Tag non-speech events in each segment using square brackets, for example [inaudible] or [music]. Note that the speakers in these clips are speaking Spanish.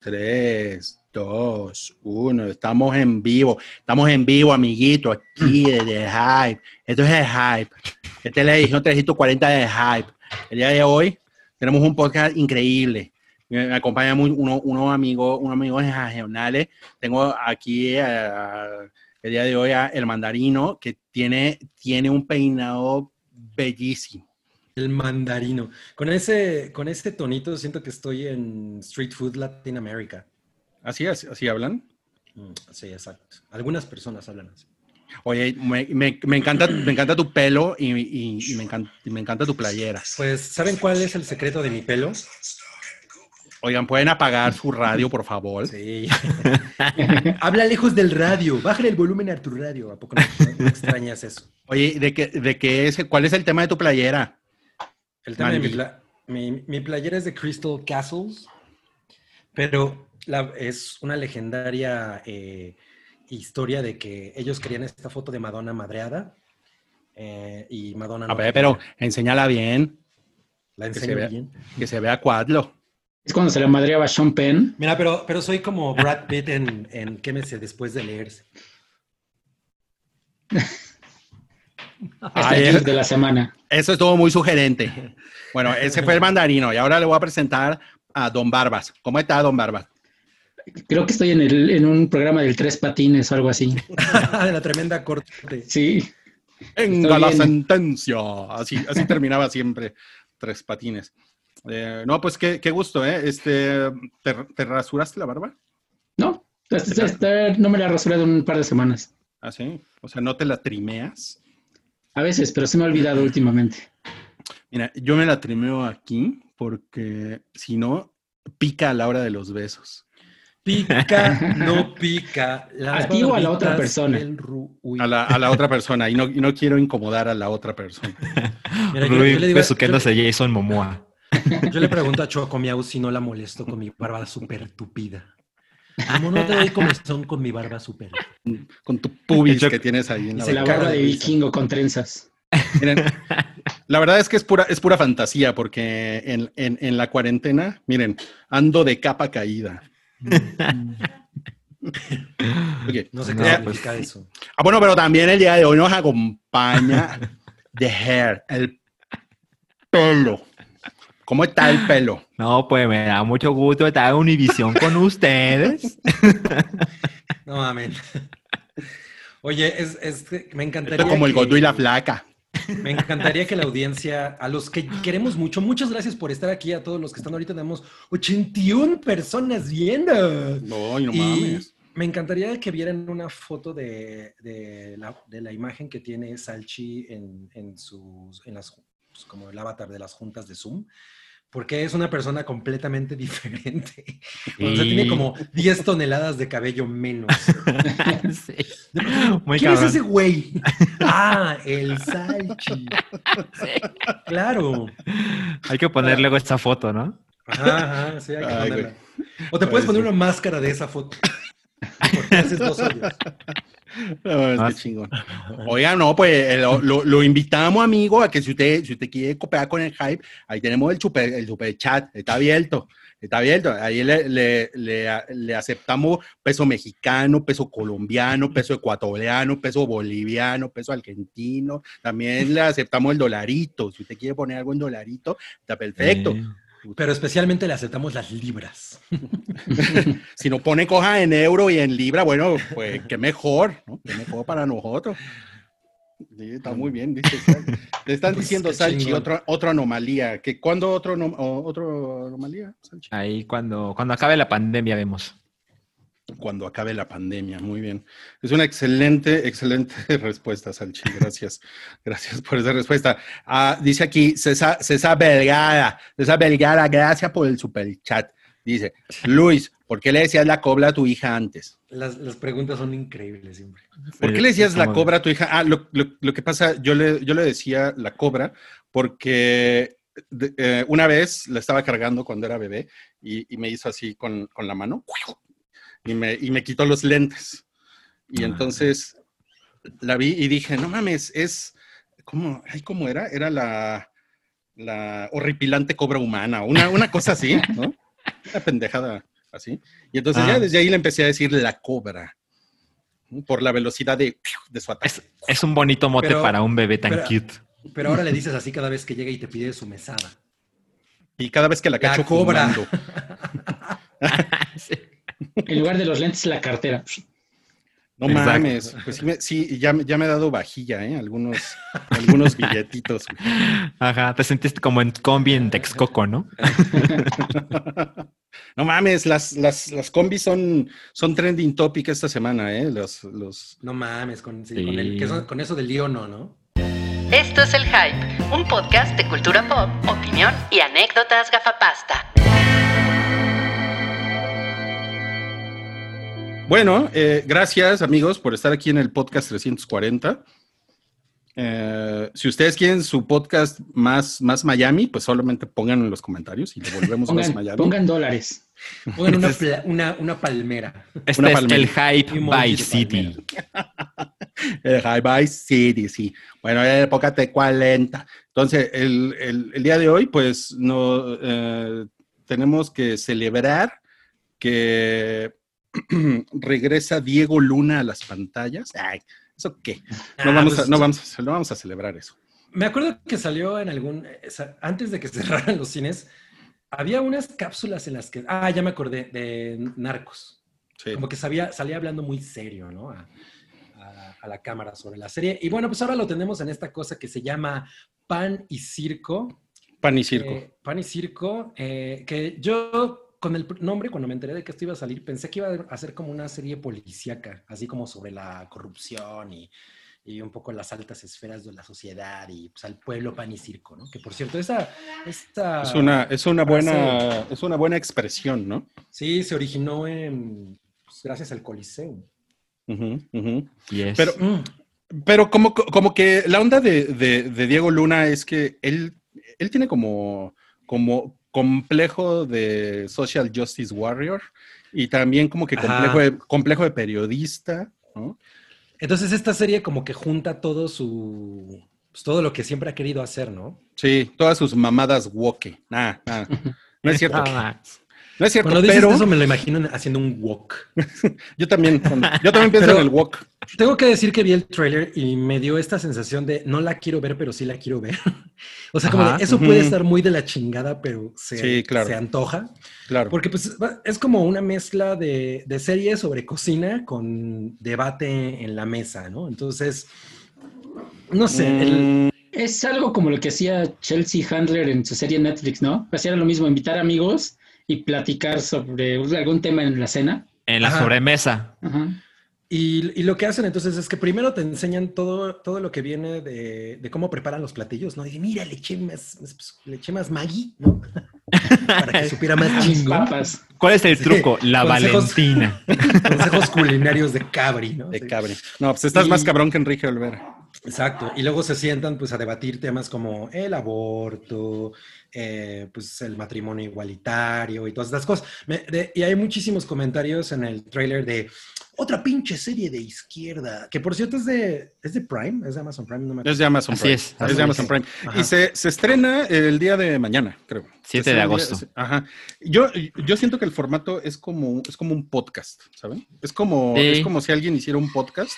3, 2, 1. Estamos en vivo. Estamos en vivo, amiguito, aquí desde Hype. Esto es el Hype. Este es la edición 340 de Hype. El día de hoy tenemos un podcast increíble. Me acompaña unos uno amigos, unos amigos regionales. Tengo aquí uh, el día de hoy a el mandarino que tiene, tiene un peinado bellísimo. El mandarino. Con ese, con ese tonito siento que estoy en Street Food Latin America. ¿Así, así, así hablan? Mm, sí, exacto. Algunas personas hablan así. Oye, me, me, encanta, me encanta tu pelo y, y, me, encanta, me encanta tu playera. Pues, ¿saben cuál es el secreto de mi pelo? Oigan, ¿pueden apagar su radio, por favor? Sí. [laughs] Habla lejos del radio. Bájale el volumen a tu radio. ¿A poco no, extrañas eso? Oye, ¿de qué, de qué es, cuál es el tema de tu playera? El tema de mi, mi, playera es de Crystal Castles, pero la, es una legendaria eh, historia de que ellos querían esta foto de Madonna madreada eh, y Madonna... A ver, pero enséñala bien. La enseño bien. Que se vea cuadro. Es cuando se la madreaba Sean Penn. Mira, pero, pero soy como Brad Pitt en, en Quémese después de leerse. [laughs] Hasta de la semana. Eso estuvo muy sugerente. Bueno, ese fue el mandarino y ahora le voy a presentar a Don Barbas. ¿Cómo está Don Barbas? Creo que estoy en, el, en un programa del Tres Patines o algo así. [laughs] de la tremenda corte. Sí. Venga la sentencia. Así, así terminaba siempre Tres Patines. Eh, no, pues qué, qué, gusto, ¿eh? Este, ¿te, rasuraste la barba? No, este, este, no me la he rasurado un par de semanas. ¿Ah, sí? O sea, ¿no te la trimeas? A veces, pero se me ha olvidado últimamente. Mira, yo me la trimeo aquí porque si no, pica a la hora de los besos. Pica, [laughs] no pica. ¿A ti o a la otra persona? A la, a la, otra persona. Y no, y no, quiero incomodar a la otra persona. [laughs] Mira, yo, yo le digo, besuquéndose yo, Jason Momoa. [laughs] Yo le pregunto a Choco Miau si no la molesto con mi barba súper tupida. Como no te doy comezón con mi barba súper. Con tu pubis que tienes ahí en la, la barba de vikingo con trenzas. Miren, la verdad es que es pura, es pura fantasía, porque en, en, en la cuarentena, miren, ando de capa caída. [laughs] No sé qué pues, eso. Ah, bueno, pero también el día de hoy nos acompaña The Hair, el pelo. ¿Cómo está el pelo? No, pues me da mucho gusto estar en Univisión con ustedes. [laughs] No mames. Oye, es, es, me encantaría. como el Godo y la flaca. Me encantaría que la audiencia, a los que queremos mucho, muchas gracias por estar aquí, a todos los que están ahorita, tenemos 81 personas viendo. No, no mames. Me encantaría que vieran una foto de, de, la, imagen que tiene Salchi en, en sus, en las, pues, como el avatar de las juntas de Zoom porque es una persona completamente [laughs] diferente. O sea, tiene como 10 toneladas de cabello menos. [laughs] sí. ¿Quién es ese güey? Ah, el Salchi. Claro. Hay que poner luego esta foto, ¿no? Ajá, ajá, sí, hay que ponerla. O te puedes poner una máscara de esa foto. Haces dos hoyos. [laughs] No, es que chingón. Oiga, no, pues eh, lo, lo, invitamos, amigo, a que si usted, si usted quiere copiar con el hype, ahí tenemos el super, el super chat, está abierto, está abierto. Ahí le, le, le, aceptamos peso mexicano, peso colombiano, peso ecuatoriano, peso boliviano, peso argentino. También le aceptamos el dolarito. Si usted quiere poner algo en dolarito, está perfecto. Pero especialmente le aceptamos las libras. [laughs] si no pone coja en euro y en libra, bueno, pues qué mejor, ¿no? Qué mejor para nosotros. Sí, está muy bien, dice. Le están [laughs] pues diciendo, Salchi, otra, otra anomalía. ¿Que, ¿Cuándo otro, otro anomalía, Salchi? Ahí cuando, cuando acabe la pandemia vemos cuando acabe la pandemia. Muy bien. Es una excelente, excelente [laughs] respuesta, Salchi. Gracias. Gracias por esa respuesta. Ah, dice aquí César, César Belgara. César Belgara, gracias por el super chat. Dice, Luis, ¿por qué le decías la cobra a tu hija antes? Las, preguntas son increíbles siempre. ¿Por qué le decías la cobra a tu hija? Ah, lo, que pasa, yo le, yo le decía la cobra porque eh, una vez la estaba cargando cuando era bebé y, me hizo así con, con la mano y me, y me quitó los lentes. Y ah. entonces la vi y dije, no mames, es, ¿cómo, ay, ¿cómo era? Era la, la horripilante cobra humana, una, una cosa así, ¿no? Una pendejada así. Y entonces Ah. ya desde ahí le empecé a decir la cobra, ¿no? por la velocidad de, de su ataque. Es, es un bonito mote Pero- para un bebé tan pero- cute. Pero ahora le dices así cada vez que llega y te pide su mesada. Y cada vez que la La cacho cobra. [laughs] En lugar de los lentes, la cartera. No Exacto. mames. Pues sí, ya, me- ya me ha dado vajilla, ¿eh? Algunos, algunos billetitos. Ajá, te sentiste como en combi en Texcoco, ¿no? [laughs] No mames, las, las, las combis son, son trending topic esta semana, ¿eh? Los, los... No mames, con, sí, Sí. con, el- que son- con eso del lío no, ¿no? Esto es El Hype, un podcast de cultura pop, opinión y anécdotas gafapasta. Bueno, eh, gracias amigos por estar aquí en el podcast 340. Eh, si ustedes quieren su podcast más, más Miami, pues solamente pónganlo en los comentarios y le volvemos más Pongan, Miami. pongan dólares. Pongan una, Este es- pla- una, una palmera. Este Una es palmera. [laughs] el hype by City. Eh, High by City, sí. Bueno, era época de 40. Entonces, el, el- el día de hoy, pues, no, eh, tenemos que celebrar que [clears throat] regresa Diego Luna a las pantallas. Ay, ¿eso qué? No, Ah, vamos, pues, a, no, vamos, a, no vamos a celebrar eso. Me acuerdo que salió en algún. eh, Antes de que [laughs] cerraran los cines, había unas cápsulas en las que. Ah, ya me acordé, de Narcos. Sí. Como que sabía, salía hablando muy serio, ¿no? A, a- a la cámara sobre la serie. Y bueno, pues ahora lo tenemos en esta cosa que se llama Pan y Circo. Pan y circo. Eh, Pan y Circo, eh, que yo con el nombre, cuando me enteré de que esto iba a salir, pensé que iba a ser como una serie policíaca, así como sobre la corrupción y, y un poco las altas esferas de la sociedad y pues, al pueblo Pan y Circo, ¿no? Que por cierto, esa... esta, es, una, es, una buena, frase- es una buena expresión, ¿no? Sí, se originó en, pues, gracias al Coliseo. Ujú, ujú. Yes. Pero, Pero como, como que la onda de, de- de Diego Luna es que él, él tiene como, como complejo de social justice warrior y también como que complejo de, complejo de periodista, ¿no? Entonces esta serie como que junta todo su... pues, todo lo que siempre ha querido hacer, ¿no? Sí, todas sus mamadas woke. Nah, nah. No es cierto. [laughs] No es cierto, Cuando dices pero eso me lo imagino haciendo un walk. [laughs] yo también, yo también pienso Pero- en el woke. Tengo que decir que vi el trailer y me dio esta sensación de no la quiero ver, pero sí la quiero ver. [laughs] o sea, como de, eso puede estar muy de la chingada, pero se, Sí, claro. se antoja. Claro. Porque pues es como una mezcla de, de serie sobre cocina con debate en la mesa, ¿no? Entonces, no sé, el- Mm, Es algo como lo que hacía Chelsea Handler en su serie Netflix, ¿no? Hacía lo mismo, invitar amigos y platicar sobre algún tema en la cena. En la Ajá. sobremesa. Ajá. Y, y lo que hacen entonces es que primero te enseñan todo, todo lo que viene de, de cómo preparan los platillos, ¿no? Y mira, le eché más, pues, le eché más Maggi, ¿no? [laughs] Para que supiera más chingón. ¿Cuál es el Sí, truco? La consejos. Valentina. [laughs] Consejos culinarios de Cabri, ¿no? de Sí. cabre. No, pues estás Y- más cabrón que Enrique Olvera. Exacto. Y luego se sientan pues a debatir temas como el aborto, eh, pues el matrimonio igualitario y todas estas cosas. Me- de- y hay muchísimos comentarios en el tráiler de otra pinche serie de izquierda, que por cierto es de, es de Prime, es de Amazon Prime, no me Es de Amazon Así Prime. es, Es así de Amazon es. Prime. Ajá. Y se, se estrena el día de mañana, creo. 7 Se de el día- agosto. Ajá. Yo, yo siento que el formato es como, es como un podcast, ¿saben? Es como, Sí. es como si alguien hiciera un podcast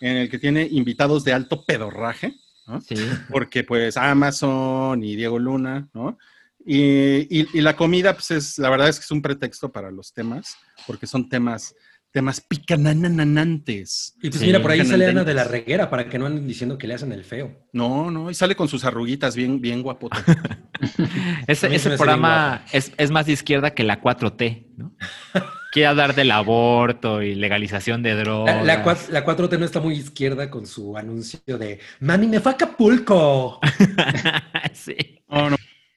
en el que tiene invitados de alto pedorraje, ¿no? Sí. Porque pues Amazon y Diego Luna, ¿no? Y, y- y la comida, pues es, la verdad es que es un pretexto para los temas, porque son temas, temas picananananantes. Y pues Sí. mira, por ahí sale. Ana de la Reguera para que no anden diciendo que le hacen el feo. No, no, y sale con sus arruguitas bien, bien guapotas. [laughs] Ese, ese programa es, es más de izquierda que la 4T, ¿no? [laughs] Quiere hablar del aborto y legalización de La, drogas. la, cua- la 4T no está muy izquierda con su anuncio de Mami, me fue a Acapulco. [laughs] sí. No, eso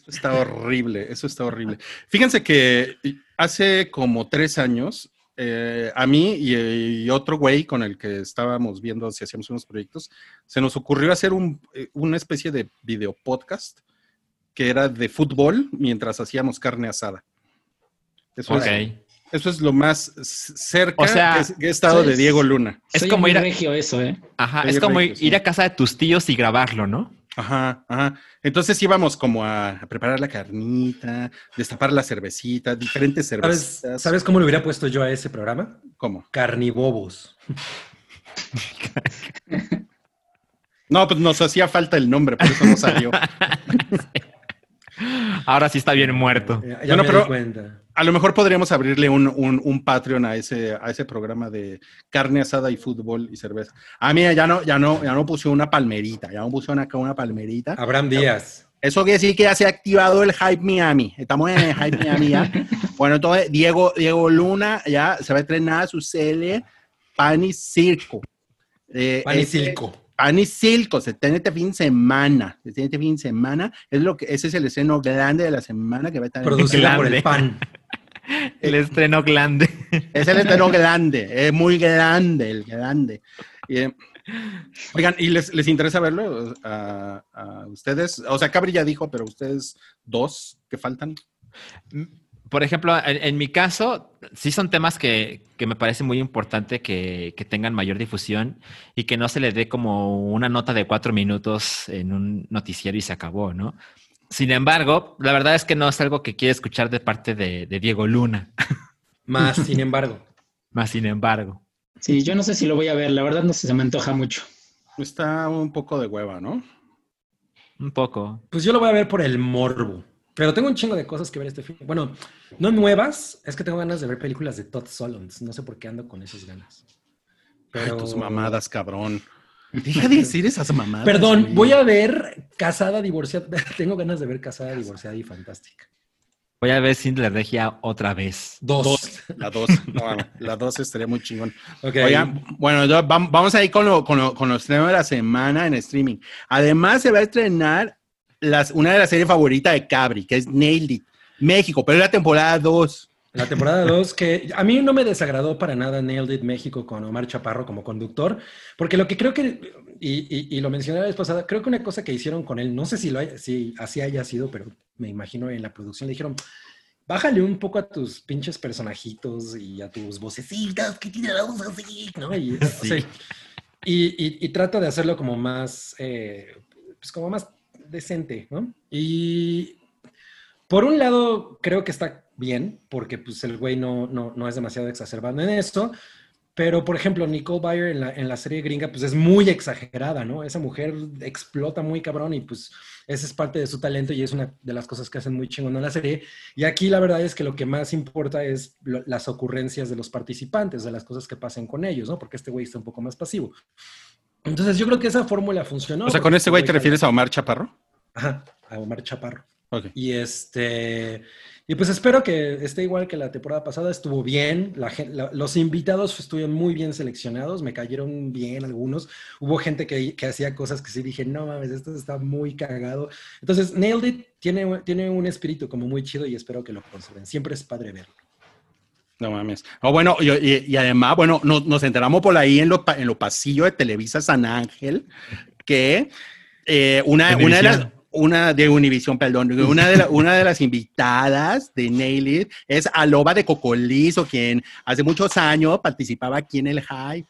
está horrible, eso está horrible. Fíjense que hace como tres años, eh, a mí y, y otro güey con el que estábamos viendo si hacíamos unos proyectos, se nos ocurrió hacer un- eh, una especie de video podcast que era de fútbol mientras hacíamos carne asada. Eso, Ok. Es, eso es lo más cerca O sea, que, he estado de. Diego Luna. Es Soy como ir a- regio eso, ¿eh? Ajá, es como regio, sí. ir a casa de tus tíos y grabarlo, ¿no? Ajá, ajá. Entonces íbamos como a, a preparar la carnita, destapar la cervecita, diferentes ¿Sabes, cervecitas. ¿Sabes cómo le hubiera puesto yo a ese programa? ¿Cómo? Carnibobos. No, pues nos hacía falta el nombre, por eso no salió. [laughs] Ahora sí está bien muerto. Ya, ya Bueno, me pero- di cuenta. A lo mejor podríamos abrirle un, un, un Patreon a ese, a ese programa de carne asada y fútbol y cerveza. Ah, mira, ya no, ya no, ya no puso una palmerita, ya no puso acá una palmerita. Abraham Díaz. Eso quiere decir que ya se ha activado el Hype Miami. Estamos en el Hype Miami ya. [laughs] Bueno, entonces Diego, Diego Luna ya se va a estrenar su serie Pan y Circo. Eh, Pan y este- Silco. Pan y Circo, se tiene este fin de semana. Se tiene este fin de semana. Es lo que, ese es el estreno grande de la semana que va a estar en- Producida por el PAN. [laughs] [laughs] El estreno grande. Es el estreno grande, es muy grande, el grande. Y, eh, oigan, ¿y les, les interesa verlo a, a ustedes? O sea, Cabri ya dijo, pero ustedes dos que faltan. Por ejemplo, en, en mi caso, sí son temas que, que me parece muy importante que, que tengan mayor difusión y que no se le dé como una nota de cuatro minutos en un noticiero y se acabó, ¿no? Sin embargo, la verdad es que no es algo que quiero escuchar de parte de, de Diego Luna, [laughs] Más, sin embargo. más sin embargo. Sí, yo no sé si lo voy a ver, la verdad no sé, se me antoja mucho. Está un poco de hueva, ¿no? Un poco. Pues yo lo voy a ver por el morbo. Pero tengo un chingo de cosas que ver este fin. Bueno, no nuevas, es que tengo ganas de ver películas de Todd Solondz. No sé por qué ando con esas ganas. Ay, tus mamadas, cabrón. Deja de decir esas mamadas. Perdón, güey. voy a ver Casada Divorciada. [laughs] Tengo ganas de ver Casada Divorciada y Fantástica. Voy a ver Cindy Regia otra vez. Dos. La dos, no, [laughs] la dos estaría muy chingón. Ok. Oigan, bueno, vamos a ir con, lo, con, lo- con los estrenos de la semana en streaming. Además, se va a estrenar las, una de las series favoritas de Cabri, que es Nailed It, México, pero es la temporada 2. La temporada 2, que a mí no me desagradó para nada Nailed It México con Omar Chaparro como conductor, porque lo que creo que, y, y- y lo mencioné la vez pasada, creo que una cosa que hicieron con él, no sé si, lo hay- si así haya sido, pero me imagino en la producción le dijeron, bájale un poco a tus pinches personajitos y a tus vocecitas que tiene la voz así, ¿no? Y, o sea, y, y- y trata de hacerlo como más, eh, pues como más decente, ¿no? Y por un lado, creo que está bien, porque pues el güey no, no, no es demasiado exacerbado en esto, pero por ejemplo, Nicole Byer en la, en la serie gringa pues es muy exagerada, ¿no? Esa mujer explota muy cabrón y pues ese es parte de su talento y es una de las cosas que hacen muy chingón en la serie. Y aquí la verdad es que lo que más importa es lo- las ocurrencias de los participantes, de las cosas que pasen con ellos, ¿no? Porque este güey está un poco más pasivo. Entonces yo creo que esa fórmula funcionó. o sea, ¿con este güey te jala- refieres a Omar Chaparro? Ajá, a Omar Chaparro. Ok. Y este, y pues espero que esté igual que la temporada pasada, estuvo bien, la gen- la- los invitados estuvieron muy bien seleccionados, me cayeron bien algunos, hubo gente que, que hacía cosas que sí dije, no mames, esto está muy cagado. Entonces, Nailed It tiene, tiene un espíritu como muy chido y espero que lo conserven, siempre es padre verlo. No mames. Oh, bueno, y, y- y además, bueno, nos, nos enteramos por ahí en los en los pasillos de Televisa San Ángel que eh, una, una de las. Una de Univision, perdón, [laughs] una de, la- una de las invitadas de Nail It es Aloba de Cocolizo, quien hace muchos años participaba aquí en el Hype.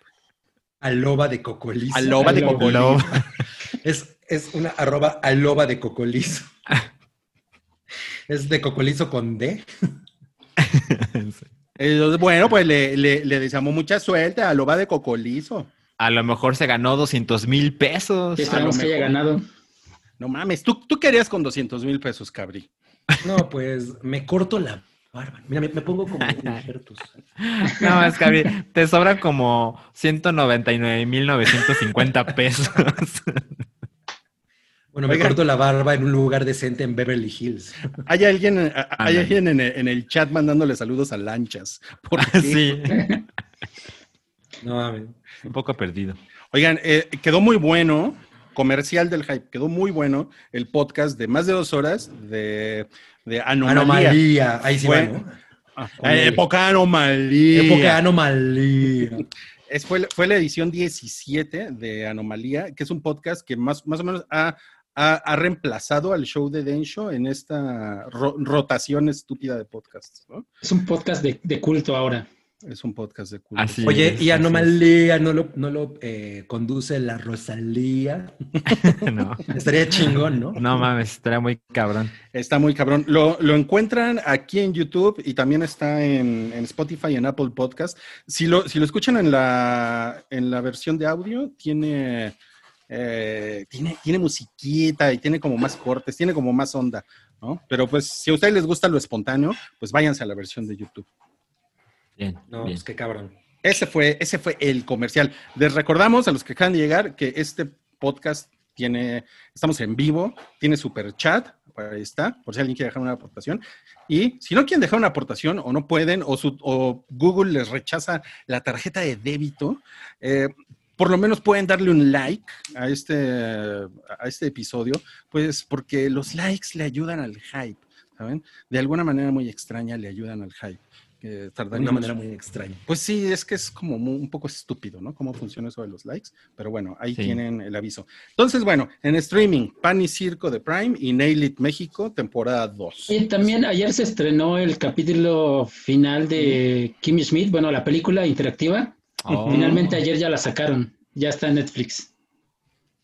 Aloba de cocolizo. Aloba de. Cocolizo. [laughs] Es, es una arroba aloba de cocolizo. [laughs] es de cocolizo con D. Entonces, bueno, pues le, le, le deseamos mucha suerte a Aloba de Cocolizo. A lo mejor se ganó 200 mil pesos. Esperamos que haya ganado. No mames, tú, tú querías con 200 mil pesos, Cabri. No, pues me corto la barba. Mira, me, me pongo como injertos. [laughs] No, es que te sobran como 199.950 pesos. Bueno, me Oigan. corto la barba en un lugar decente en Beverly Hills. Hay alguien, a- hay alguien en, el, en el chat mandándole saludos a lanchas. ¿Por qué? sí, No mames. un poco perdido. Oigan, eh, quedó muy bueno, comercial del hype, quedó muy bueno el podcast de más de dos horas de, de Anomalía. Anomalía. Ahí sí Fue- va, ¿no? Ah, eh, el- época Anomalía. Época de anomalía. Es, fue, fue la edición 17 de Anomalía, que es un podcast que más, más o menos ha, ha, ha reemplazado al show de Densho en esta ro- rotación estúpida de podcasts. ¿no? Es un podcast de, de culto ahora. Es un podcast de culto. Así Oye, es, y Anomalía no lo, no lo eh, conduce la Rosalía. [laughs] no, Estaría chingón, ¿no? no mames, estaría muy cabrón. Está muy cabrón. Lo, lo encuentran aquí en YouTube y también está en, en Spotify y en Apple Podcast. Si lo, si lo escuchan en la, en la versión de audio, tiene, eh, tiene, tiene musiquita y tiene como más cortes, tiene como más onda, ¿no? Pero pues si a ustedes les gusta lo espontáneo, pues váyanse a la versión de YouTube. Bien, No, bien. pues qué cabrón. Ese fue, ese fue el comercial. Les recordamos a los que acaban de llegar que este podcast tiene, estamos en vivo, tiene super chat, ahí está, por si alguien quiere dejar una aportación. Y si no quieren dejar una aportación o no pueden, o, su- o Google les rechaza la tarjeta de débito, eh, por lo menos pueden darle un like a este, a este episodio, pues porque los likes le ayudan al hype, ¿saben? De alguna manera muy extraña le ayudan al hype. Que De una manera muy extraña. pues sí, es que es como mu- un poco estúpido, ¿no? Cómo funciona eso de los likes, pero bueno, ahí Sí. tienen el aviso. Entonces, bueno, en streaming, Pan y Circo de Prime y Nail It México, temporada 2. Y también ayer se estrenó el capítulo final de Kimmy Schmidt, bueno, la película interactiva. Oh. Finalmente ayer ya la sacaron, ya está en Netflix.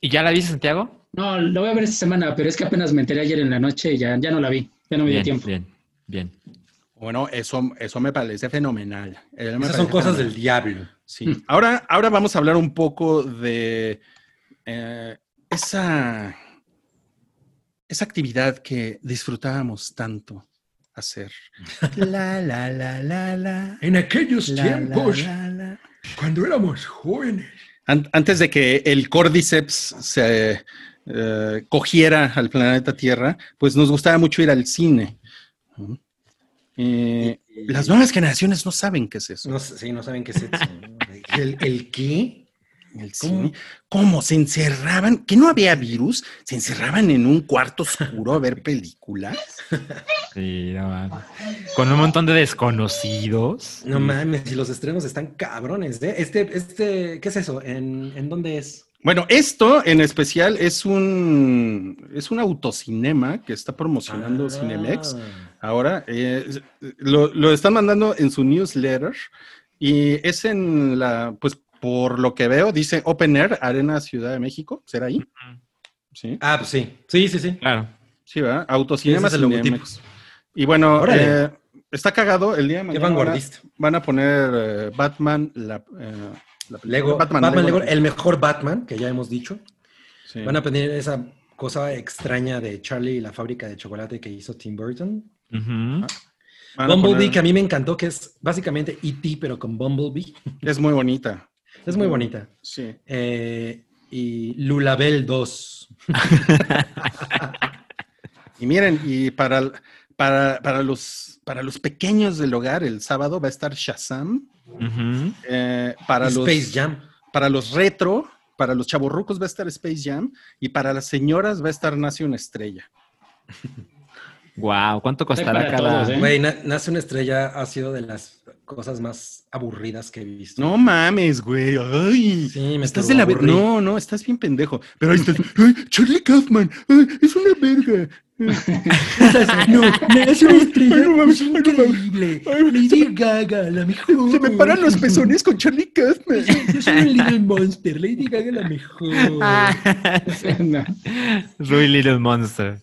¿Y ya la viste, Santiago? No, lo voy a ver esta semana, pero es que apenas me enteré ayer en la noche y ya, ya no la vi, ya no me dio Bien, tiempo. bien, bien. Bueno, eso, eso me parece fenomenal. Me Esas son cosas fenomenal. del diablo. Sí. Ahora, ahora vamos a hablar un poco de eh, esa, esa actividad que disfrutábamos tanto hacer. La, la, la, la, la. En aquellos La, tiempos, la, la, la. cuando éramos jóvenes. An- antes de que el Cordyceps se eh, cogiera al planeta Tierra, pues nos gustaba mucho ir al cine. Eh, las nuevas generaciones no saben qué es eso. No, sí, no saben qué es eso. [laughs] ¿El, el qué? El ¿Cómo? cine. ¿Cómo? ¿Se encerraban? ¿Que no había virus? ¿Se encerraban en un cuarto oscuro a ver [laughs] películas? Sí, no mames. Con un montón de desconocidos. No mames, y los estrenos están cabrones, ¿eh? Este, este, ¿qué es eso? ¿En, en dónde es? Bueno, esto en especial es un, es un autocinema que está promocionando Ah. Cinemex. Ahora, eh, lo, lo están mandando en su newsletter y es en la, pues por lo que veo, dice Open Air, Arena Ciudad de México, ¿será ahí? Sí, Ah, pues sí. Sí, sí, sí. Claro. sí, ¿verdad? Autocinema Ese es el logotipo. Cinemex. Y bueno, eh, está cagado el día de mañana. van. Van a poner eh, Batman, la, eh. Lego, Batman, Lego, Lego, el mejor Batman, que ya hemos dicho. sí. Van a pedir esa cosa extraña de Charlie y la fábrica de chocolate que hizo Tim Burton. Bumblebee, poner- que a mí me encantó, que es básicamente E.T., pero con Bumblebee. es muy bonita. Es muy bonita. Sí. Eh, y Lulabel 2. [laughs] Y miren, y para, para, para, los, para los pequeños del hogar, el sábado va a estar Shazam. Eh, para, y los, Space Jam. para los retro, para los chavorrucos va a estar Space Jam. Y para las señoras va a estar Nace una estrella. [laughs] Guau, ¿cuánto costará cada? ¿eh? Güey, Na- Nace una estrella ha sido de las cosas más aburridas que he visto. No mames, güey. Ay. Sí, me Estás de la turboaburrí. No, no, estás bien pendejo. Pero ahí estás. Ay, Charlie Kaufman. ay, es una verga. [laughs] No, Nace una estrella Ay, no mames, es ay, no increíble. Lady Gaga, la mejor. Se me paran los pezones con Charlie Kaufman. Yo soy un Little Monster, Lady Gaga la mejor. [laughs] No. Rui Little Monster.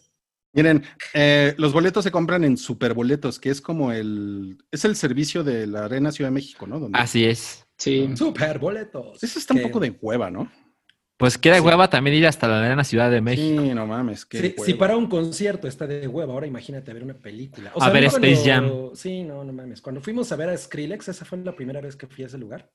Miren, eh, los boletos se compran en Superboletos, que es como el. Es el servicio de la Arena Ciudad de México, ¿no? Donde, Así es. Sí. Super boletos. Eso está un poco de hueva, ¿no? Pues queda Sí. hueva también ir hasta la arena Ciudad de México. Sí, no mames. Qué Sí, hueva. si para un concierto está de hueva, ahora imagínate ver una película. A ver Space cuando- Sí, no, no mames. Cuando fuimos a ver a Skrillex, esa fue la primera vez que fui a ese lugar.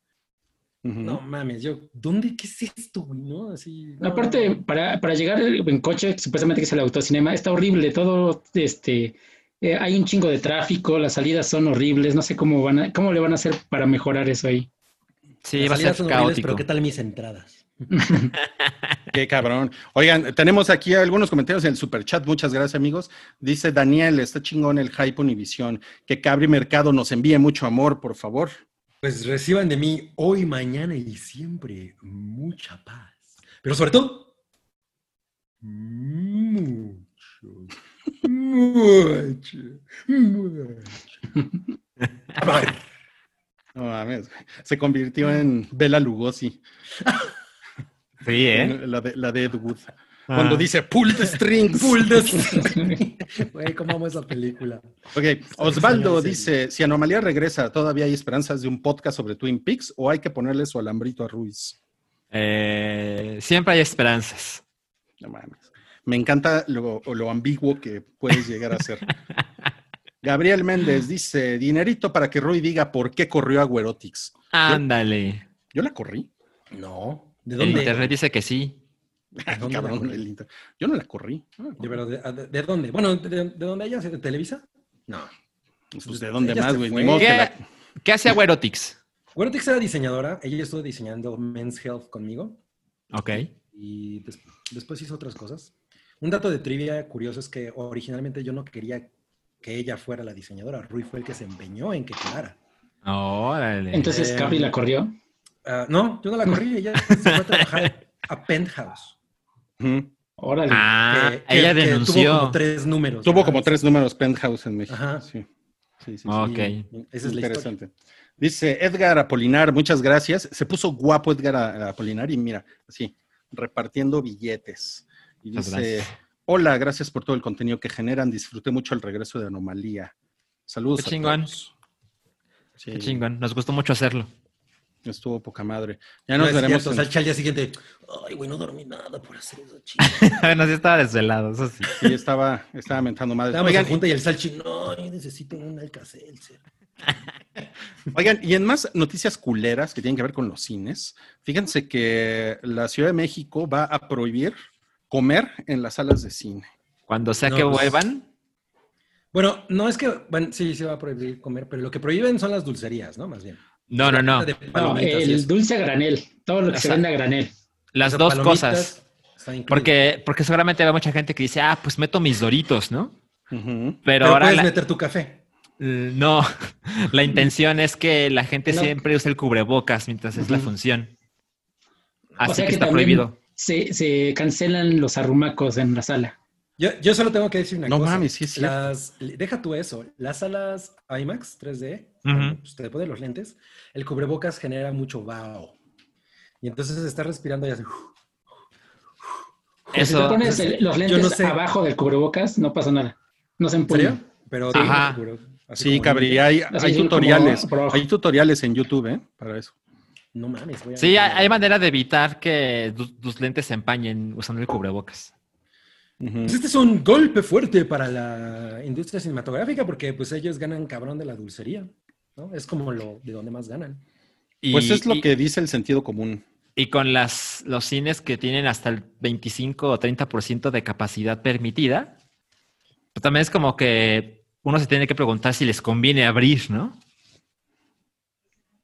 No mames, yo, ¿dónde? ¿Qué es esto, güey? ¿No? Así. no, Aparte, no. para, para llegar en coche, supuestamente que es el autocinema, está horrible. Todo, este, eh, hay un chingo de tráfico, las salidas son horribles. No sé cómo van a, cómo le van a hacer para mejorar eso ahí. Sí, Las va a salidas ser son horribles. Pero ¿qué tal mis entradas? [laughs] Qué cabrón. Oigan, tenemos aquí algunos comentarios en el superchat. Muchas gracias, amigos. Dice Daniel, está chingón el Hype Univisión. Que Cabri Mercado nos envíe mucho amor, por favor. Pues reciban de mí hoy, mañana y siempre mucha paz. Pero sobre todo, mucho, mucho, mucho. amor. No mames. Se convirtió en Bela Lugosi, Sí, ¿eh? la de, la de Ed Wood. Ah. Cuando dice pull the strings. [laughs] Full de... [laughs] Güey, ¿cómo amo esa película? Ok, Osvaldo dice, si Anomalía regresa, ¿todavía hay esperanzas de un podcast sobre Twin Peaks o hay que ponerle su alambrito a Ruiz? Eh, siempre hay esperanzas. No mames. Me encanta lo, lo ambiguo que puedes llegar a ser. [laughs] Gabriel Méndez dice, dinerito para que Roy diga por qué corrió a Güerotics. Ándale. Yo la corrí. No. ¿De El dónde? internet dice que sí. [laughs] ¿De dónde la Cabrón, corrí? el inter- Yo no la corrí. No la De, corrí. pero de, de- ¿de dónde? Bueno, ¿de, de dónde ella? ¿De Televisa? No. Pues de dónde Ella más, güey. ¿Qué, la- ¿Qué hace Aguerotix? Bueno, Tix era diseñadora. Ella estuvo diseñando Men's Health conmigo. Ok. y des- después hizo otras cosas. Un dato de trivia curioso es que originalmente yo no quería que ella fuera la diseñadora. Rui fue el que se empeñó en que quedara. Órale. Entonces Eh, la corrió. Ah, no, yo no la corrí. Ella se fue a trabajar a Penthouse. Órale. ah, que- que- ella que denunció. Tuvo como tres números. Tuvo ¿verdad? como tres números Penthouse en México. Ajá. Sí, sí, sí. sí. Ok. Y Esa es la historia. Interesante. Dice Edgar Apolinar, muchas gracias. Se puso guapo Edgar Apolinar y mira, así, repartiendo billetes. Y Muchas dice, gracias. hola, gracias por todo el contenido que generan. Disfruté mucho el regreso de Anomalía. Saludos. Qué a chingón. todos. Sí, Qué chingón. Nos gustó mucho hacerlo. Estuvo poca madre. Ya No nos veremos. cierto, en- al día siguiente. Ay, güey, no dormí nada por hacer eso, chido. [laughs] bueno, sí estaba desvelado, eso sí. Sí, estaba, estaba mentando madre. Estábamos Oigan, en junta y el Salchi, no, yo necesito un Alcacelser. [laughs] Oigan, y en más noticias culeras que tienen que ver con los cines, fíjense que la Ciudad de México va a prohibir comer en las salas de cine. Cuando sea No, que pues- vuelvan, Bueno, no es que, bueno, sí, se va a prohibir comer, pero lo que prohíben son las dulcerías, ¿no? Más bien. No, no, no. De No, el dulce a granel. Todo lo que se vende a granel. Las dos cosas. Porque, porque seguramente hay mucha gente que dice, ah, pues meto mis doritos, ¿no? Pero, Pero ahora puedes la- meter tu café. no, [laughs] la intención es que la gente No. siempre use el cubrebocas mientras es la función. Así o sea que, que, está prohibido. Se, se cancelan los arrumacos en la sala. Yo, yo solo tengo que decir una No cosa. mames, sí cierto. Las, deja tú eso. Las salas IMAX 3D, Ujú. cuando, pues, te pones los lentes, el cubrebocas genera mucho vaho. Y entonces estás respirando y hace... Si te Eso, pones el- los lentes no sé. abajo del cubrebocas, no pasa nada. No se empuña. Pero Ajá. Sí, Cabri, hay, hay tutoriales. Hay tutoriales en YouTube, ¿eh? Para eso. No mames. voy a- sí, hay, hay manera de evitar que tus, tus lentes se empañen usando el cubrebocas. Pues este es un golpe fuerte para la industria cinematográfica porque pues ellos ganan cabrón de la dulcería. ¿No? Es como lo de donde más ganan. Y, Pues es lo y- que dice el sentido común. y con las, los cines que tienen hasta el 25 o 30% de capacidad permitida, pues también es como que uno se tiene que preguntar si les conviene abrir, ¿no?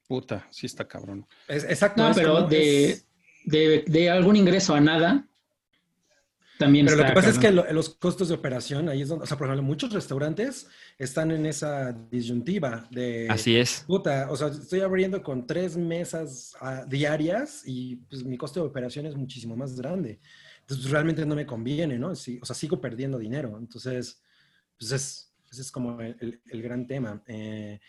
Puta, sí está cabrón. Es- exacto. No, es pero de, es- de, de algún ingreso a nada, también Pero lo que pasa es que lo- los costos de operación, ahí es donde, o sea, por ejemplo, muchos restaurantes están en esa disyuntiva de, Así es. puta, o sea, estoy abriendo con tres mesas ah, diarias y pues mi costo de operación es muchísimo más grande. Entonces, pues, realmente no me conviene, ¿no? Sí, o sea, sigo perdiendo dinero. Entonces, pues es, ese es como el, el- el gran tema. Eh,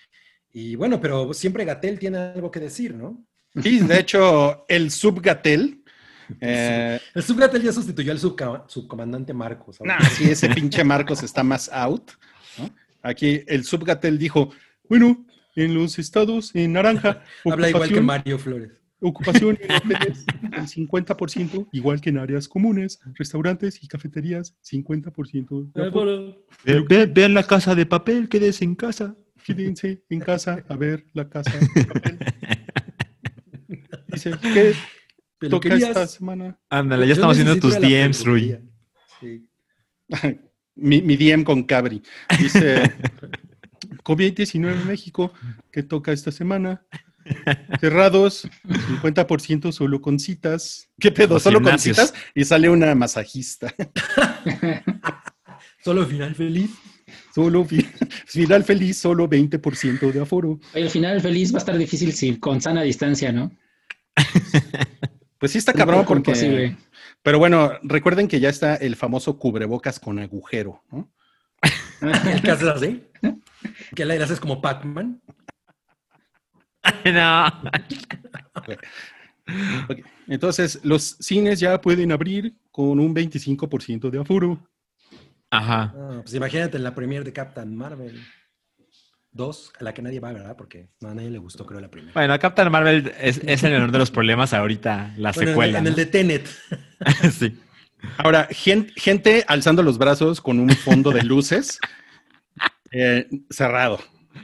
y bueno, pero siempre Gatel tiene algo que decir, ¿no? Sí, de hecho, el subgatel. [laughs] Eh, El subgatel ya sustituyó al subca- subcomandante Marcos. ¿sabes? nah, sí, ese pinche Marcos está más out. ¿no? Aquí el subgatel dijo: Bueno, en los estados en naranja, [laughs] Habla igual que Mario Flores. Ocupación en [laughs] hoteles, el 50%, igual que en áreas comunes, restaurantes y cafeterías, 50%. de aforo. vean la casa de papel, quédese en casa. Quédense en casa a ver la casa de papel. Dice, ¿qué toca esta semana? Ándale, ya Yo estamos haciendo tus DMs, Rui. Sí. mi, mi DM con Cabri. Dice, [laughs] COVID-19 en México, ¿qué toca esta semana? Cerrados, 50% solo con citas. ¿Qué pedo? Los solo gimnasios. con citas y sale una masajista. [laughs] Solo final feliz. Solo fi- final feliz, solo 20% de aforo. Al final feliz va a estar difícil si con sana distancia, ¿no? [laughs] Pues sí está cabrón porque... imposible. Pero bueno, recuerden que ya está el famoso cubrebocas con agujero, ¿no? [laughs] ¿Qué haces así? Que le haces como Pac-Man. [laughs] no. Entonces, los cines ya pueden abrir con un 25% de aforo. Ajá. Ah, pues imagínate en la premiere de Captain Marvel 2, a la que nadie va, ¿verdad? Porque no, a nadie le gustó, creo, la primera. Bueno, Captain Marvel es, es el menor de los problemas ahorita, la Bueno, en el- secuela. en el de Tenet. [laughs] sí. Ahora, gen- gente, alzando los brazos con un fondo de luces eh, cerrado.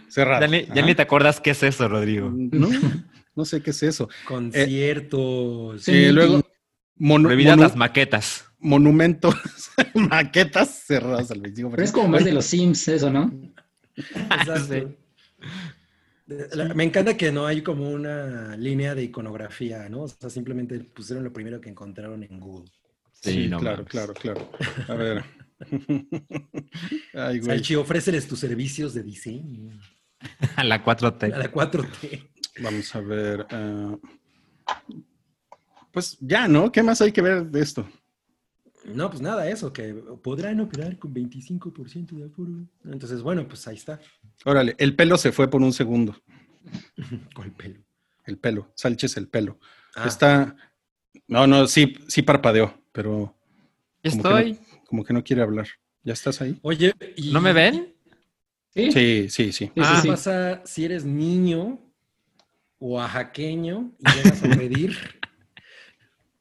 Cerrado. Ya, ni, ya Ajá. ni te acuerdas qué es eso, Rodrigo. No, no sé qué es eso. Conciertos. Sí. Eh, luego, mono- Prohibidas monu- las maquetas. monumentos, [laughs] maquetas cerradas al 25%. Pero es como más de los Sims eso, ¿no? [laughs] Exacto. Sí. De- la- Me encanta que no hay como una línea de iconografía, ¿no? O sea, simplemente pusieron lo primero que encontraron en Google. Sí, Sí, no claro, claro, claro. A ver. [laughs] Ay, güey. Salchi, ofréceles tus servicios de diseño [laughs] A la a 4T. la 4T. Vamos a ver. ah, pues ya, ¿no? ¿Qué más hay que ver de esto? No, pues nada, eso, que podrán operar con 25% de aforo. Entonces, bueno, pues ahí está, Órale, el pelo se fue por un segundo. [laughs] con el pelo. El pelo, Salches el pelo. Ah, Está. No, no, sí, sí parpadeó, pero Como que Estoy. como que no quiere hablar. ¿Ya estás ahí? Oye, y ¿No me ven? Sí, Sí, sí, sí. ¿qué pasa si eres niño oaxaqueño y llegas a pedir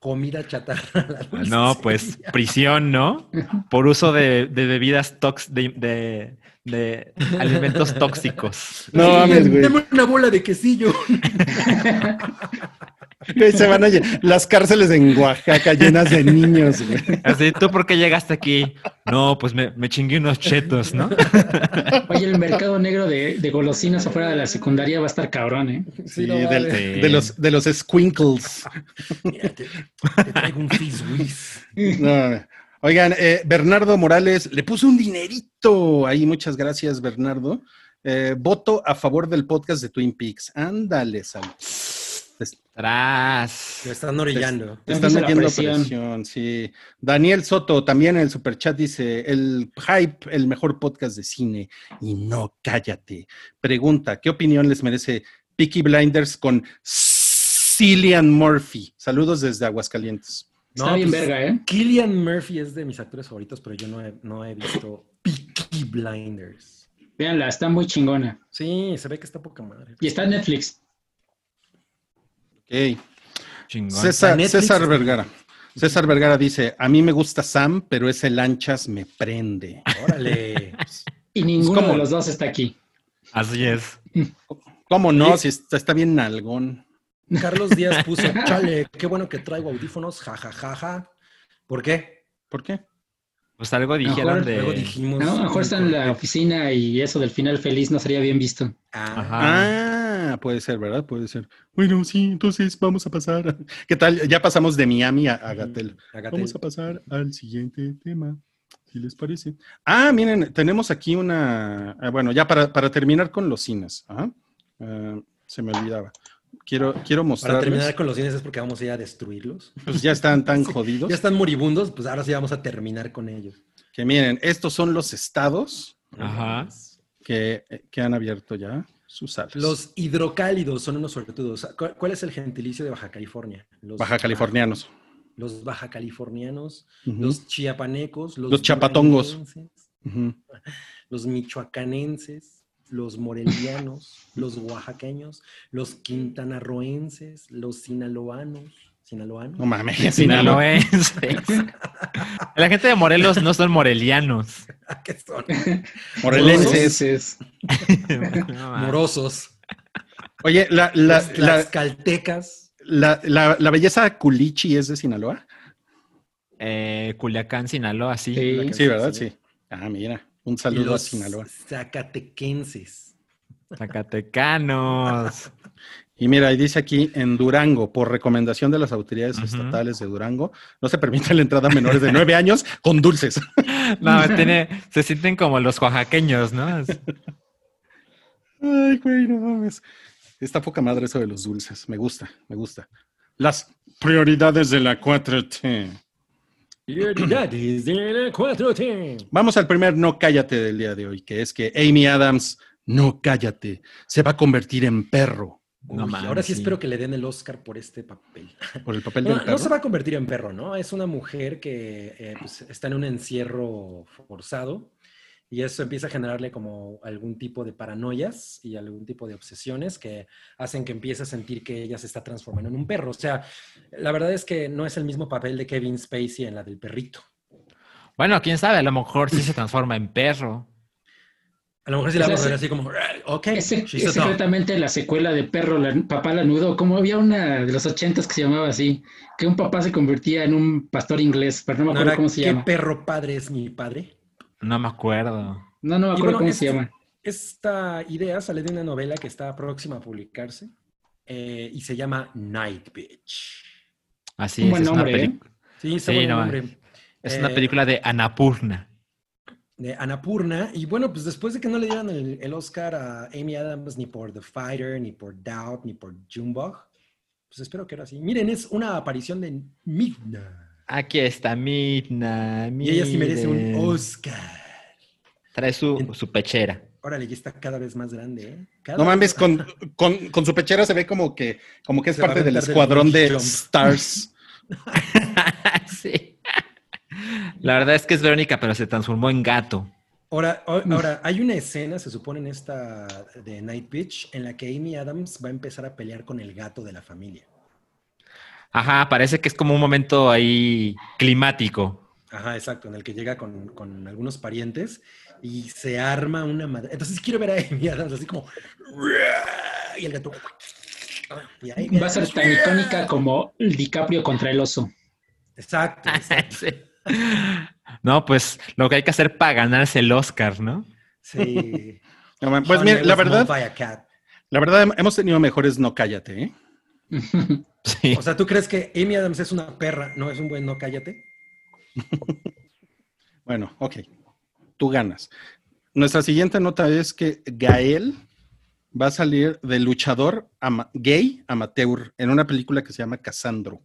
comida chatarra? a la No, pues prisión, ¿no? [laughs] Por uso de, de bebidas tóxicas, de, de- de alimentos tóxicos. No Sí, mames, güey. Dame una bola de quesillo. [laughs] Se van a las cárceles en Oaxaca llenas de niños, güey. Así, ¿tú por qué llegaste aquí? No, pues me, me chingué unos chetos, ¿no? Oye, el mercado negro de, de golosinas afuera de la secundaria va a estar cabrón, ¿eh? Sí, no del- vale. Sí. de, los, de los squinkles. Mira, te, te traigo un. No, Oigan, eh, Bernardo Morales le puso un dinerito ahí. Muchas gracias, Bernardo. Eh, voto a favor del podcast de Twin Peaks. Ándale, Sal. Tras. Me están orillando. te están metiendo presión. presión. sí. Daniel Soto también en el superchat dice: el hype, el mejor podcast de cine. Y no cállate. Pregunta: ¿qué opinión les merece Peaky Blinders con Cillian Murphy? Saludos desde Aguascalientes. Está bien pues, verga, ¿eh? Killian Murphy es de mis actores favoritos, pero yo no he, no he visto Peaky Blinders. Véanla, está muy chingona. Sí, se ve que está poca madre. Y está en Netflix. Ok. Chingón. César, Vergara. César Vergara dice, a mí me gusta Sam, pero ese lanchas me prende. Órale. [laughs] Y ninguno ¿cómo? de los dos está aquí. Así es. ¿Cómo no? Si está, está bien nalgón. Carlos Díaz puso, chale, qué bueno que traigo audífonos, jajajaja. ¿Por qué? ¿Por qué? Pues algo dijeron Mejor, de. dijimos. No, a lo mejor está en la oficina y eso del final feliz no sería bien visto. Ah, Ajá. Ah, puede ser, ¿verdad? Puede ser. Bueno, sí, entonces vamos a pasar. [laughs] ¿Qué tal? Ya pasamos de Miami a, a Gatel. Agatel. Vamos a pasar al siguiente tema, si les parece. Ah, miren, tenemos aquí una. ah, bueno, ya para, para terminar con los cines. Ajá. Ah, se me olvidaba. Quiero, quiero Para mostrarles. terminar con los cines es porque vamos a ir a destruirlos. Pues ya están tan [laughs] Sí, jodidos. Ya están moribundos, pues ahora sí vamos a terminar con ellos. Que miren, estos son los estados Ajá. que, que han abierto ya sus. Los hidrocálidos son unos suertudos. ¿Cuál, cuál es el gentilicio de Baja California? Los baja californianos. Los baja californianos, los chiapanecos, los, Los chapatongos. los michoacanenses, los morelianos, los oaxaqueños, los quintanarroenses, los sinaloanos. ¿Sinaloanos? No mames, [laughs] Sinaloa. Sinaloenses. La gente de Morelos no son morelianos. [laughs] ¿Qué son? Morelenses. [laughs] No. Morosos. Oye, la, la, los la, tlaxcaltecas. la, la- la belleza culichi es de Sinaloa. Eh, Culiacán, Sinaloa, sí. Sí. Sí, ¿verdad? Sí. Ah, mira. Un saludo a Sinaloa. zacatequenses. Zacatecanos. Y mira, ahí dice aquí en Durango, por recomendación de las autoridades estatales de Durango, no se permite la entrada a menores de nueve años con dulces. No, [laughs] tiene, se sienten como los oaxaqueños, ¿no? Ay, güey, no mames. Está poca madre eso de los dulces. Me gusta, me gusta. Las prioridades de la 4T. Prioridades de la 4T. Vamos al primer no cállate del día de hoy, que es que Amy Adams, no cállate, se va a convertir en perro No Uy, mames, ahora sí, sí. espero que le den el Oscar por este papel. [laughs] Por el papel No, del no perro. se va a convertir en perro, ¿no? Es una mujer que eh, pues, está en un encierro forzado y eso empieza a generarle como algún tipo de paranoias y algún tipo de obsesiones que hacen que empiece a sentir que ella se está transformando en un perro. O sea, la verdad es que no es el mismo papel de Kevin Spacey en la del perrito. Bueno, quién sabe, a lo mejor sí se transforma en perro. A lo mejor sí la vamos a ver así como, ok, Es, dog". secretamente la secuela de Perro, la, Papá Lanudo, como había una de los ochentas que se llamaba así, que un papá se convertía en un pastor inglés, pero no me ¿No acuerdo cómo se ¿Qué llama. perro padre es mi padre? No me acuerdo. No, no me acuerdo bueno, cómo se llama. Esta idea sale de una novela que está próxima a publicarse eh, y se llama Night Bitch. Así Un es. buen es una nombre, peli- ¿eh? Sí, Sí, buen no, nombre. Es una Eh, película de Anapurna. De Annapurna. Y bueno, pues después de que no le dieran el, el Oscar a Amy Adams ni por The Fighter, ni por Doubt, ni por Junebug, pues espero que ahora sí. Miren, es una aparición de Midna. Aquí está Midna. Y ella sí merece un. Oscar. Trae su, su pechera. Órale, ya está cada vez más grande, ¿eh? Cada No mames, vez- con, con, con su pechera se ve como que, como que es Se parte del escuadrón de. Stars. [laughs] sí. La verdad es que es Verónica, pero se transformó en gato. Ahora, ahora, hay una escena, se supone en esta de Night Bitch, en la que Amy Adams va a empezar a pelear con el gato de la familia. Ajá, parece que es como un momento ahí climático. Ajá, exacto, en el que llega con, con algunos parientes y se arma una madre. Entonces quiero ver a Amy Adams así como... Y el gato... y ahí- Va a ser tan icónica como el DiCaprio contra el oso. Exacto, exacto. [laughs] Sí. No, pues lo que hay que hacer para ganarse el Oscar, ¿no? Sí. No Pues mira, la verdad, la verdad hemos tenido mejores no cállate, ¿eh? [laughs] Sí. O sea, ¿tú crees que Amy Adams es una perra? ¿No es un buen no cállate? [laughs] Bueno, ok. Tú ganas. Nuestra siguiente nota es que Gael va a salir de luchador ama- gay amateur en una película que se llama Casandro.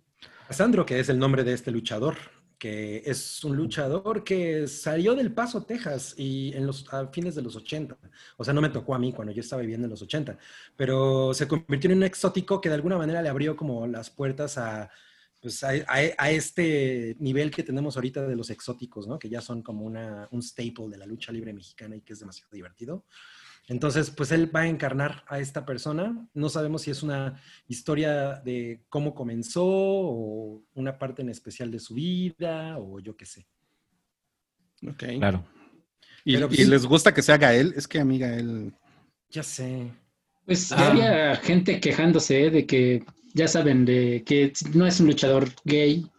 Sandro, que es el nombre de este luchador, que es un luchador que salió del Paso, Texas, y en los a fines de los 80. O sea, no me tocó a mí cuando yo estaba viviendo en los 80, pero se convirtió en un exótico que de alguna manera le abrió como las puertas a, pues, a, a- a este nivel que tenemos ahorita de los exóticos, ¿no? Que ya son como una, un staple de la lucha libre mexicana y que es demasiado divertido. Entonces, pues él va a encarnar a esta persona. No sabemos si es una historia de cómo comenzó o una parte en especial de su vida o yo qué sé. Ok. Claro. Y, Pero, y pues, les gusta que sea Gael. Es que a mí Gael. Ya sé. Pues Ah. había gente quejándose ¿eh? de que, ya saben, de que no es un luchador gay.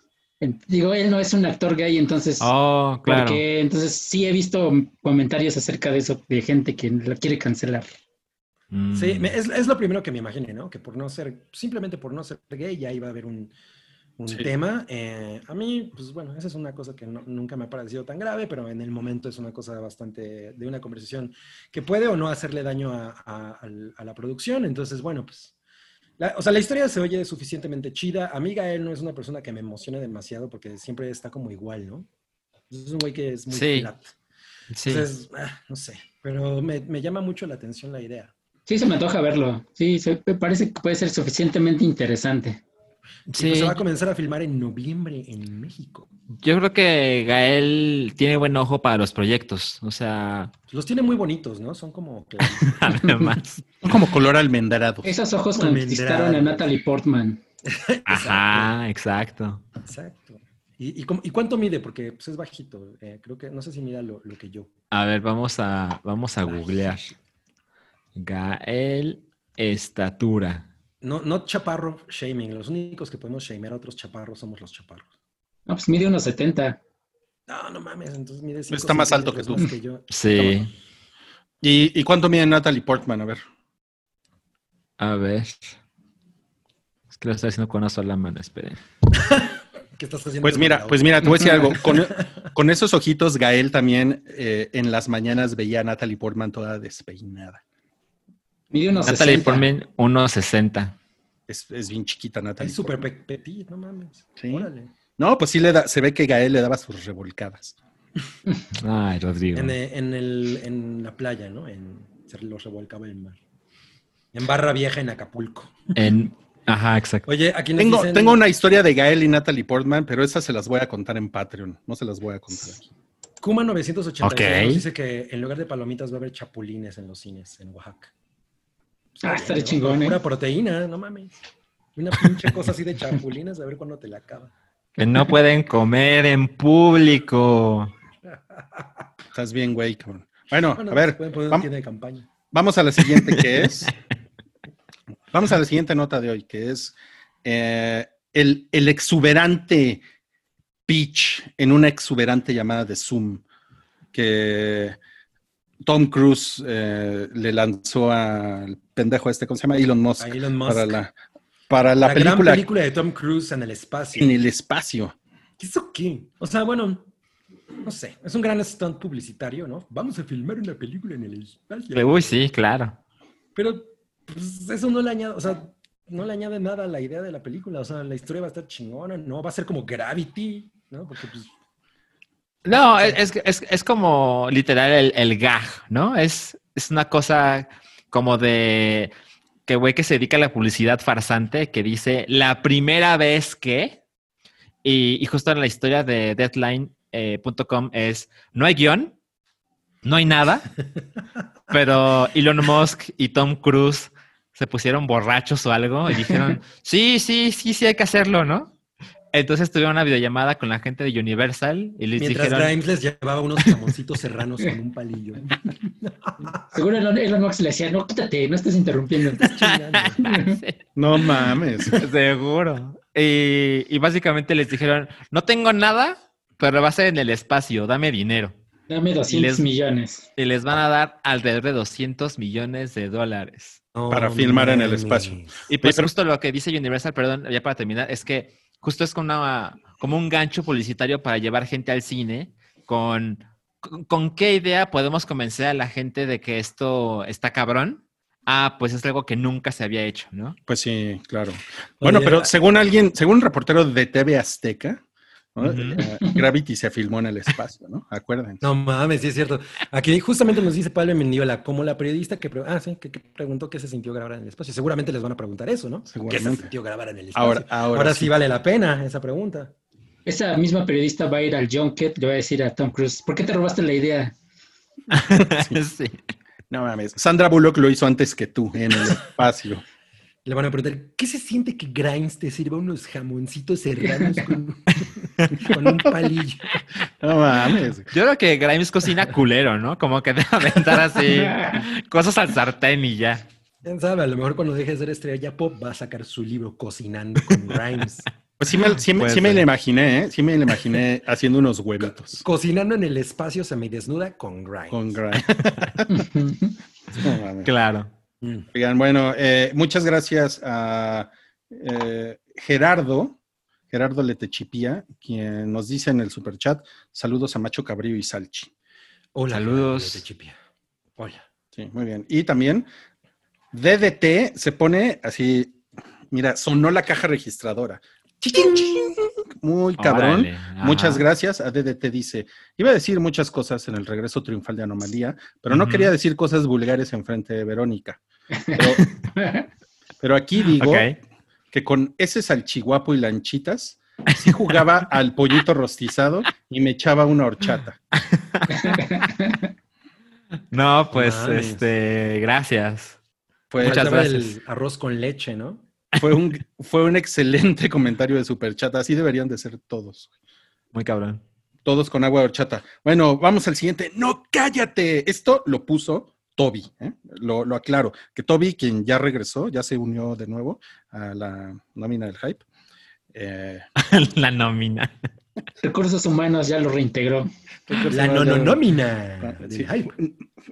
Digo, él no es un actor gay, entonces, Oh, claro. porque entonces sí he visto comentarios acerca de eso, de gente que la quiere cancelar. Mm. Sí, me- es, es lo primero que me imaginé, ¿no? Que por no ser, simplemente por no ser gay, ya iba a haber un, un Sí. tema. Eh, a mí, pues bueno, esa es una cosa que no- nunca me ha parecido tan grave, pero en el momento es una cosa bastante de una conversación que puede o no hacerle daño a, a- a la producción. Entonces, bueno, pues. La- o sea, la historia se oye suficientemente chida. A mí, Gael no es una persona que me emocione demasiado porque siempre está como igual, ¿no? Es un güey que es muy Sí. flat. Sí. Entonces, ah, no sé, pero me, me llama mucho la atención la idea. Sí, se me antoja verlo. Sí, se, me parece que puede ser suficientemente interesante. Sí. pues se va a comenzar a filmar en noviembre en México. Yo creo que Gael tiene buen ojo para los proyectos. O sea, Los tiene muy bonitos, ¿no? Son como que... [laughs] además. [laughs] Son como color almendrado. Esos ojos conquistaron a Natalie Portman. [laughs] Ajá, exacto. Exacto. ¿Y, y, cómo- y cuánto mide? Porque pues, es bajito. Eh, creo que, no sé si mira lo, lo que yo. A ver, vamos a, vamos a googlear. Gael estatura. No, no chaparro shaming. Los únicos que podemos shamear a otros chaparros somos los chaparros. No, pues mide unos 70. No, no mames. Entonces mide cinco Está más alto que tú. yo. Sí. ¿Y, y cuánto mide Natalie Portman? A ver. A ver. Es que lo estoy haciendo con una sola mano, esperen. [laughs] ¿Qué estás haciendo? Pues mira, pues mira, te voy a decir algo. Con, [laughs] con esos ojitos, Gael también eh, en las mañanas veía a Natalie Portman toda despeinada. Mide unos Natalie 60. Portman, 1.60. Es, es bien chiquita Natalie. Es súper petit, no mames. Sí. Órale. No, pues sí le da, se ve que Gael le daba sus revolcadas. Ay, Rodrigo. En, eh, en el, en la playa, ¿no? En, se los revolcaba el mar. En Barra Vieja, en Acapulco. En... Ajá, exacto. Oye, aquí nos Tengo, dicen- tengo una historia de Gael y Natalie Portman, pero esas se las voy a contar en Patreon. No se las voy a contar aquí. Kuma 980 Ok. nos dice que en lugar de palomitas va a haber chapulines en los cines en Oaxaca. Ah, bien, chingón, ¿no? ¿eh? Proteína, no mames. Una pinche cosa así de chapulines, a ver cuándo te la acaba. Que no pueden comer en público. Estás bien, güey, cabrón. Bueno, Bueno, a ver, pueden poner una vam- de campaña. vamos a la siguiente, que es. [laughs] Vamos a la siguiente nota de hoy, que es eh, el, el exuberante pitch en una exuberante llamada de Zoom que Tom Cruise eh, le lanzó al pendejo este, ¿cómo se llama? Elon Musk. A Elon Musk. Para la, para la, La, película, gran película de Tom Cruise en el espacio. en el espacio. ¿Qué ¿Eso qué? O sea, bueno, no sé. Es un gran stunt publicitario, ¿no? Vamos a filmar una película en el espacio. Uy, sí, claro. Pero pues, eso no le añade, o sea, no le añade nada a la idea de la película. O sea, la historia va a estar chingona, ¿no? Va a ser como Gravity, ¿no? Porque pues No, es, es, es, como literal el, el gag, ¿no? Es, es una cosa como de que güey que se dedica a la publicidad farsante que dice la primera vez que, y, y justo en la historia de deadline.com es, no hay guion, no hay nada, [laughs] pero Elon Musk y Tom Cruise se pusieron borrachos o algo y dijeron, sí, sí, sí, sí hay que hacerlo, ¿no? Entonces tuvieron una videollamada con la gente de Universal y les mientras dijeron... Grimes les llevaba unos jamoncitos serranos con un palillo. [laughs] Seguro Elon, Elon Musk le decía, no, quítate, no estés interrumpiendo. [laughs] No mames. Seguro. Y, y básicamente les dijeron, no tengo nada, pero va a ser en el espacio, dame dinero. Dame 200 les- millones. Y les van a dar alrededor de 200 millones de dólares. Para filmar en el espacio. Y pues pero- justo lo que dice Universal, perdón, ya para terminar, es que justo es como, una, como un gancho publicitario para llevar gente al cine con, con, con qué idea podemos convencer a la gente de que esto está cabrón. Ah, pues es algo que nunca se había hecho, ¿no? Pues sí, claro. Bueno, Oye, pero según alguien, según un reportero de TV Azteca, Eh, Gravity se filmó en el espacio, ¿no? Acuérdense. No mames, sí es cierto. Aquí justamente nos dice Pablo Mendiola, como la periodista que, pre- ah, sí, que, que preguntó qué se sintió grabar en el espacio. Seguramente les van a preguntar eso, ¿no? ¿Qué se sintió grabar en el espacio? Ahora, ahora, sí. vale la pena esa pregunta. Esa misma periodista va a ir al Junket, le va a decir a Tom Cruise, ¿por qué te robaste la idea? [laughs] sí. No mames. Sandra Bullock lo hizo antes que tú en el espacio. Le van a preguntar, ¿qué se siente que Grimes te sirva unos jamoncitos serranos con, [laughs] [laughs] con un palillo? No mames. Yo creo que Grimes cocina culero, ¿no? Como que debe aventar así cosas al sartén y ya. ¿Quién sabe? A lo mejor cuando deje de ser estrella pop va a sacar su libro Cocinando con Grimes. Pues sí me, sí me- Puede sí me lo imaginé, ¿eh? Sí me lo imaginé haciendo unos huevitos Cocinando en el espacio semidesnuda con Grimes. con Grimes. [laughs] No mames. Claro. Mm. Oigan, bueno, eh, muchas gracias a eh, Gerardo, Gerardo Letechipía, quien nos dice en el superchat, saludos a Macho Cabrillo y Salchi. Hola, Saludos. Chipia. Hola. Sí, muy bien. Y también DDT se pone así, mira, sonó la caja registradora. Muy cabrón. Órale. Muchas gracias. A DDT dice, iba a decir muchas cosas en el regreso triunfal de Anomalía, pero no quería decir cosas vulgares en frente de Verónica. Pero, [laughs] pero aquí digo Ok. Que con ese salchiguapo y lanchitas, sí jugaba [laughs] al pollito rostizado y me echaba una horchata. No, pues, este, gracias. Fue, Muchas gracias. el arroz con leche, ¿no? fue, un, fue un excelente comentario de superchat. Así deberían de ser todos. Muy cabrón. Todos con agua de horchata. Bueno, vamos al siguiente. No, cállate. Esto lo puso Toby. ¿eh? Lo, lo aclaro. Que Toby, quien ya regresó, ya se unió de nuevo a la nómina del hype. Eh, [laughs] La nómina. Recursos humanos ya lo reintegró. La no. Sí.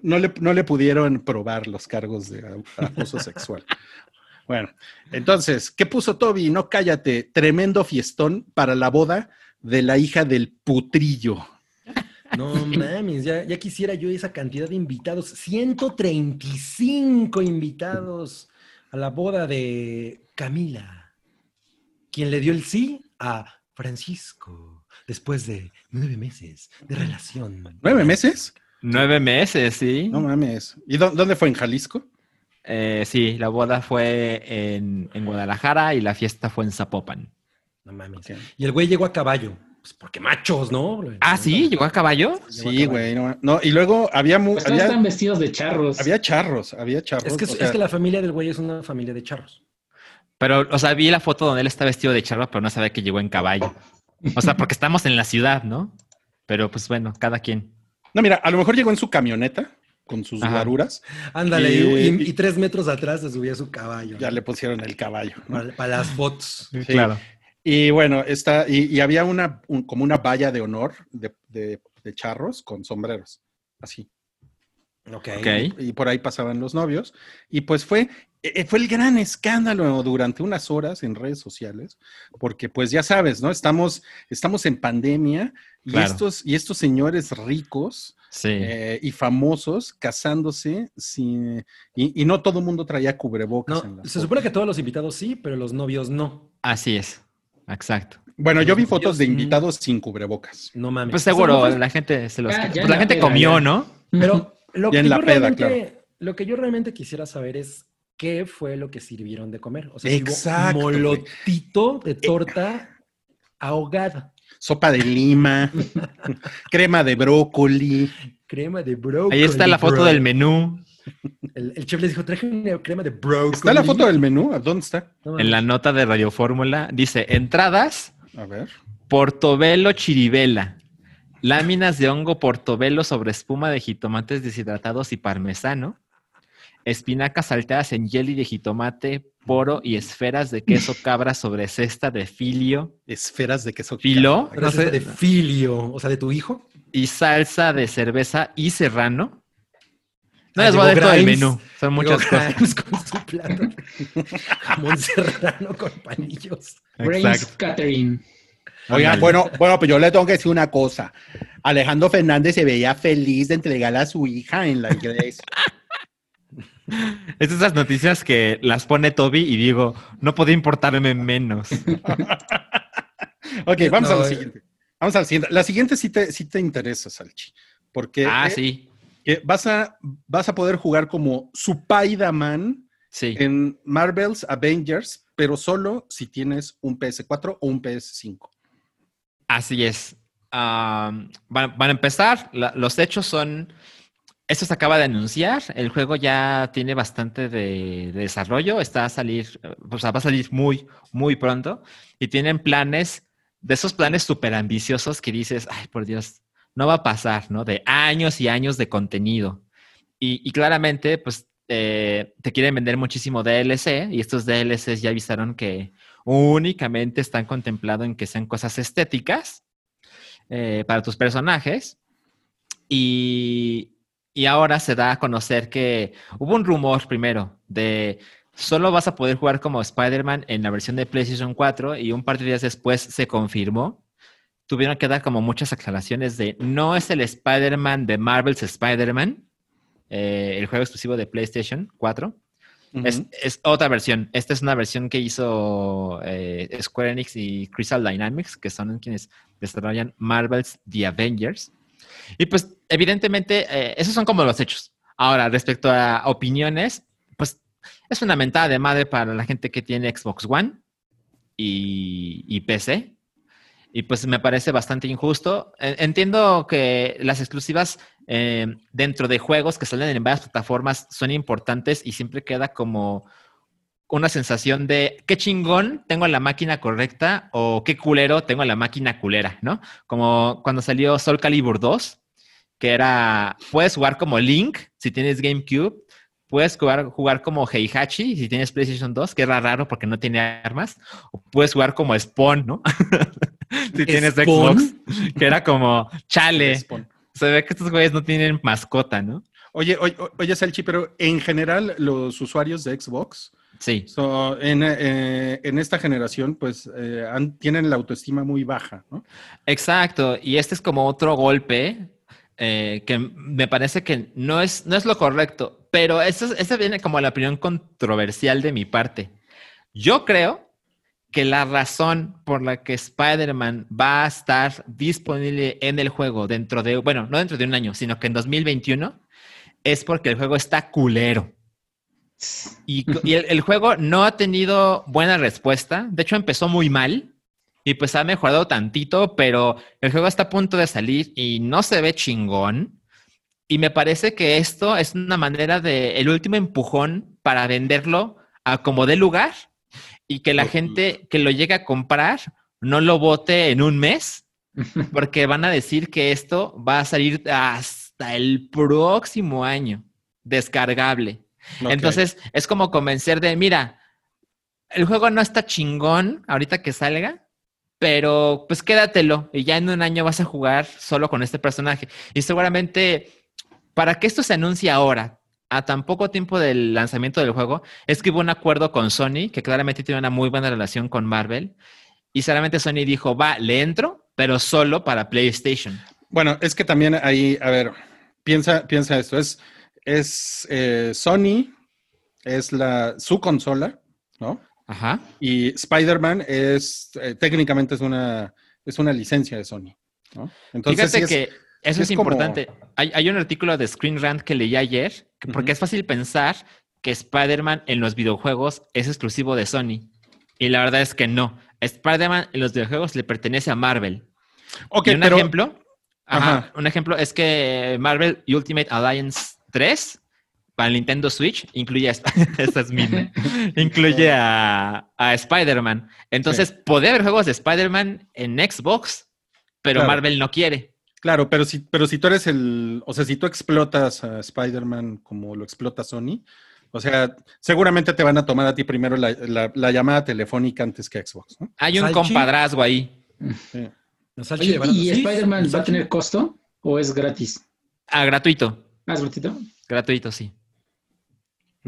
no, le, no le pudieron probar los cargos de abuso sexual. Bueno, entonces, ¿qué puso Toby? No cállate. Tremendo fiestón para la boda de la hija del putrillo. No mames, ya, ya quisiera yo esa cantidad de invitados. 135 invitados a la boda de Camila, quien le dio el sí a Francisco después de nueve meses de relación. ¿Nueve meses? Nueve meses, sí. No mames. ¿Y dó- dónde fue? ¿En Jalisco? Eh, sí, la boda fue en, en Guadalajara y la fiesta fue en Zapopan. No mames. Y el güey llegó a caballo. Pues porque machos, ¿no? Ah, sí, llegó a caballo. Sí, güey. No, no, y luego había, Pues todos había, están vestidos de charros. había charros, había charros. Es que, o es sea, que la familia del güey es una familia de charros. Pero, o sea, vi la foto donde él está vestido de charro, pero no sabía que llegó en caballo. O sea, porque estamos en la ciudad, ¿no? Pero pues bueno, cada quien. No, mira, a lo mejor llegó en su camioneta con sus Ajá. Ándale, Y- y, y- y- y tres metros atrás se subía su caballo. Ya ¿no? le pusieron el caballo. ¿no? Para, para las fotos. Sí. Claro. Y bueno, está, y, y había una, un- como una valla de honor de, de- de charros con sombreros, así. Ok. Ok. Y por ahí pasaban los novios. Y pues fue, eh, fue el gran escándalo durante unas horas en redes sociales, porque pues ya sabes, ¿no? Estamos, estamos en pandemia y, Claro. estos, y estos señores ricos Sí. eh, y famosos casándose sin, y, y no todo el mundo traía cubrebocas. en No, las se supone que todos los invitados sí, pero los novios no. Así es. Exacto. Bueno, yo vi fotos de mm. invitados sin cubrebocas. No mames. Pues O sea, seguro, la gente se los. Ya- Pues la en la gente peda, comió, ya. ¿no? Pero lo que, en yo la peda, realmente, lo que yo realmente quisiera saber es qué fue lo que sirvieron de comer. O sea, si hubo Exacto, güey. molotito de torta ahogada, Sopa de lima, [laughs] crema de brócoli. crema de brócoli. Ahí está la foto bro. del menú El, el chef les dijo, traje una crema de brócoli. ¿Está la foto del menú? ¿Dónde está? En la nota de Radio Fórmula. Dice: entradas, A ver. portobelo chiribela. Láminas de hongo portobelo sobre espuma de jitomates deshidratados y parmesano. Espinacas salteadas en jelly de jitomate, poro y esferas de queso cabra sobre cesta de filio. Esferas de queso. Filo. No sé. de filio, o sea, de tu hijo. y salsa de cerveza y serrano. No les voy a dar todo el menú, son muchas cosas. Con su plato de jamón [laughs] serrano con panillos. Brains. Catering. Oigan, Ándale. bueno, bueno, pues yo le tengo que decir una cosa. Alejandro Fernández se veía feliz de entregar a su hija en la iglesia. [laughs] Es esas noticias que las pone Toby y digo, no puede importarme menos. [laughs] Ok, vamos a No, eh. siguiente. Vamos a la siguiente. La siguiente sí te, sí te interesa, Salchi. Porque ah, eh, sí, que vas, a, vas a poder jugar como Spider-Man sí. en Marvel's Avengers, pero solo si tienes un PS4 o un PS5. Así es. Van, van a empezar. La- los hechos son. Esto se acaba de anunciar. El juego ya tiene bastante de, de desarrollo. Está a salir, o sea, va a salir muy, muy pronto. Y tienen planes, de esos planes súper ambiciosos que dices, ay, por Dios, no va a pasar, ¿no? De años y años de contenido. Y, claramente, pues, eh, te quieren vender muchísimo DLC. Y estos DLCs ya avisaron que únicamente están contemplados en que sean cosas estéticas eh, para tus personajes. Y, y ahora se da a conocer que hubo un rumor primero de solo vas a poder jugar como Spider-Man en la versión de PlayStation 4 y un par de días después se confirmó. Tuvieron que dar como muchas aclaraciones de no es el Spider-Man de Marvel's Spider-Man, eh, el juego exclusivo de PlayStation 4. Es, es otra versión. Esta es una versión que hizo eh, Square Enix y Crystal Dynamics, que son quienes desarrollan Marvel's The Avengers. Y pues, evidentemente, eh, esos son como los hechos. Ahora, respecto a opiniones, pues es una mentada de madre para la gente que tiene Xbox One y, y PC. Y pues me parece bastante injusto. En- Entiendo que las exclusivas eh, dentro de juegos que salen en varias plataformas son importantes y siempre queda como una sensación de qué chingón tengo la máquina correcta o qué culero tengo la máquina culera, ¿no? Como cuando salió Soul Calibur 2, que era, puedes jugar como Link si tienes GameCube, puedes jugar, jugar como Heihachi si tienes PlayStation 2, que era raro porque no tiene armas, o puedes jugar como Spawn, ¿no? [laughs] si tienes ¿Spawn? Xbox, que era como chale. Spawn. Se ve que estos güeyes no tienen mascota, ¿no? Oye, oye, oye, Salchi, pero en general los usuarios de Xbox Sí, so, en, eh, en esta generación pues eh, han- tienen la autoestima muy baja, ¿no? exacto. Y este es como otro golpe eh, que me parece que no es, no es lo correcto, pero eso, esa viene como la opinión controversial de mi parte. Yo creo que la razón por la que Spider-Man va a estar disponible en el juego dentro de, bueno, no dentro de un año, sino que en 2021, es porque el juego está culero. Y, y el juego no ha tenido buena respuesta. De hecho, empezó muy mal y pues ha mejorado tantito, pero el juego está a punto de salir y no se ve chingón. Y me parece que esto es una manera de el último empujón para venderlo a como dé lugar y que la gente que lo llegue a comprar no lo vote en un mes, [laughs] porque van a decir que esto va a salir hasta el próximo año, descargable. Entonces es como convencer de, mira, el juego no está chingón ahorita que salga, pero pues quédatelo y ya en un año vas a jugar solo con este personaje. Y seguramente para que esto se anuncie ahora, a tan poco tiempo del lanzamiento del juego, es que hubo un acuerdo con Sony, que claramente tiene una muy buena relación con Marvel, y solamente Sony dijo, va, le entro, pero solo para PlayStation. Bueno, es que también ahí, a ver, piensa, piensa esto, es, es eh, Sony, es la, su consola, ¿no? Ajá. Y Spider-Man es, eh, técnicamente es una, es una licencia de Sony, ¿no? Entonces, Fíjate sí es- que eso es es, como- importante. Hay, hay un artículo de Screen Rant que leí ayer, que- porque es fácil pensar que Spider-Man en los videojuegos es exclusivo de Sony. Y la verdad es que no. Spider-Man en los videojuegos le pertenece a Marvel. ok, y un pero, ejemplo, ajá, Ajá. un ejemplo es que Marvel Ultimate Alliance 3 para el Nintendo Switch incluye a, Sp- [laughs] esta es mi- [laughs] incluye a, a Spider-Man. Entonces, puede haber juegos de Spider-Man en Xbox, pero Claro. Marvel no quiere. claro, pero si, pero si tú eres el, o sea, si tú explotas a Spider-Man como lo explota Sony, o sea, seguramente te van a tomar a ti primero la, la- la llamada telefónica antes que Xbox, ¿no? Hay un Salchi. compadrazgo ahí. Sí. Oye. ¿y Sí, Spider-Man va a tener costo o es gratis? Ah, gratuito. ¿Ah, es gratuito? Gratuito, sí.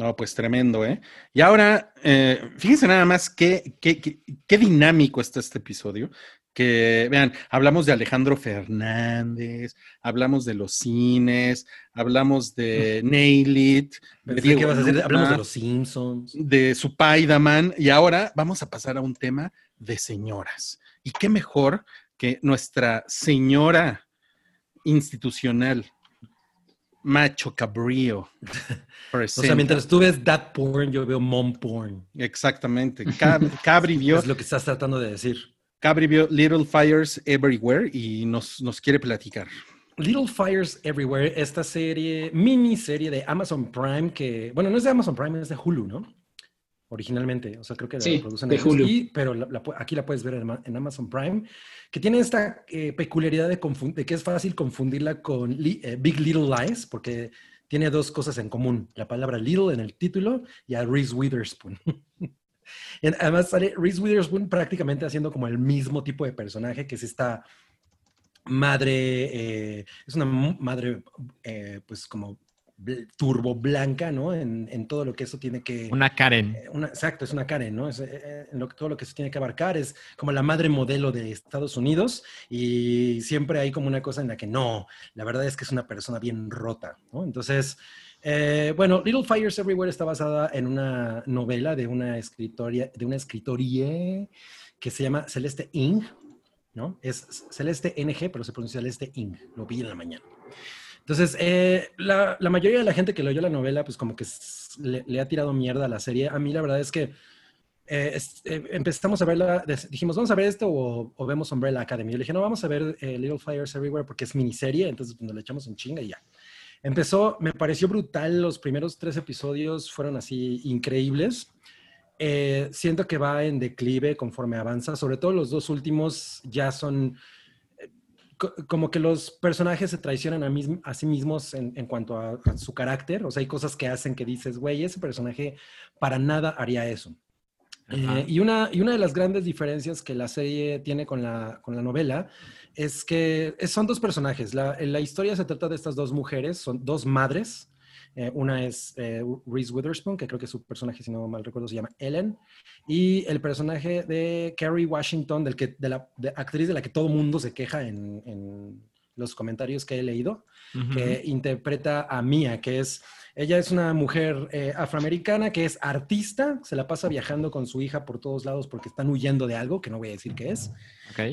No, pues tremendo, ¿eh? Y ahora, eh, fíjense nada más qué, qué, qué- qué dinámico está este episodio. Que vean, hablamos de Alejandro Fernández, hablamos de los cines, hablamos de Nail It, de Pensé que Diego ibas a decir, hablamos de los Simpsons. de Supaidaman, y ahora vamos a pasar a un tema de señoras. Y qué mejor que nuestra señora institucional, Macho Cabrío. [laughs] O sea, mientras tú ves that porn, yo veo mom porn. Exactamente. Cab- [laughs] Cabri vio, Es lo que estás tratando de decir. Cabri vio Little Fires Everywhere y nos, nos quiere platicar. Little Fires Everywhere, esta serie, miniserie de Amazon Prime, que, bueno, no es de Amazon Prime, es de Hulu, ¿no? Originalmente, o sea, creo que la Sí, producen de. Hulu. Y- pero la- la pu- aquí la puedes ver en, Ma- en Amazon Prime, que tiene esta eh, peculiaridad de, de que es fácil confundirla con Li- eh, Big Little Lies, porque tiene dos cosas en común, la palabra little en el título y a Reese Witherspoon. [laughs] Además sale Reese Witherspoon prácticamente haciendo como el mismo tipo de personaje, que es esta madre, eh, es una madre pues como turbo blanca, ¿no? En, en todo lo que eso tiene que... Una Karen. Eh, una- exacto, es una Karen, ¿no? Es, eh, eh, en lo todo lo que se tiene que abarcar es como la madre modelo de Estados Unidos y siempre hay como una cosa en la que no, la verdad es que es una persona bien rota, ¿no? Entonces, eh, bueno, Little Fires Everywhere está basada en una novela de una escritoria, de una escritorie que se llama Celeste Ing, ¿no? Es Celeste NG, pero se pronuncia Celeste Ing, lo vi en la mañana. Entonces, eh, la, la mayoría de la gente que leyó la novela, pues como que le, le ha tirado mierda a la serie. A mí la verdad es que eh, es- eh, empezamos a verla, dijimos, vamos a ver esto o, o vemos Umbrella Academy. Yo le dije, no, vamos a ver eh, Little Fires Everywhere porque es miniserie, entonces pues, nos le echamos en chinga y ya. Empezó, me pareció brutal, los primeros tres episodios fueron así increíbles. Eh, siento que va en declive conforme avanza, sobre todo los dos últimos ya son como que los personajes se traicionan a, mis- a sí mismos en, en cuanto a, a su carácter, o sea, hay cosas que hacen que dices, güey, ese personaje para nada haría eso. Eh, y, una, y una de las grandes diferencias que la serie tiene con la, con la novela es que son dos personajes. La, la historia se trata de estas dos mujeres, son dos madres. Eh, una es eh, Reese Witherspoon, que creo que su personaje, si no mal recuerdo, se llama Ellen. Y el personaje de Kerry Washington, del que, de la de actriz de la que todo mundo se queja en, en los comentarios que he leído, que interpreta a Mia, que es, ella es una mujer eh, afroamericana que es artista, se la pasa viajando con su hija por todos lados porque están huyendo de algo, que no voy a decir qué es,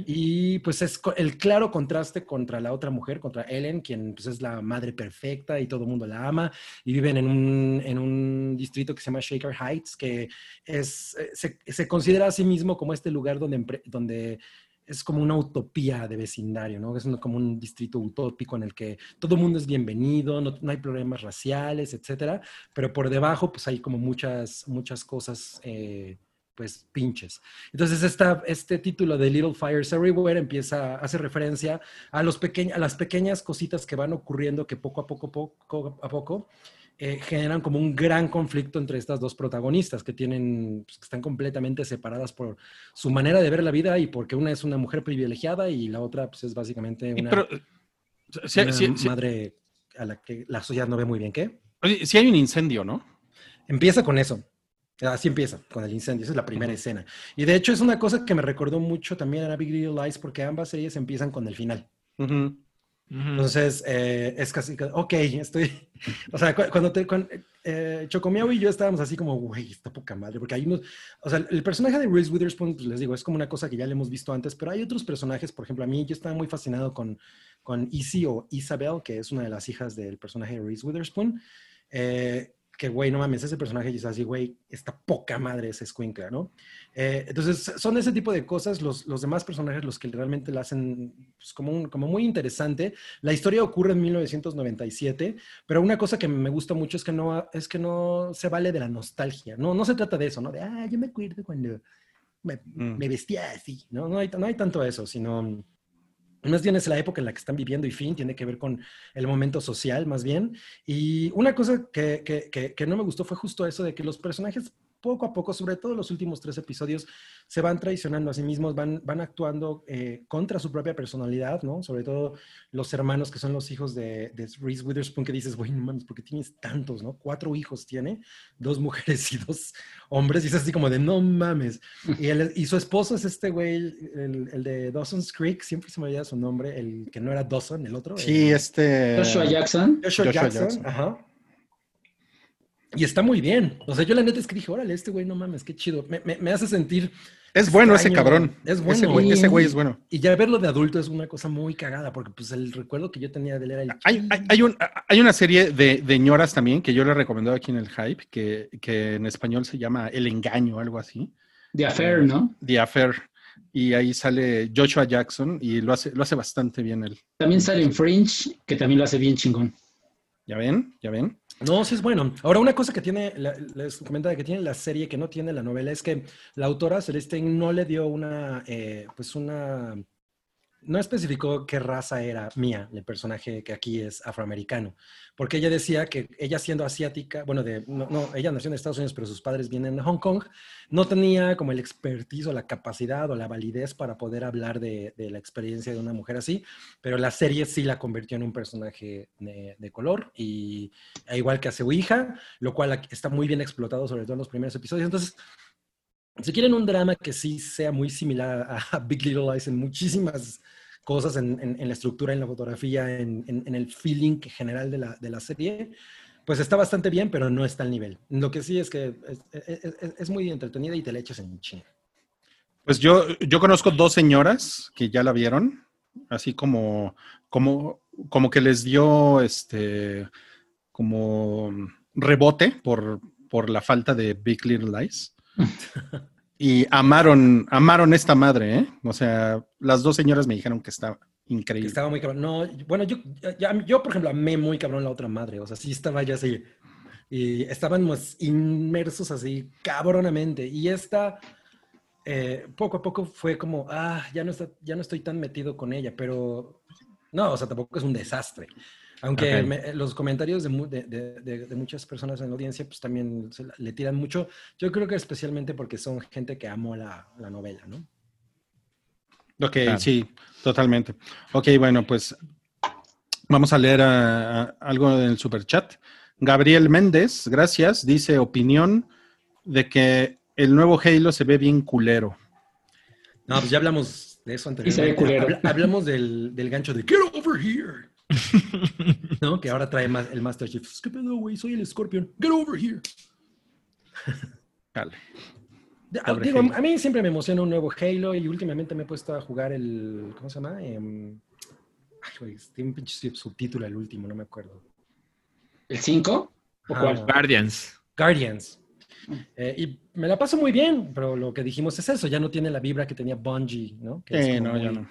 y pues es el claro contraste contra la otra mujer, contra Ellen, quien pues es la madre perfecta y todo el mundo la ama, y viven en un, en un distrito que se llama Shaker Heights, que es, eh, se, se considera a sí mismo como este lugar donde es como una utopía de vecindario, ¿no? Es un- como un distrito utópico en el que todo el mundo es bienvenido, no, hay problemas raciales, etcétera, pero por debajo pues hay como muchas, muchas cosas, eh, pues pinches. Entonces esta, este título de Little Fires Everywhere empieza, hace referencia a, los pequeñ- a las pequeñas cositas que van ocurriendo que poco a poco, poco a poco eh, generan como un gran conflicto entre estas dos protagonistas que tienen, pues, que están completamente separadas por su manera de ver la vida y porque una es una mujer privilegiada y la otra pues es básicamente una, pero, madre a la que la sociedad no ve muy bien. ¿Qué? sí hay un incendio, ¿no? Empieza con eso. Así empieza, con el incendio. Esa es la primera escena. Y de hecho es una cosa que me recordó mucho también a Big Little Lies porque ambas series empiezan con el final. Entonces, eh, es casi, ok, estoy, [laughs] o sea, cu- cuando te, cuando, eh, Chocomiao y yo estábamos así como, güey, está poca madre, porque hay unos, o sea, el personaje de Reese Witherspoon, pues les digo, es como una cosa que ya le hemos visto antes, pero hay otros personajes, por ejemplo, a mí yo estaba muy fascinado con, con Izzy o Isabel, que es una de las hijas del personaje de Reese Witherspoon, eh, que, güey, no mames, ese personaje y es así, güey, está poca madre ese escuincla, ¿no? Eh, entonces, son ese tipo de cosas, los, los demás personajes los que realmente la hacen pues, como, un- como muy interesante. La historia ocurre en 1997, pero una cosa que me gusta mucho es que no, es que no se vale de la nostalgia, no, no se trata de eso, ¿no? De, ah, yo me acuerdo cuando me, Mm. me vestía así, ¿no? No hay, no hay tanto eso, sino más bien es la época en la que están viviendo y fin, tiene que ver con el momento social más bien. Y una cosa que, que, que, no me gustó fue justo eso de que los personajes poco a poco, sobre todo los últimos tres episodios, se van traicionando a sí mismos, van, van actuando eh, contra su propia personalidad, ¿no? Sobre todo los hermanos que son los hijos de, de Reese Witherspoon, que dices, güey, no mames, ¿por qué tienes tantos, no? Cuatro hijos tiene, dos mujeres y dos hombres, y es así como de, no mames. Y, él- y su esposo es este güey, el, el de Dawson's Creek, siempre se me olvida su nombre, el que no era Dawson, el otro. Sí, el- este. Joshua Jackson. Joshua, Joshua Jackson, Jackson. ajá. Y está muy bien. O sea, yo la neta es que dije, órale, este güey, no mames, qué chido. Me, me- me hace sentir. Es bueno ese cabrón. Es Ese bueno. güey, ese güey es bueno. Y ya verlo de adulto es una cosa muy cagada, porque pues el recuerdo que yo tenía de él era el. Hay, hay, hay un- hay una serie de, de ñoras también que yo le he recomendado aquí en el Hype, que, que en español se llama El Engaño, algo así. The Affair, ¿no? The Affair. Y ahí sale Joshua Jackson y lo hace, lo hace bastante bien él. También sale en Fringe, que también lo hace bien chingón. ¿Ya ven? ¿Ya ven? No, sí es bueno. Ahora, una cosa que tiene, la- les comentaba que tiene la serie que no tiene la novela es que la autora Celeste no le dio una, eh, pues una, no especificó qué raza era Mía, el personaje que aquí es afroamericano, porque ella decía que ella siendo asiática, bueno, de, no, no, ella nació en Estados Unidos, pero sus padres vienen de Hong Kong, no tenía como el expertise o la capacidad o la validez para poder hablar de, la experiencia de una mujer así, pero la serie sí la convirtió en un personaje de, de color y e igual que a su hija, lo cual está muy bien explotado, sobre todo en los primeros episodios. Entonces, si quieren un drama que sí sea muy similar a, [laughs] Big Little Lies en muchísimas cosas, en, la estructura, en la fotografía, en, en- el feeling general de la, serie, pues está bastante bien, pero no está al nivel. Lo que sí es que es, es- es- muy entretenida y te la echas en chinga. Pues yo, yo conozco dos señoras que ya la vieron, así como, como, como que les dio este como rebote por, por la falta de Big Little Lies. [laughs] Y amaron, amaron esta madre, ¿eh? O sea, las dos señoras me dijeron que estaba increíble. estaba muy cabrón. No, bueno, yo, yo, por ejemplo, amé muy cabrón la otra madre. O sea, sí estaba ya así. Y estábamos inmersos así, cabronamente. Y esta, eh, poco a poco fue como, ah, ya no, está, ya no estoy tan metido con ella, pero no, o sea, tampoco es un desastre. Aunque me- los comentarios de, mu- de- de- de- de muchas personas en la audiencia, pues también se la- le tiran mucho. Yo creo que especialmente porque son gente que amó la, la novela, ¿no? Ok, Claro. sí, totalmente. Ok, bueno, pues vamos a leer ah, ah, algo en el super chat. Gabriel Méndez, gracias, dice opinión de que el nuevo Halo se ve bien culero. No, pues ya hablamos De eso Y se ve anteriormente. culero. Habla- hablamos del, del gancho de Get over here. [laughs] ¿No? Que ahora trae más, el Master Chief. ¿Qué pedo, güey? Soy el Scorpion. Get over here. [laughs] Dale. De- Pobre digo, Halo. a mí siempre me emociona un nuevo Halo y últimamente me he puesto a jugar el. ¿Cómo se llama? Em, ay, güey, tiene un pinche sub- subtítulo el último, no me acuerdo. ¿El 5? ¿O Ah. cuál? Guardians. Guardians. Eh, y me la paso muy bien, pero lo que dijimos es eso, ya no tiene la vibra que tenía Bungie, ¿no? Que es Eh, como no, ya muy, no.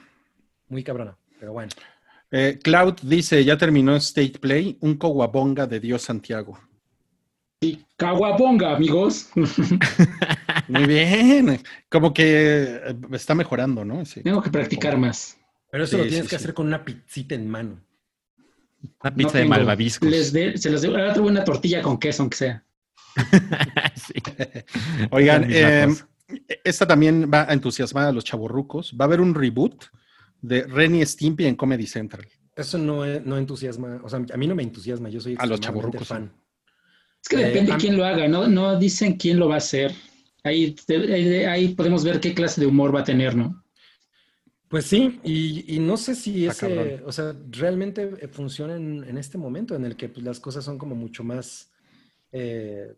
muy cabrona, pero bueno. Eh, Cloud dice, ya terminó State Play, un coguabonga de Dios Santiago. Sí, Caguabonga, amigos. [laughs] Muy bien. Como que eh, está mejorando, ¿no? Ese- Tengo que practicar más. Pero eso Sí, lo tienes sí, que sí. hacer con una pizzita en mano. Una No pizza de tengo. malvaviscos. Les de- se los debo. Ahora una tortilla con queso, aunque sea. [laughs] Sí. Oigan, eh, datos. esta también va a entusiasmar a los chavorrucos. Va a haber un reboot de Renny Stimpy en Comedy Central. Eso no, eh, no entusiasma, o sea, a mí no me entusiasma, yo soy A los chavorrucos, fan. Es que Eh, depende a- quién lo haga, ¿no? No dicen quién lo va a hacer. Ahí, ahí, ahí podemos ver qué clase de humor va a tener, ¿no? Pues sí, y, y no sé si ese, o sea, realmente eh, funciona en, en este momento en el que pues, las cosas son como mucho más... eh,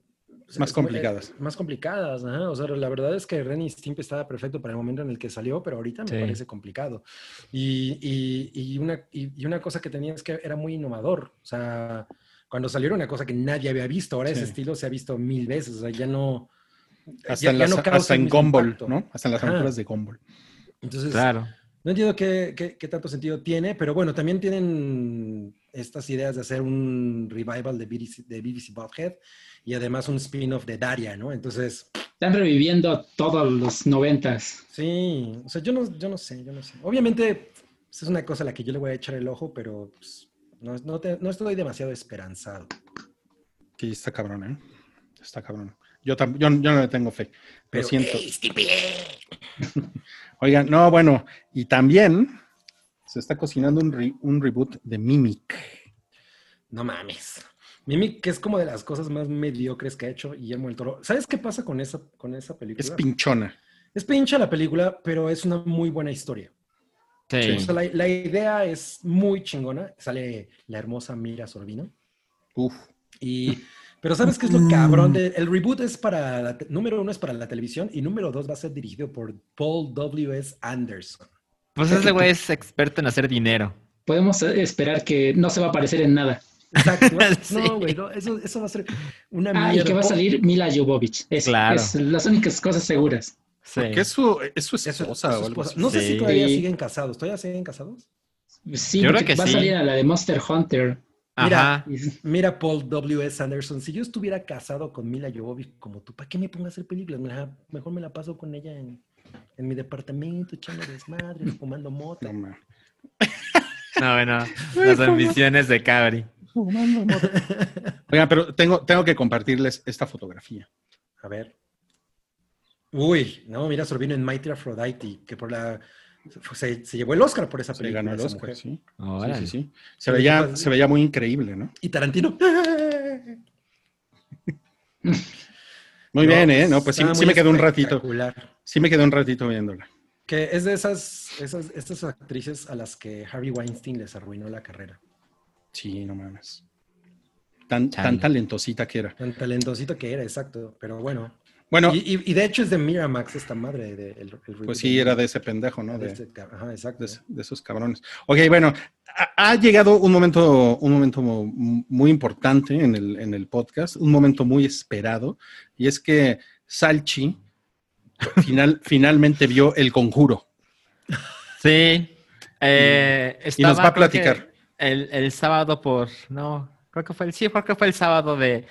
Más es- complicadas. eh, más complicadas, ajá. O sea, la verdad es que Ren y Stimpy estaba perfecto para el momento en el que salió, pero ahorita me Sí. parece complicado. Y, y- y una, y, y una cosa que tenía es que era muy innovador. O sea, cuando salió era una cosa que nadie había visto, ahora ese Sí. estilo se ha visto mil veces, o sea, ya no... Hasta, ya- en, ya las- no hasta en Gumball, impacto. ¿no? Hasta en las Ajá. aventuras de Gumball. Entonces, Claro. no entiendo qué, qué- qué tanto sentido tiene, pero bueno, también tienen estas ideas de hacer un revival de BBC, de BBC Butthead y además un spin-off de Daria, ¿no? Entonces, Están reviviendo todos los noventas. sí, o sea, yo no, yo no sé, yo no sé. Obviamente, esa es una cosa a la que yo le voy a echar el ojo, pero pues, no, no, te- no estoy demasiado esperanzado. Sí, está cabrón, ¿eh? Está cabrón. Yo, tam- yo, yo no le tengo fe. Pero, Lo siento. [laughs] Oigan, no, bueno, y también se está cocinando un, re- un reboot de Mimic. No mames. Mimic, que es como de las cosas más mediocres que ha hecho Guillermo del Toro. ¿Sabes qué pasa con esa, con esa película? Es pinchona. Es pincha la película, pero es una muy buena historia. Sí. O sea, la, la idea es muy chingona. Sale la hermosa Mira Sorbino. Uf. Y, pero ¿sabes qué es lo cabrón? De, el reboot es para, la número uno es para la televisión y número dos va a ser dirigido por Paul W.S. Anderson. Pues ese güey es experto en hacer dinero. Podemos esperar que no se va a aparecer en nada. Exacto. [laughs] Sí. No, güey, no, eso, eso va a ser una Ah, y mierda. que va a Paul- salir Mila Jovovich. Es, Claro. es las únicas cosas seguras. Sí. ¿Qué es su, es su Eso- esposa es algo esposa. así? No sé si todavía siguen casados. ¿Todavía siguen casados? Sí, Yo creo porque que va sí. a salir a la de Monster Hunter. Mira, Ajá. Mira, Paul W.S. Anderson, si yo estuviera casado con Mila Jovovich como tú, ¿para qué me pongo a hacer películas? Me la- mejor me la paso con ella en, en mi departamento, echando desmadre, fumando mota. No, [laughs] bueno, las ambiciones de Cabri. [laughs] Oigan, pero tengo, tengo que compartirles esta fotografía. A ver. Uy, no, mira, Sorbino en Mighty Aphrodite, que por la... Se, se llevó el Oscar por esa Se película. ganó el Oscar, sí. Sí, sí, sí. Se veía, se veía muy increíble, ¿no? Y Tarantino. [laughs] Muy No, bien, ¿eh? No, pues sí, me quedé un ratito. Sí me quedé un ratito viéndola. Que es de esas, esas, estas actrices a las que Harvey Weinstein les arruinó la carrera. Sí, no mames. Tan, Chale. tan talentosita que era. Tan talentosito que era, exacto. Pero bueno. Bueno, Y, y- y de hecho es de Miramax esta madre. De, el, pues sí, era de ese pendejo, ¿no? De De, este Ajá, exacto. de, de esos cabrones. Ok, bueno, ha, ha llegado un momento, un momento mu- muy importante en el, en el podcast, un momento muy esperado, y es que Salchi final, [laughs] finalmente vio el conjuro. Sí. Eh, Y nos va a platicar. El, el sábado por. No, creo que fue el. Sí, creo que fue el sábado de.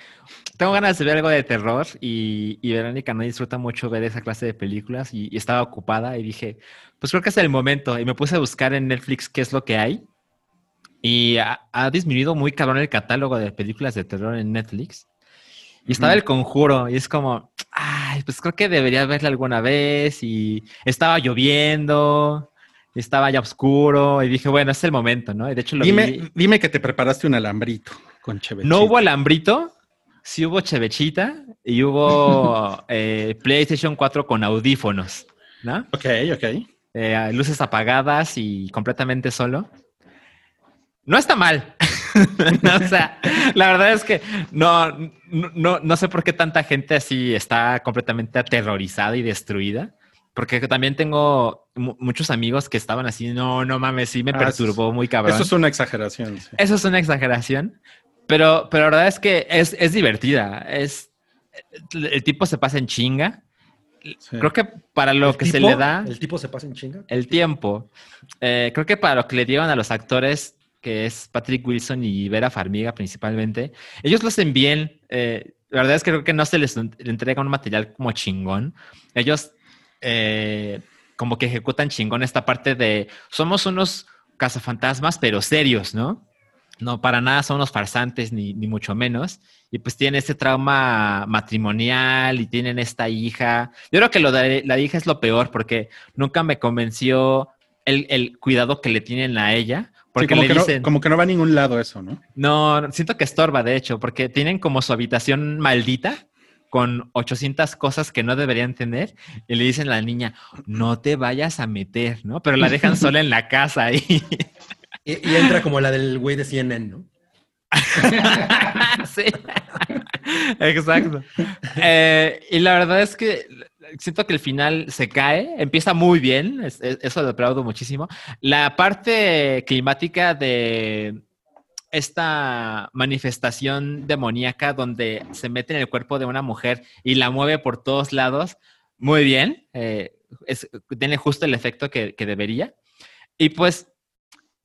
Tengo ganas de ver algo de terror y, y Verónica no disfruta mucho ver esa clase de películas y, y estaba ocupada y dije, pues creo que es el momento. Y me puse a buscar en Netflix qué es lo que hay. Y ha, ha disminuido muy cabrón el catálogo de películas de terror en Netflix. Y estaba el conjuro y es como, ay, pues creo que debería verla alguna vez y estaba lloviendo, estaba ya oscuro y dije, bueno, es el momento, ¿no? Y de hecho lo vi- Dime, dime que te preparaste un alambrito con Chevechita. no hubo alambrito, sí hubo chevechita y hubo [laughs] eh, PlayStation 4 con audífonos, ¿no? Ok, ok. eh, luces apagadas y completamente solo. No está mal. [laughs] o sea, la verdad es que no, no, no sé por qué tanta gente así está completamente aterrorizada y destruida. Porque también tengo mu- muchos amigos que estaban así, no, no mames, sí me Ah, perturbó muy cabrón. Eso es una exageración. sí. Eso es una exageración, pero, pero la verdad es que es, es divertida. Es, el tipo se pasa en chinga. Sí. Creo que para lo ¿El que se tipo? le da ¿El tipo se pasa en chinga? el tiempo, eh, creo que para lo que le dieron a los actores, que es Patrick Wilson y Vera Farmiga principalmente, ellos lo hacen bien. Eh, la verdad es que creo que no se les en- entrega un material como chingón. Ellos eh, como que ejecutan chingón esta parte de somos unos cazafantasmas, pero serios, ¿no? No, para nada son unos farsantes, ni, ni mucho menos. Y pues tienen este trauma matrimonial y tienen esta hija. Yo creo que lo de la hija es lo peor porque nunca me convenció el, el cuidado que le tienen a ella. Sí, Porque como, le que dicen, no, como que no va a ningún lado eso, ¿no? no, siento que estorba, de hecho, porque tienen como su habitación maldita con 800 cosas que no deberían tener y le dicen a la niña, no te vayas a meter, ¿no? Pero la dejan sola en la casa y [laughs] Y, y entra como la del güey de CNN, ¿no? [laughs] sí, exacto. Eh, y la verdad es que siento que el final se cae, empieza muy bien, es- es- eso lo aplaudo muchísimo. La parte climática de esta manifestación demoníaca donde se mete en el cuerpo de una mujer y la mueve por todos lados, muy bien, eh, es- tiene justo el efecto que, que debería. Y pues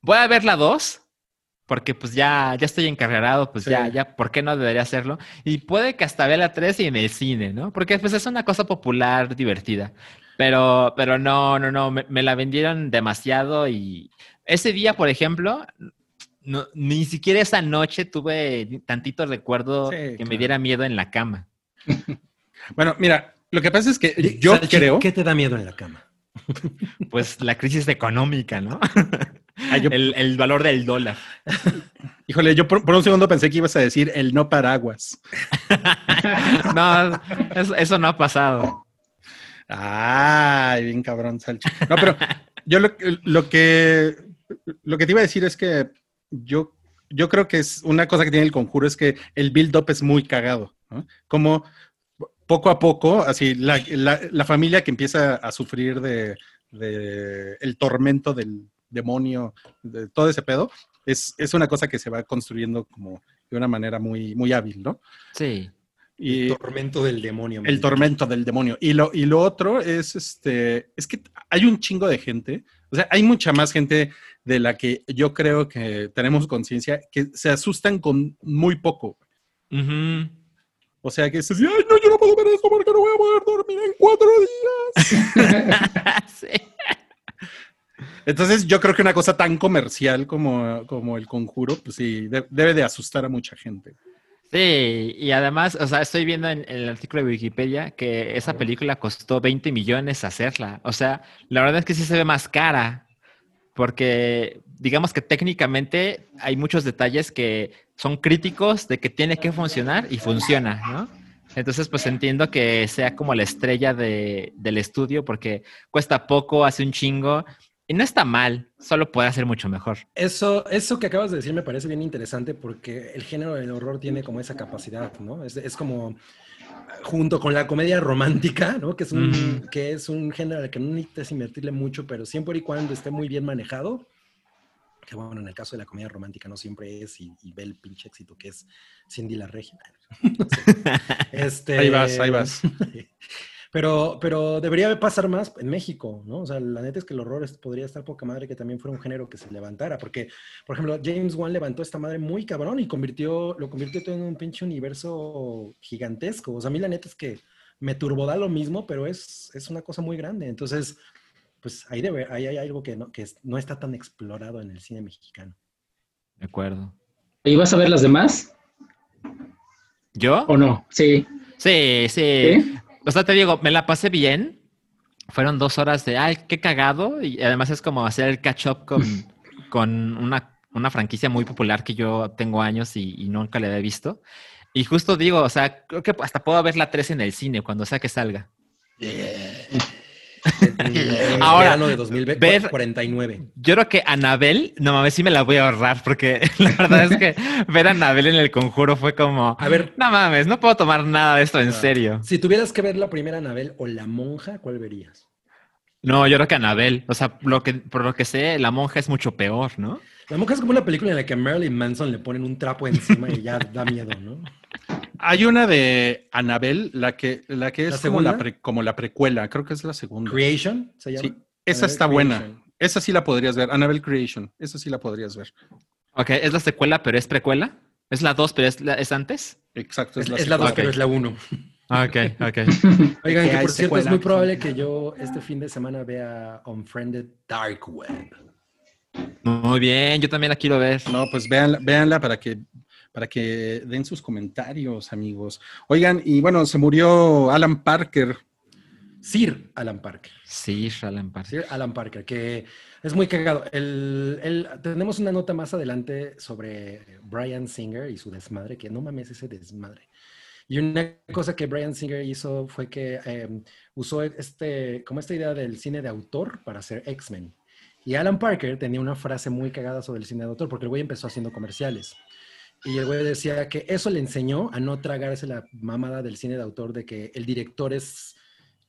voy a ver la 2, porque pues ya, ya estoy encarregado, pues Sí. ya, ya, ¿por qué no debería hacerlo? Y puede que hasta vea la 3 y en el cine, ¿no? Porque pues es una cosa popular, divertida. Pero, pero no, no, no, me, me la vendieron demasiado y ese día, por ejemplo, no, ni siquiera esa noche tuve tantito recuerdo Sí, que me diera miedo en la cama. [laughs] Bueno, mira, lo que pasa es que yo creo. ¿Qué te da miedo en la cama? [laughs] Pues la crisis económica, ¿no? Ah, yo- [laughs] el, el valor del dólar. híjole, yo por, por un segundo pensé que ibas a decir el no paraguas. No, eso, eso no ha pasado. Ay, bien cabrón, Salchi. No, pero yo lo, lo que lo que te iba a decir es que yo, yo creo que es una cosa que tiene el conjuro es que el build-up es muy cagado. ¿no? Como poco a poco, así la, la- la familia que empieza a sufrir de, de el tormento del demonio, de todo ese pedo, es, es una cosa que se va construyendo como de una manera muy, muy hábil, ¿no? Sí. Y, El tormento del demonio. el tormento del demonio. Y lo, y lo otro es este, es que hay un chingo de gente, o sea, hay mucha más gente de la que yo creo que tenemos conciencia que se asustan con muy poco. O sea, que es así, ay, no, yo no puedo ver esto porque no voy a poder dormir en cuatro días. [laughs] Sí. Entonces, yo creo que una cosa tan comercial como, como el conjuro, pues sí, de- debe de asustar a mucha gente. Sí, y además, o sea, estoy viendo en, en el artículo de Wikipedia que esa película costó 20 millones hacerla. O sea, la verdad es que sí se ve más cara, porque digamos que técnicamente hay muchos detalles que son críticos de que tiene que funcionar y funciona, ¿no? Entonces, pues entiendo que sea como la estrella de- del estudio porque cuesta poco, hace un chingo y no está mal, solo puede hacer mucho mejor. Eso, eso que acabas de decir me parece bien interesante porque el género del horror tiene como esa capacidad, ¿no? Es, es como junto con la comedia romántica, ¿no? Que es un, Ujú. que es un género al que no necesitas invertirle mucho, pero siempre y cuando esté muy bien manejado, que bueno, en el caso de la comedia romántica no siempre es y, y ve el pinche éxito que es Cindy la Regia. [laughs] No sé. [laughs] Este, Ahí vas, ahí vas. [laughs] Pero, pero debería pasar más en México, ¿no? O sea, la neta es que el horror podría estar poca madre que también fuera un género que se levantara, porque, por ejemplo, James Wan levantó esta madre muy cabrón y convirtió, lo convirtió todo en un pinche universo gigantesco. O sea, a mí la neta es que me turboda lo mismo, pero es, es una cosa muy grande. Entonces, pues ahí, debe, ahí hay algo que no, que es- no está tan explorado en el cine mexicano. De acuerdo. ¿Y vas a ver las demás ¿Yo? o no? Sí. Sí, sí. ¿Sí? O sea, te digo, me la pasé bien. Fueron dos horas de, ay, qué cagado. Y además es como hacer el catch-up con, con una, una franquicia muy popular que yo tengo años y, y nunca la había visto. Y justo digo, o sea, creo que hasta puedo ver la 3 en el cine cuando sea que salga. En Ahora, de 2049. Yo creo que Anabel, no mames, sí me la voy a ahorrar porque [laughs] la verdad es que ver a Anabel en el conjuro fue como, A ver, no mames, no puedo tomar nada de esto en Ah. serio. si tuvieras que ver la primera Anabel o la monja, ¿cuál verías? No, yo creo que Anabel, o sea, lo que, por lo que sé, la monja es mucho peor, ¿no? La monja es como una película en la que a Marilyn Manson le ponen un trapo encima y ya da miedo, ¿no? Hay una de Anabel, la que, la que ¿La es como la, segunda? pre- como la precuela, creo que es la segunda. Creation se llama. Sí, esa Annabelle está buena. Esa sí la podrías ver. Annabelle Creation. Esa sí la podrías ver. Ok, es la secuela, pero es precuela. Es la 2, pero es, la- es antes. Exacto. Es, es la 2, secuela. pero es la 1. Ok, ok. [laughs] Oigan, Que por cierto es muy probable que yo este fin de semana vea Unfriended Dark Web. Muy bien, yo también la quiero ver. No, pues véanla, véanla para que para que den sus comentarios, amigos. Oigan, y bueno, se murió Alan Parker. Sir Alan Parker. Sí, Alan Parker. Sir Alan Parker, que es muy cagado. El, el- tenemos una nota más adelante sobre Brian Singer y su desmadre, que no mames ese desmadre. Y una cosa que Brian Singer hizo fue que eh, usó este, como esta idea del cine de autor para hacer X-Men. Y Alan Parker tenía una frase muy cagada sobre el cine de autor, porque el güey empezó haciendo comerciales. Y el güey decía que eso le enseñó a no tragarse la mamada del cine de autor de que el director es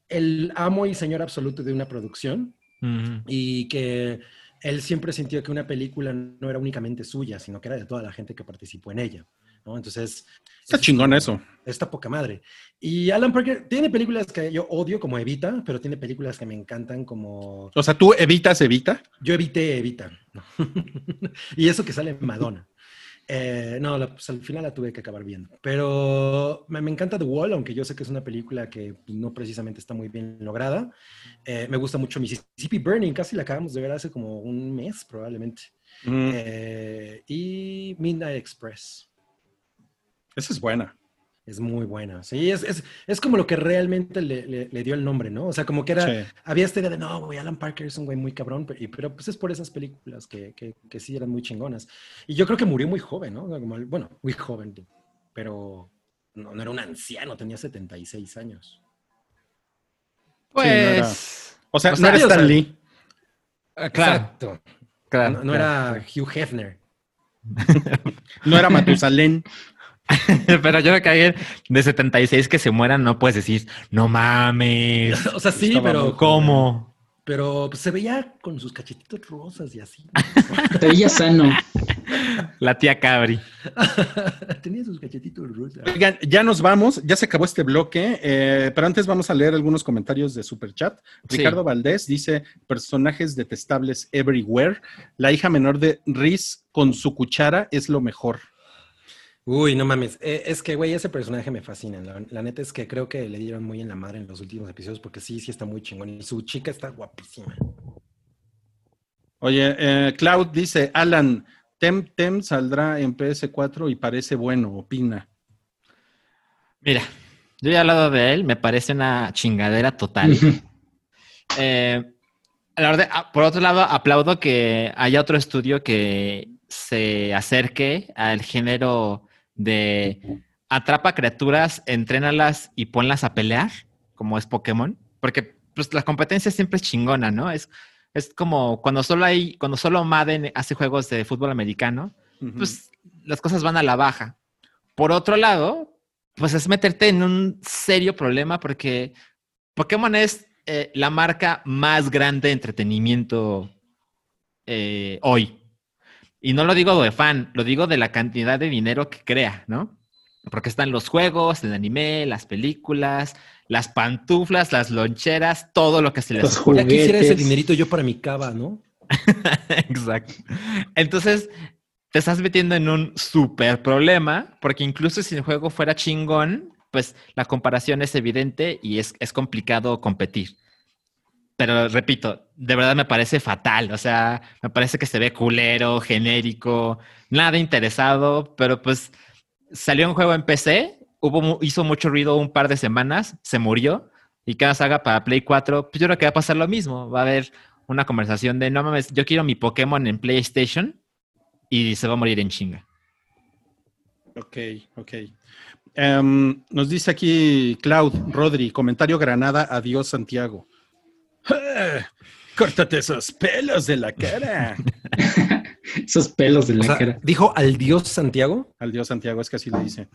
el amo y señor absoluto de una producción y que él siempre sintió que una película no era únicamente suya, sino que era de toda la gente que participó en ella. ¿no? Entonces, Está es chingón como- eso. Está poca madre. Y Alan Parker tiene películas que yo odio como Evita, pero tiene películas que me encantan como O sea, tú evitas Evita. Yo evité Evita. [laughs] y eso que sale en Madonna. Eh, no, la- pues, al final la tuve que acabar viendo. Pero me, me encanta The Wall, aunque yo sé que es una película que no precisamente está muy bien lograda. Eh, me gusta mucho Mississippi Burning, casi la acabamos de ver hace como un mes probablemente. Mm, Eh, y Midnight Express. esa es buena. Es muy buena. Sí, es, es, es como lo que realmente le, le- le dio el nombre, ¿no? O sea, como que era, Sí. había esta idea de, no, güey, Alan Parker es un güey muy cabrón, pero, y- pero, pues es por esas películas que, que, que sí eran muy chingonas. Y yo creo que murió muy joven, ¿no? O sea, como el- bueno, muy joven, pero no, no era un anciano, tenía 76 años. Pues. O sea, O no era sí, o sea, Stan Lee. ah, claro, Exacto. claro. no no claro. era Hugh Hefner. [laughs] No era Matusalén. [laughs] Pero yo creo que alguien de 76 que se mueran no puedes decir, no mames. [laughs] o sea, sí, pero... ¿Cómo? Pero pues, se veía con sus cachetitos rosas y así. Te [laughs] veía sano. La tía Cabri. tenía sus cachetitos rosas. Oigan, ya nos vamos, ya se acabó este bloque, eh, pero antes vamos a leer algunos comentarios de Superchat. Sí. Ricardo Valdés dice, personajes detestables everywhere. La hija menor de Riz con su cuchara es lo mejor. Uy, no mames. Eh, es que, güey, ese personaje me fascina. La, la neta es que creo que le dieron muy en la madre en los últimos episodios porque sí, sí está muy chingón. Y su chica está guapísima. Oye, eh, Cloud dice, Alan, Tem Tem saldrá en PS4 y parece bueno, opina. Mira, yo ya he hablado de él, me parece una chingadera total. Eh, la verdad, por otro lado, aplaudo que haya otro estudio que se acerque al género de atrapa criaturas, entrénalas y ponlas a pelear, como es Pokémon, porque pues, la competencia siempre es chingona, ¿no? Es, es como cuando solo hay, cuando solo Madden hace juegos de fútbol americano, pues las cosas van a la baja. Por otro lado, pues es meterte en un serio problema porque Pokémon es eh, la marca más grande de entretenimiento eh, hoy. Y no lo digo de fan, lo digo de la cantidad de dinero que crea, ¿no? Porque están los juegos, el anime, las películas, las pantuflas, las loncheras, todo lo que se les Los ocurra. Ya quisiera ese dinerito yo para mi cava, ¿no? [laughs] Exacto. Entonces, te estás metiendo en un súper problema, porque incluso si el juego fuera chingón, pues la comparación es evidente y es, es complicado competir. Pero repito, de verdad me parece fatal. O sea, me parece que se ve culero, genérico, nada interesado, pero pues salió un juego en PC, hubo, hizo mucho ruido un par de semanas, se murió, y cada saga para Play 4, pues yo creo que va a pasar lo mismo. Va a haber una conversación de, no mames, yo quiero mi Pokémon en PlayStation y se va a morir en chinga. Ok, ok. Em, nos dice aquí Cloud, Rodri, comentario Granada, adiós Santiago. "Ah, Córtate esos pelos de la cara. [laughs] Esos pelos de O la sea, cara. dijo al dios Santiago. Al dios Santiago, es que así le dice.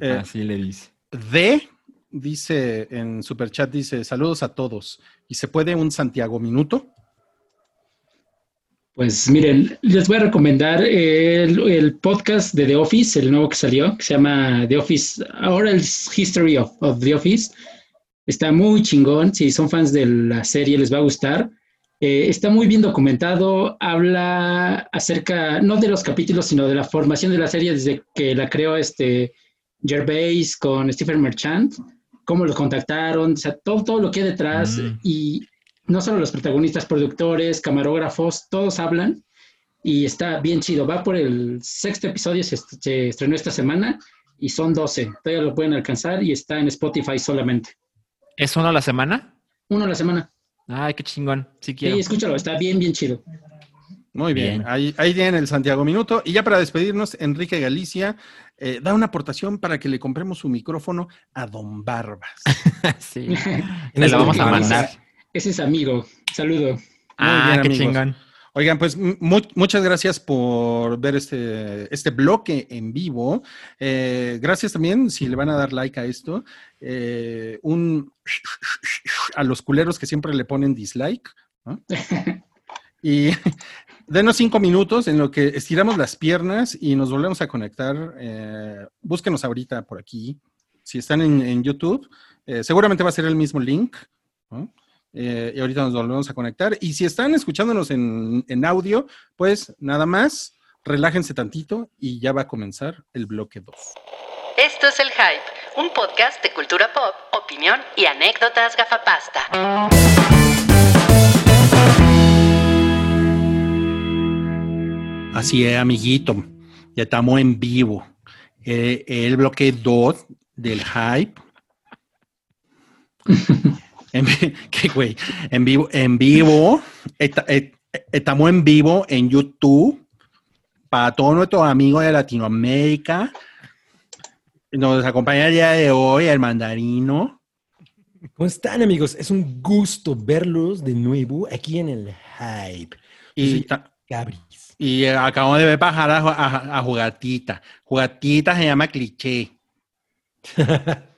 Eh, Así le dice. D dice en Superchat, dice, saludos a todos. ¿Y se puede un Santiago minuto? Pues miren, les voy a recomendar el, el podcast de The Office, el nuevo que salió, que se llama The Office, ahora es History of, of The Office. Está muy chingón, si son fans de la serie les va a gustar. Eh, está muy bien documentado, habla acerca, no de los capítulos, sino de la formación de la serie desde que la creó este Gervais con Stephen Merchant, cómo los contactaron, o sea, todo, todo lo que hay detrás Mm. y no solo los protagonistas, productores, camarógrafos, todos hablan y está bien chido. Va por el sexto episodio, se, est- se estrenó esta semana y son 12. Todavía lo pueden alcanzar y está en Spotify solamente. ¿Es uno a la semana? Uno a la semana. Ay, qué chingón. Sí Sí, quiero. escúchalo, está bien, bien chido. Muy bien, Bien. Ahí, ahí tienen el Santiago Minuto. Y ya para despedirnos, Enrique Galicia eh, da una aportación para que le compremos su micrófono a Don Barbas. [laughs] sí. [laughs] Este lo vamos a mandar. Ese es amigo. Saludo. Ah, bien, qué amigos. chingón. Oigan, pues mu- muchas gracias por ver este, este bloque en vivo. Eh, gracias también, si le van a dar like a esto, eh, un a los culeros que siempre le ponen dislike. ¿no? [laughs] Y denos cinco minutos en lo que estiramos las piernas y nos volvemos a conectar. Eh, búsquenos ahorita por aquí. Si están en, en YouTube, eh, seguramente va a ser el mismo link. ¿no? Eh, y ahorita nos volvemos a conectar. Y si están escuchándonos en, en audio, pues nada más, relájense tantito y ya va a comenzar el bloque 2. Esto es El Hype, un podcast de cultura pop, opinión y anécdotas gafapasta. Así es, amiguito. Ya estamos en vivo. Eh, el bloque 2 del hype. [laughs] En [laughs] ¿Qué güey? En vivo, en vivo. Et- estamos en vivo en YouTube para todos nuestros amigos de Latinoamérica. Nos acompaña el día de hoy el mandarino. ¿Cómo están, amigos? Es un gusto verlos de nuevo aquí en el Hype. Y, Gabris. y acabamos de ver bajar a, a, a Jugatita. Jugatita se llama cliché. [laughs]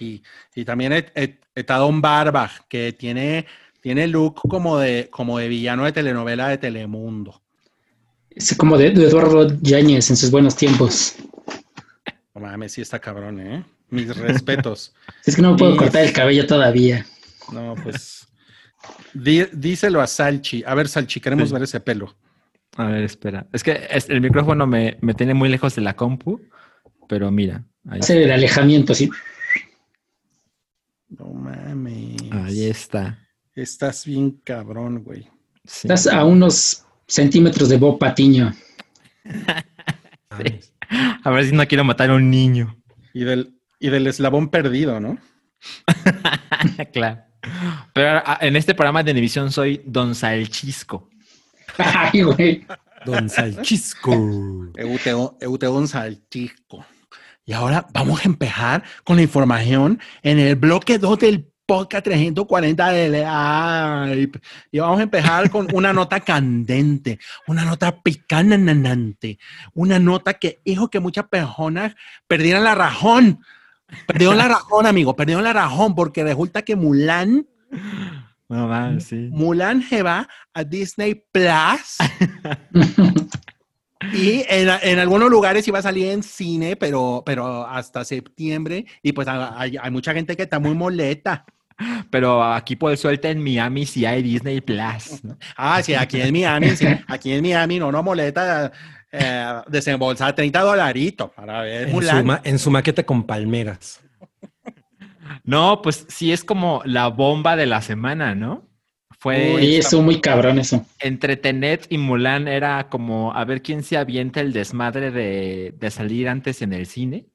Y, y también está Don Barba, que tiene, tiene look como de, como de villano de telenovela de Telemundo. Es como de, de Eduardo Yáñez en sus buenos tiempos. No mames, sí está cabrón, ¿eh? Mis respetos. [laughs] Es que no me puedo cortar el cabello todavía. No, pues. di- díselo a Salchi. A ver, Salchi, queremos Sí. ver ese pelo. A ver, espera. Es que es- el micrófono me, me tiene muy lejos de la compu, pero mira. Ahí, Hacer el alejamiento, sí. No mames. ahí está. Estás bien cabrón, güey. Sí. Estás a unos centímetros de Bob Patiño. [laughs] A ver si no quiero matar a un niño. Y del, y del eslabón perdido, ¿no? [laughs] claro. Pero en este programa de televisión soy Don Salchisco. [laughs] Ay, güey. Don Salchisco. Euteo, Euteo Salchico. Y ahora vamos a empezar con la información en el bloque 2 del podcast 340 del hype. Y vamos a empezar con [laughs] una nota candente, una nota picanante, una nota que hizo que muchas personas perdieran la razón. Perdieron la razón, amigo, perdieron la razón porque resulta que Mulan, No mames, sí. Mulan se va a Disney Plus. [laughs] Y en, en algunos lugares iba a salir en cine, pero, pero hasta septiembre. Y pues hay, hay mucha gente que está muy molesta. Pero aquí por suerte en Miami sí hay Disney Plus. ¿no? Ah, sí, aquí en Miami, sí, aquí en Miami no nos molesta eh, desembolsar 30 dolaritos para ver En su, Mulan. en su maqueta con palmeras. No, pues sí es como la bomba de la semana, ¿no? Fue Oye, estuvo muy cabrón eso. entre Tenet y Mulan era como a ver quién se avienta el desmadre de, de salir antes en el cine.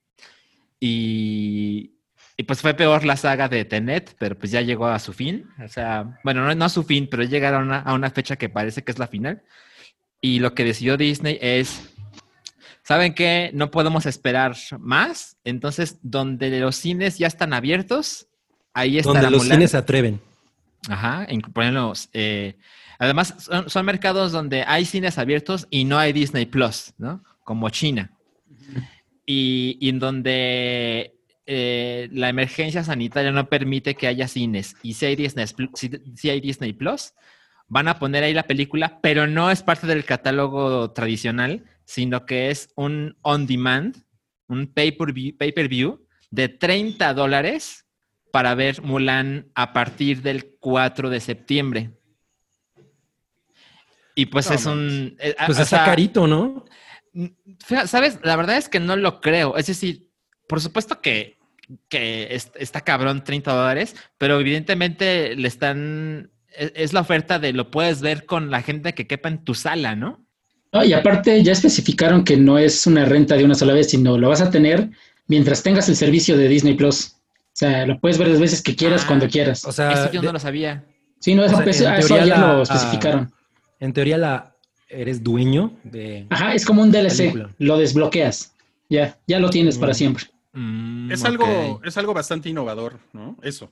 Y, y pues fue peor la saga de Tenet, pero pues ya llegó a su fin. O sea, bueno, no, no a su fin, pero llegaron a, a una fecha que parece que es la final. Y lo que decidió Disney es, ¿saben qué? No podemos esperar más. Entonces, donde los cines ya están abiertos, ahí está Donde la los Mulan. cines se atreven. Ajá, ponerlos. eh, además, son, son mercados donde hay cines abiertos y no hay Disney Plus, ¿no? Como China. Y, y en donde eh, la emergencia sanitaria no permite que haya cines. Y si hay, Disney, Pl- si, si hay Disney Plus, van a poner ahí la película, pero no es parte del catálogo tradicional, sino que es un on demand, un pay-per-view pay per view de 30 dólares para ver Mulan a partir del 4 de septiembre. Y pues No es un... eh, Pues o está sea, carito, ¿no? ¿Sabes? La verdad es que no lo creo. Es decir, por supuesto que, que es- está cabrón 30 dólares, pero evidentemente le están... Es, es la oferta de lo puedes ver con la gente que quepa en tu sala, ¿no? No, y aparte ya especificaron que no es una renta de una sola vez, sino lo vas a tener mientras tengas el servicio de Disney Plus. O sea, lo puedes ver las veces que quieras, Ah, cuando quieras. O sea, Eso yo de- no lo sabía. sí, no, eso, o sea, pues, en ah, eso teoría ya la- lo especificaron. en teoría la eres dueño de... Ajá, es como un DLC, Película. lo desbloqueas. Ya, ya lo tienes para Mm. siempre. Mm, Es algo, es algo bastante innovador, ¿no? Eso.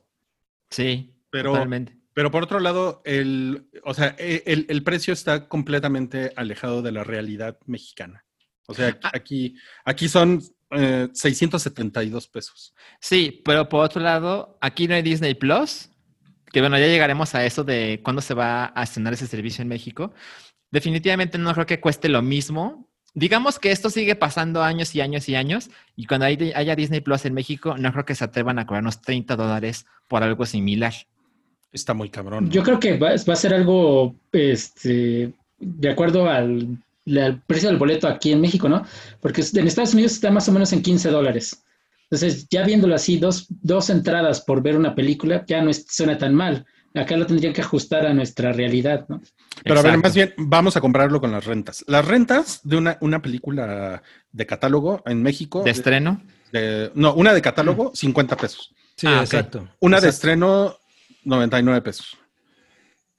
Sí, Pero, totalmente. pero por otro lado, el, o sea, e- el, el precio está completamente alejado de la realidad mexicana. O sea, Ah. aquí, aquí son eh, 672 pesos. Sí, pero por otro lado, aquí no hay Disney Plus, que bueno, ya llegaremos a eso de cuándo se va a estrenar ese servicio en México. Definitivamente no creo que cueste lo mismo. Digamos que esto sigue pasando años y años y años, y cuando hay- haya Disney Plus en México, no creo que se atrevan a cobrarnos 30 dólares por algo similar. Está muy cabrón. ¿no? Yo creo que va, va a ser algo, este, de acuerdo al, al precio del boleto aquí en México, ¿no? Porque en Estados Unidos está más o menos en 15 dólares. Entonces, ya viéndolo así, dos, dos entradas por ver una película ya no es- suena tan mal. Acá lo tendrían que ajustar a nuestra realidad, ¿no? Pero a ver, más bien, vamos a comprarlo con las rentas. Las rentas de una, una película de catálogo en México. ¿De estreno? de- no, una de catálogo, 50 pesos. Sí, Ah, exacto. Una de estreno, 99 pesos.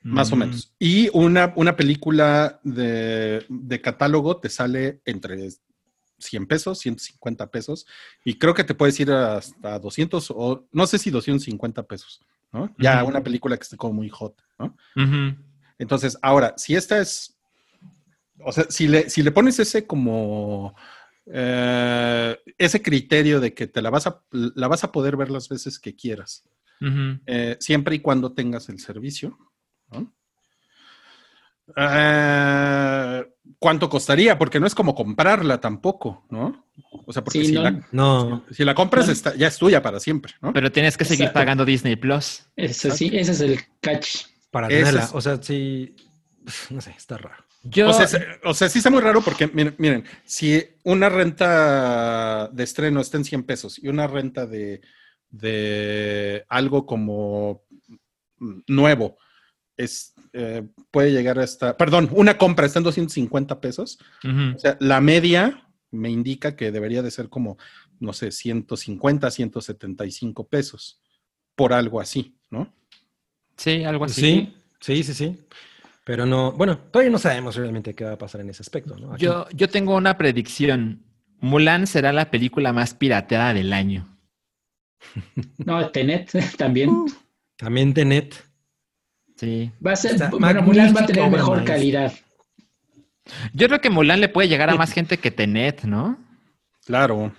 Más o Mm, menos. Y una, una película de, de catálogo te sale entre 100 pesos, 150 pesos, y creo que te puedes ir hasta 200 o no sé si 250 pesos, ¿no? Ya una película que esté como muy hot, ¿no? Entonces, ahora, si esta es, o sea, si le, si le pones ese como, eh, ese criterio de que te la vas, a, la vas a poder ver las veces que quieras, eh, siempre y cuando tengas el servicio. ¿No? Eh, ¿Cuánto costaría? Porque no es como comprarla tampoco, ¿no? O sea, porque Sí, si, no. la, No, si la compras No. está- ya es tuya para siempre, ¿no? Pero tienes que seguir Exacto. pagando Disney Plus. Eso sí, ese es el catch. para Ese tenerla. es- O sea, sí, no sé, está raro. Yo, O sea, se- o sea, sí está muy raro porque, miren, miren, si una renta de estreno está en 100 pesos y una renta de, de algo como nuevo es, eh, puede llegar hasta, perdón, una compra está en 250 pesos, Ujú. o sea, la media me indica que debería de ser como, no sé, 150, 175 pesos por algo así, ¿no? Sí, algo así. Sí, sí, sí, sí. Pero no, bueno, todavía no sabemos realmente qué va a pasar en ese aspecto, ¿no? Aquí- Yo, yo tengo una predicción. Mulan será la película más pirateada del año. [laughs] No, Tenet [laughs] también. También Tenet. Sí. Va a ser, Está bueno, Mulan va a tener mejor calidad. Yo creo que Mulan le puede llegar a más gente que Tenet, ¿no? Claro.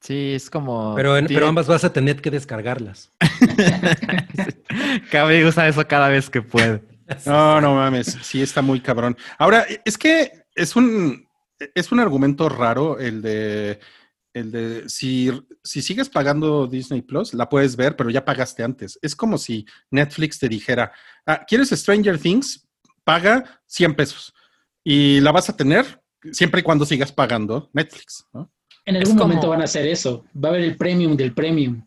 Sí, es como. Pero, en- pero ambas vas a tener que descargarlas. [laughs] Cabe usa eso cada vez que puede. [laughs] No, no mames, sí está muy cabrón. Ahora, es que es un, es un argumento raro el de, el de si, si sigues pagando Disney Plus, la puedes ver, pero ya pagaste antes. Es como si Netflix te dijera, ah, ¿quieres Stranger Things? Paga 100 pesos y la vas a tener siempre y cuando sigas pagando Netflix, ¿no? En algún como- momento van a hacer eso. Va a haber el premium del premium.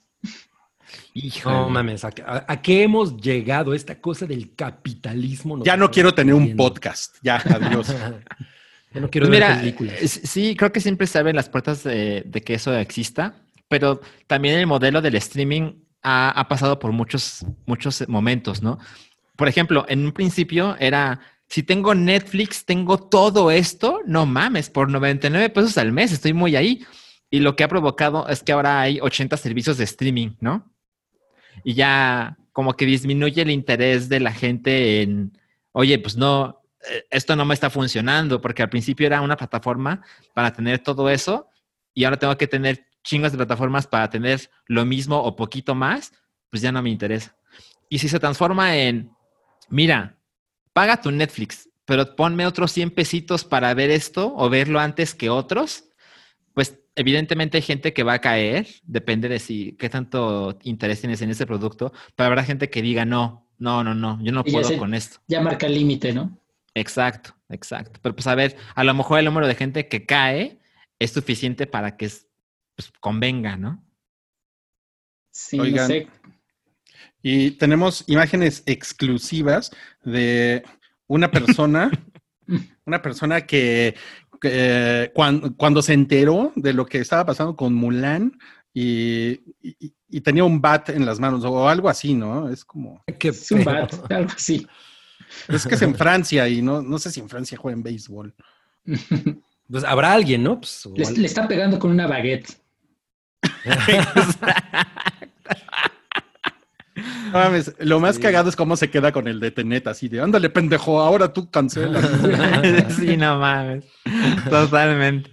Híjole. No mames, ¿a, qué- a- a qué hemos llegado? Esta cosa del capitalismo. Ya no quiero tener un podcast, ya, adiós. [laughs] ya no quiero Pues ver mira, películas. eh, sí, creo que siempre se abren las puertas de, de que eso exista, pero también el modelo del streaming ha, ha pasado por muchos, muchos momentos, ¿no? Por ejemplo, en un principio era, si tengo Netflix, tengo todo esto, no mames, por 99 pesos al mes, estoy muy ahí. Y lo que ha provocado es que ahora hay 80 servicios de streaming, ¿no? Y ya como que disminuye el interés de la gente en, oye, pues no, esto no me está funcionando, porque al principio era una plataforma para tener todo eso y ahora tengo que tener chingos de plataformas para tener lo mismo o poquito más, pues ya no me interesa. Y si se transforma en, mira, paga tu Netflix, pero ponme otros 100 pesitos para ver esto o verlo antes que otros, pues evidentemente hay gente que va a caer, depende de si qué tanto interés tienes en ese producto, pero habrá gente que diga, no, no, no, no, yo no Y puedo se- con esto. Ya marca el límite, ¿no? Exacto, exacto. Pero pues a ver, a lo mejor el número de gente que cae es suficiente para que pues, convenga, ¿no? Sí, Oigan. no sé. Y tenemos imágenes exclusivas de una persona, [laughs] una persona que, que, cuan- cuando, se enteró de lo que estaba pasando con Mulan y, y- y tenía un bat en las manos o algo así, ¿no? Es como, Qué Es un bat, algo así. Es que es en [laughs] Francia y no, no sé si en Francia juegan béisbol. Pues habrá alguien, ¿no? Pues, o Le, está pegando con una baguette. [laughs] No mames, lo más Sí. cagado es cómo se queda con el de Tenet, así de, ándale, pendejo, ahora tú cancela. [laughs] sí, no mames. Totalmente.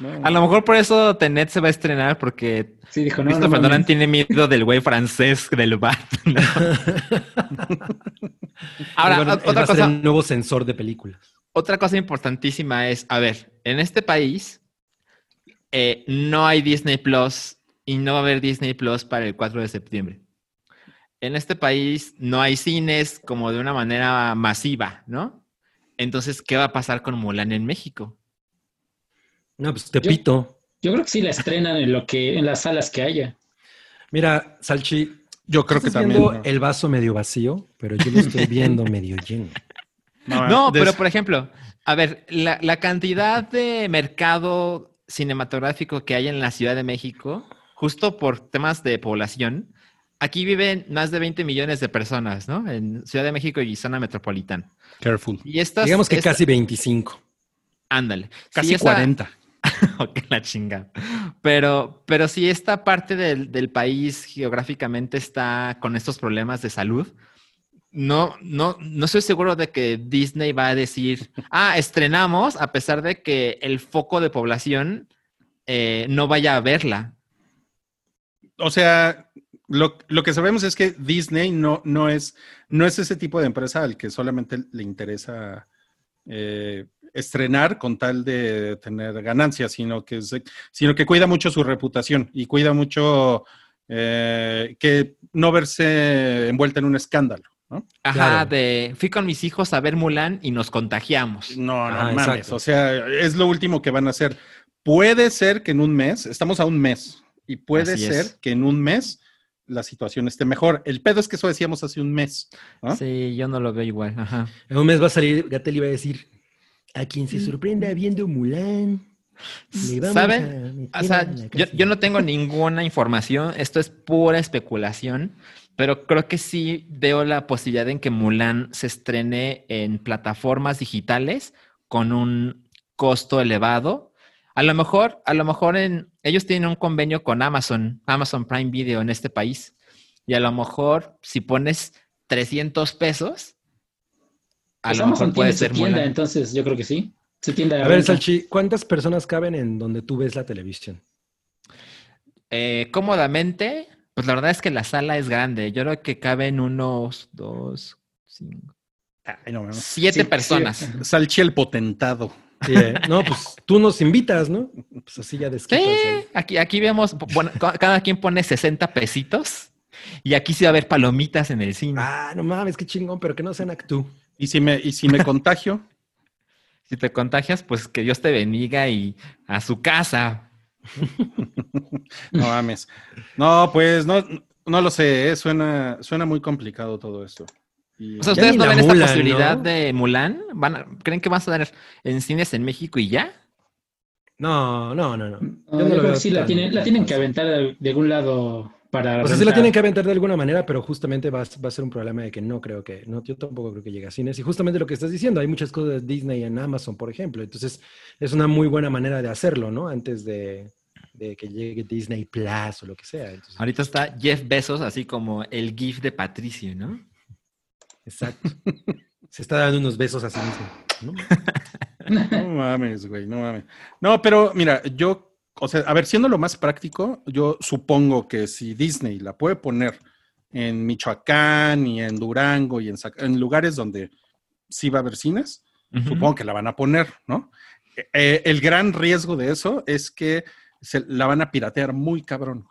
No. A lo mejor por eso Tenet se va a estrenar porque Sí, dijo, no, no, Christopher Nolan mames. tiene miedo del güey francés del bat. ¿no? [laughs] Ahora, Bueno, otra a ser cosa, el nuevo sensor de películas. otra cosa importantísima es, a ver, en este país eh, no hay Disney Plus y no va a haber Disney Plus para el 4 de septiembre. En este país no hay cines como de una manera masiva, ¿no? Entonces, ¿qué va a pasar con Mulan en México? No, pues Tepito. Yo creo que sí la estrenan en lo que, en las salas que haya. Mira, Salchi, Yo creo que también. viendo ¿no? el vaso medio vacío, pero yo lo estoy viendo [laughs] medio lleno. No, pero por ejemplo, a ver, la, la cantidad de mercado cinematográfico que hay en la Ciudad de México, justo por temas de población, aquí viven más de 20 millones de personas, ¿no? En Ciudad de México y zona metropolitana. Careful. Y estas, Digamos que esta- casi 25. Ándale. Casi Si esa- 40. [laughs] Ok, la chinga. Pero, pero si esta parte del, del país geográficamente está con estos problemas de salud, no, no, no estoy seguro de que Disney va a decir, ah, estrenamos, a pesar de que el foco de población eh, no vaya a verla. O sea, lo, lo que sabemos es que Disney no, no, es, no es ese tipo de empresa al que solamente le interesa eh, estrenar con tal de tener ganancias, sino que, se- sino que cuida mucho su reputación y cuida mucho eh, que no verse envuelta en un escándalo. ¿no? Ajá, Claro. de fui con mis hijos a ver Mulan y nos contagiamos. No, no mames. exacto. O sea, es lo último que van a hacer. Puede ser que en un mes, estamos a un mes, y puede Así ser es. que en un mes la situación esté mejor. El pedo es que eso decíamos hace un mes. ¿no? Sí, yo no lo veo igual. Ajá. En un mes va a salir, Gatel iba a decir, a quien se sorprenda viendo Mulan, le vamos ¿Saben? a O sea, a la yo, cárcel". yo no tengo ninguna información, esto es pura especulación, pero creo que sí veo la posibilidad en que Mulan se estrene en plataformas digitales con un costo elevado. A lo mejor, a lo mejor en, ellos tienen un convenio con Amazon, Amazon Prime Video en este país, y a lo mejor si pones 300 pesos, a Pues lo Amazon mejor puede ser tienda, entonces yo creo que sí. Su tienda de A ver. Salchi, ¿cuántas personas caben en donde tú ves la televisión? Eh, cómodamente, pues la verdad es que la sala es grande. Yo creo que caben unos dos, cinco, Ay, no, mames. siete Sí, personas. sí. Salchi el potentado. Sí, ¿eh? No, pues tú nos invitas, ¿no? Pues así ya Sí, desquitas. ¿eh? aquí, aquí vemos, bueno, ca- cada quien pone 60 pesitos y aquí sí va a haber palomitas en el cine. Ah, no mames, qué chingón, pero que no sean actú. ¿Y si me, y si me contagio? [laughs] Si te contagias, pues que Dios te bendiga y a su casa. [laughs] No mames. No, pues no, no lo sé. eh, Suena, suena muy complicado todo esto. Y- O sea, ¿ustedes no ven esta posibilidad ¿no? de Mulan? ¿Van a- ¿Creen que vas a dar en cines en México y ya? No, no, no, no. No, Yo no yo lo creo veo que sí la tienen, la tienen que aventar de, de algún lado para. O sea, sí la tienen que aventar de alguna manera, pero justamente va, a- va a ser un problema de que no creo que, no, yo tampoco creo que llegue a cines. Y justamente lo que estás diciendo, hay muchas cosas de Disney en Amazon, por ejemplo. Entonces, es una muy buena manera de hacerlo, ¿no? Antes de, de que llegue Disney Plus o lo que sea. Entonces, Ahorita está Jeff Bezos, así como el GIF de Patricio, ¿no? exacto. Se está dando unos besos a sí mismo. ¿no? [laughs] No mames, güey, no mames. No, pero mira, yo, o sea, a ver, siendo lo más práctico, yo supongo que si Disney la puede poner en Michoacán y en Durango y en, lugares donde sí va a haber cines, supongo que la van a poner, ¿no? Eh, eh, el gran riesgo de eso es que se la van a piratear muy cabrón,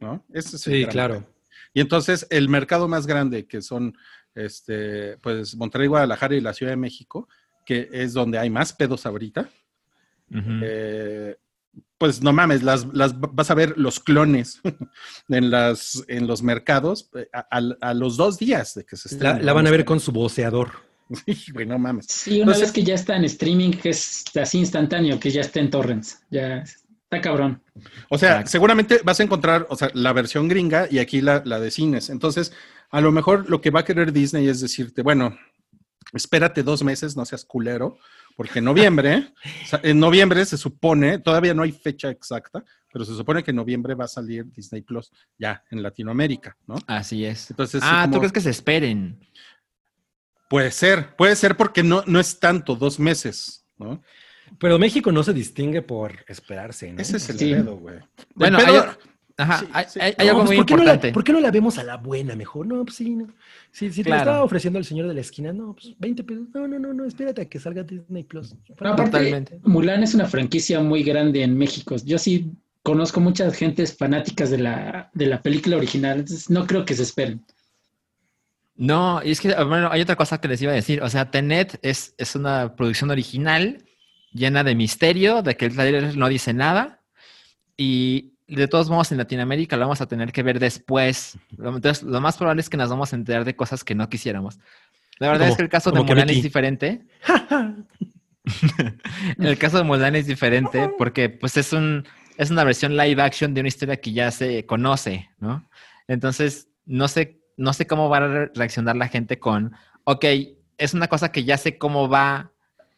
¿no? Ese es el Sí, claro. Y entonces el mercado más grande, que son, este, pues, Monterrey, Guadalajara y la Ciudad de México, que es donde hay más pedos ahorita, Ujú. eh, pues no mames, las, las vas a ver los clones [laughs] en, las, en los mercados eh, a, a- a los dos días de que se La, estén. la van a ver con su voceador. [laughs] Sí, güey, no mames. Sí, una Entonces- vez que ya está en streaming, que es así instantáneo, que ya está en torrents. Ya está cabrón. O sea, Exacto. seguramente vas a encontrar, o sea, la versión gringa y aquí la, la de cines. Entonces, a lo mejor lo que va a querer Disney es decirte, bueno, espérate dos meses, no seas culero, porque en noviembre, en noviembre se supone, todavía no hay fecha exacta, pero se supone que en noviembre va a salir Disney Plus ya en Latinoamérica, ¿no? Así es. Entonces, ah, ¿tú crees que se esperen? Puede ser, puede ser porque no, no es tanto, dos meses, ¿no? Pero México no se distingue por esperarse, ¿no? Ese es el Sí. pedo, güey. Bueno, pedo- hay- Ajá, Sí, hay, sí. hay- hay No, algo pues, muy ¿por qué no la- importante. ¿Por qué no la vemos a la buena mejor? No, pues sí, no. Si, si te estaba ofreciendo el señor de la esquina, no, pues 20 pesos. No, no, no, no, espérate a que salga Disney Plus. No, aparte, Totalmente. Mulan es una franquicia muy grande en México. Yo sí conozco muchas gentes fanáticas de la, de la película original, entonces no creo que se esperen. No, y es que, bueno, hay otra cosa que les iba a decir. O sea, Tenet es, es una producción original llena de misterio, de que el trailer no dice nada. Y de todos modos, en Latinoamérica lo vamos a tener que ver después. Entonces, lo más probable es que nos vamos a enterar de cosas que no quisiéramos. La verdad Como- es que el caso de Mulan es diferente. [laughs] el caso de Mulan es diferente porque pues es un es una versión live action de una historia que ya se conoce, ¿no? Entonces, no sé, no sé cómo va a re- reaccionar la gente con, ok, es una cosa que ya sé cómo va,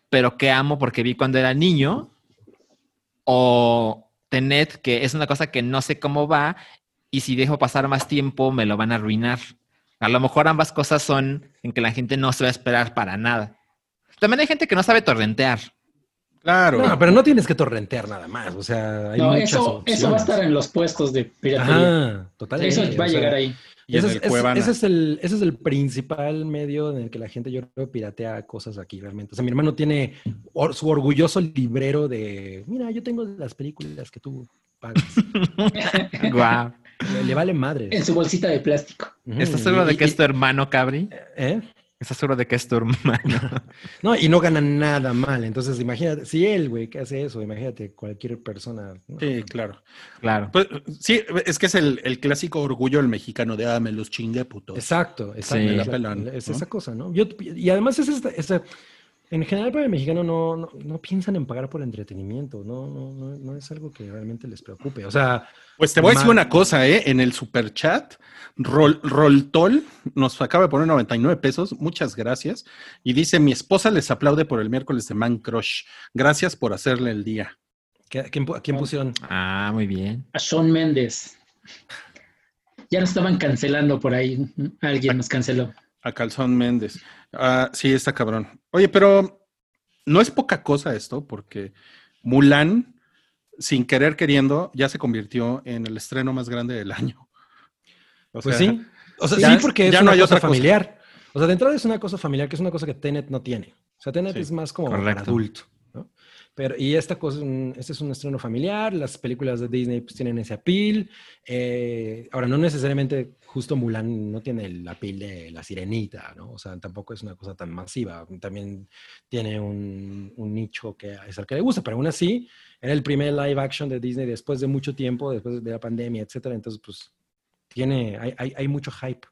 pero que amo porque vi cuando era niño, o Tenet, que es una cosa que no sé cómo va, y si dejo pasar más tiempo me lo van a arruinar. A lo mejor ambas cosas son en que la gente no se va a esperar para nada. También hay gente que no sabe torrentear. Claro. No, pero no tienes que torrentear nada más. O sea, hay No, muchas eso, eso va a opciones. estar en los puestos de piratería. Ajá, totalmente. eso va a sea, llegar ahí. Y en ese, el es, ese- Cuevana. ese es el, ese es el principal medio en el que la gente, yo creo, piratea cosas aquí realmente. O sea, mi hermano tiene or- su orgulloso librero de, mira, yo tengo las películas que tú pagas. [laughs] Guau. le, le vale madre. En su bolsita de plástico. ¿Estás seguro de que es tu hermano, Cabri? ¿Eh? ¿Estás seguro de que es tu [laughs] hermano? No, y no gana nada mal. Entonces, imagínate, si él, güey, que hace eso, imagínate cualquier persona. ¿no? Sí, claro. claro. Pues, sí, es que es el, el clásico orgullo del mexicano de, ah, me los chingué, puto. Exacto, exacto. Sí. es La la- pelan, es ¿no? esa cosa, ¿no? Yo, y además es esta, esta- en general para el mexicano no, no, no piensan en pagar por entretenimiento, no, no, no, no es algo que realmente les preocupe. O sea, Pues te voy a decir una cosa, ¿eh? En el super chat, Rol, Roltol nos acaba de poner 99 pesos, muchas gracias. Y dice, mi esposa les aplaude por el miércoles de Man Crush. Gracias por hacerle el día. ¿qué- ¿a quién, a quién pusieron? Ah, muy bien. A Sean Méndez. Ya nos estaban cancelando por ahí. Alguien nos canceló. A Calzón Méndez. Ah, sí, está cabrón. Oye, pero no es poca cosa esto, porque Mulan, sin querer queriendo, ya se convirtió en el estreno más grande del año. O Pues sea, sí. O sea, ya- sí, porque es ya no una hay cosa otra cosa. familiar. O sea, de entrada es una cosa familiar, que es una cosa que Tenet no tiene. O sea, Tenet Sí, es más como para adulto, ¿no? Pero, y esta cosa, este es un estreno familiar, las películas de Disney pues, tienen ese appeal. eh, ahora, no necesariamente justo Mulan no tiene el appeal de La Sirenita, ¿no? O sea, tampoco es una cosa tan masiva. También tiene un, un nicho que es al que le gusta, pero aún así, era el primer live action de Disney después de mucho tiempo, después de la pandemia, etcétera. Entonces, pues, tiene, hay, hay, hay mucho hype.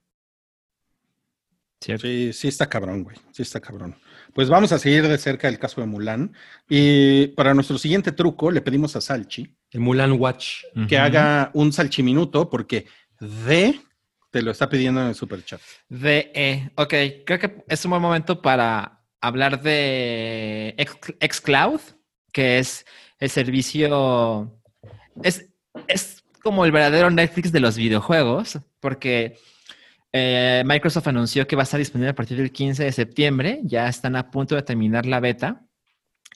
¿Cierto? Sí, sí está cabrón, güey. Sí está cabrón. Pues vamos a seguir de cerca el caso de Mulan. Y para nuestro siguiente truco le pedimos a Salchi El Mulan Watch. que haga un salchiminuto porque D te lo está pidiendo en el super chat. De, eh, ok, creo que es un buen momento para hablar de Xcloud, que es el servicio es, es como el verdadero Netflix de los videojuegos, porque eh, Microsoft anunció que va a estar disponible a partir del 15 de septiembre. Ya están a punto de terminar la beta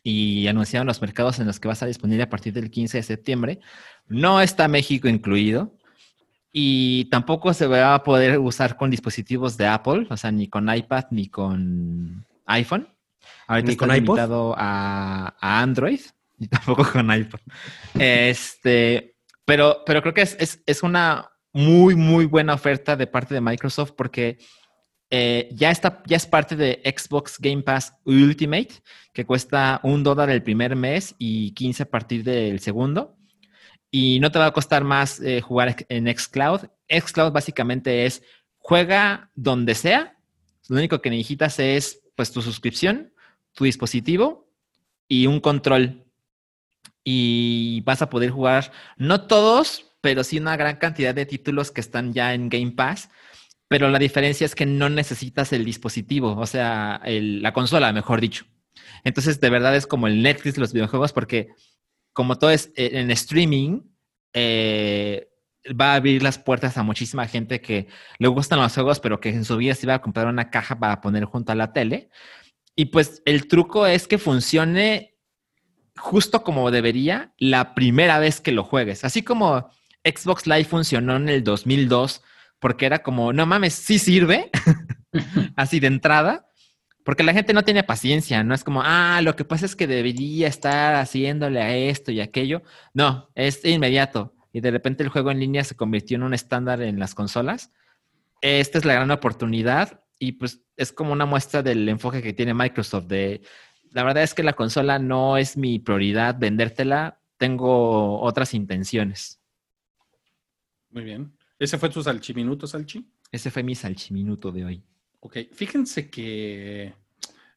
y anunciaron los mercados en los que va a estar disponible a partir del 15 de septiembre. No está México incluido y tampoco se va a poder usar con dispositivos de Apple, o sea, ni con iPad ni con iPhone. Ahorita ¿Ni está con iPod? limitado a, a Android [laughs] y tampoco con iPod. Este, pero, pero creo que es, es, es una muy, muy buena oferta de parte de Microsoft porque eh, ya, está, ya es parte de Xbox Game Pass Ultimate, que cuesta un dólar el primer mes y 15 a partir del segundo. Y no te va a costar más eh, jugar en Xcloud. Xcloud básicamente es juega donde sea. Lo único que necesitas es pues tu suscripción, tu dispositivo y un control. Y vas a poder jugar, no todos, pero sí una gran cantidad de títulos que están ya en Game Pass. Pero la diferencia es que no necesitas el dispositivo, o sea, la consola, mejor dicho. Entonces, de verdad es como el Netflix de los videojuegos, porque como todo es eh, en streaming, eh, va a abrir las puertas a muchísima gente que le gustan los juegos, pero que en su vida se iba a comprar una caja para poner junto a la tele. Y pues el truco es que funcione justo como debería la primera vez que lo juegues. Así como Xbox Live funcionó en el 2002, porque era como, no mames, sí sirve, [laughs] así de entrada, porque la gente no tiene paciencia, no es como, ah, lo que pasa es que debería estar haciéndole a esto y aquello. No, es inmediato. Y de repente el juego en línea se convirtió en un estándar en las consolas. Esta es la gran oportunidad y pues es como una muestra del enfoque que tiene Microsoft de, la verdad es que la consola no es mi prioridad vendértela, tengo otras intenciones. Muy bien. ¿Ese fue tu salchiminuto, Salchi? Ese fue mi salchiminuto de hoy. Ok, fíjense que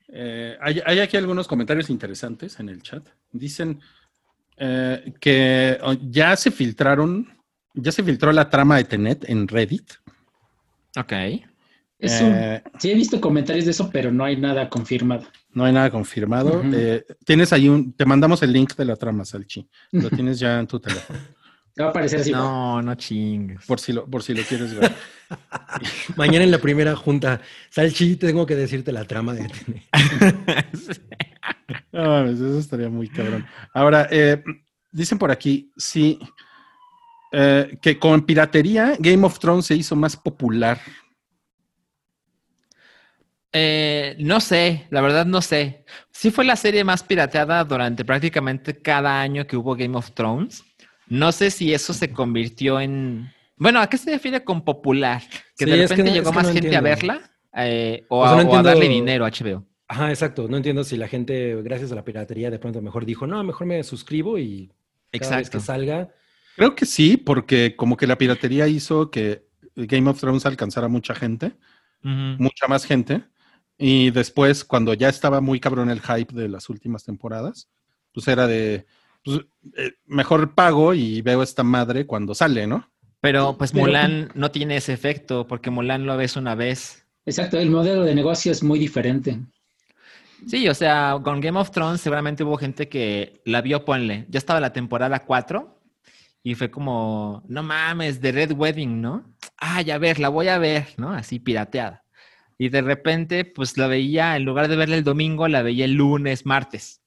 eh, hay, hay aquí algunos comentarios interesantes en el chat. Dicen eh, que oh, ya se filtraron, ya se filtró la trama de Tenet en Reddit. Ok. Es un- Eh, sí, he visto comentarios de eso, pero no hay nada confirmado. no hay nada confirmado. Eh, tienes ahí un, te mandamos el link de la trama, Salchi. Lo [laughs] tienes ya en tu teléfono, Va a aparecer así. No, no chingues. por si lo, por si lo quieres ver. [laughs] [laughs] Mañana en la primera junta, Salchi, tengo que decirte la trama de. [laughs] No mames, eso estaría muy cabrón. Ahora, eh, dicen por aquí, sí, eh, que con piratería Game of Thrones se hizo más popular. Eh, no sé, la verdad no sé. Sí fue la serie más pirateada durante prácticamente cada año que hubo Game of Thrones. No sé si eso se convirtió en... Bueno, ¿a qué se refiere con popular? ¿Que Sí, de es que repente no- llegó es que más no gente a verla? Eh, o, O sea, a, o darle dinero a HBO. Ajá, exacto. No entiendo si la gente, gracias a la piratería, de pronto mejor dijo, no, mejor me suscribo y cada vez que salga. Creo que sí, porque como que la piratería hizo que Game of Thrones alcanzara mucha gente, mucha más gente, y después cuando ya estaba muy cabrón el hype de las últimas temporadas, pues era de, pues, eh, mejor pago y veo esta madre cuando sale, ¿no? Pero pues Pero- Mulan no tiene ese efecto porque Mulan lo ves una vez. Exacto, el modelo de negocio es muy diferente. Sí, o sea, con Game of Thrones seguramente hubo gente que la vio, ponle. Ya estaba la temporada 4 y fue como, no mames, de Red Wedding, ¿no? Ay, a ver, la voy a ver, ¿no? Así pirateada. Y de repente, pues la veía, en lugar de verla el domingo, la veía el lunes, martes.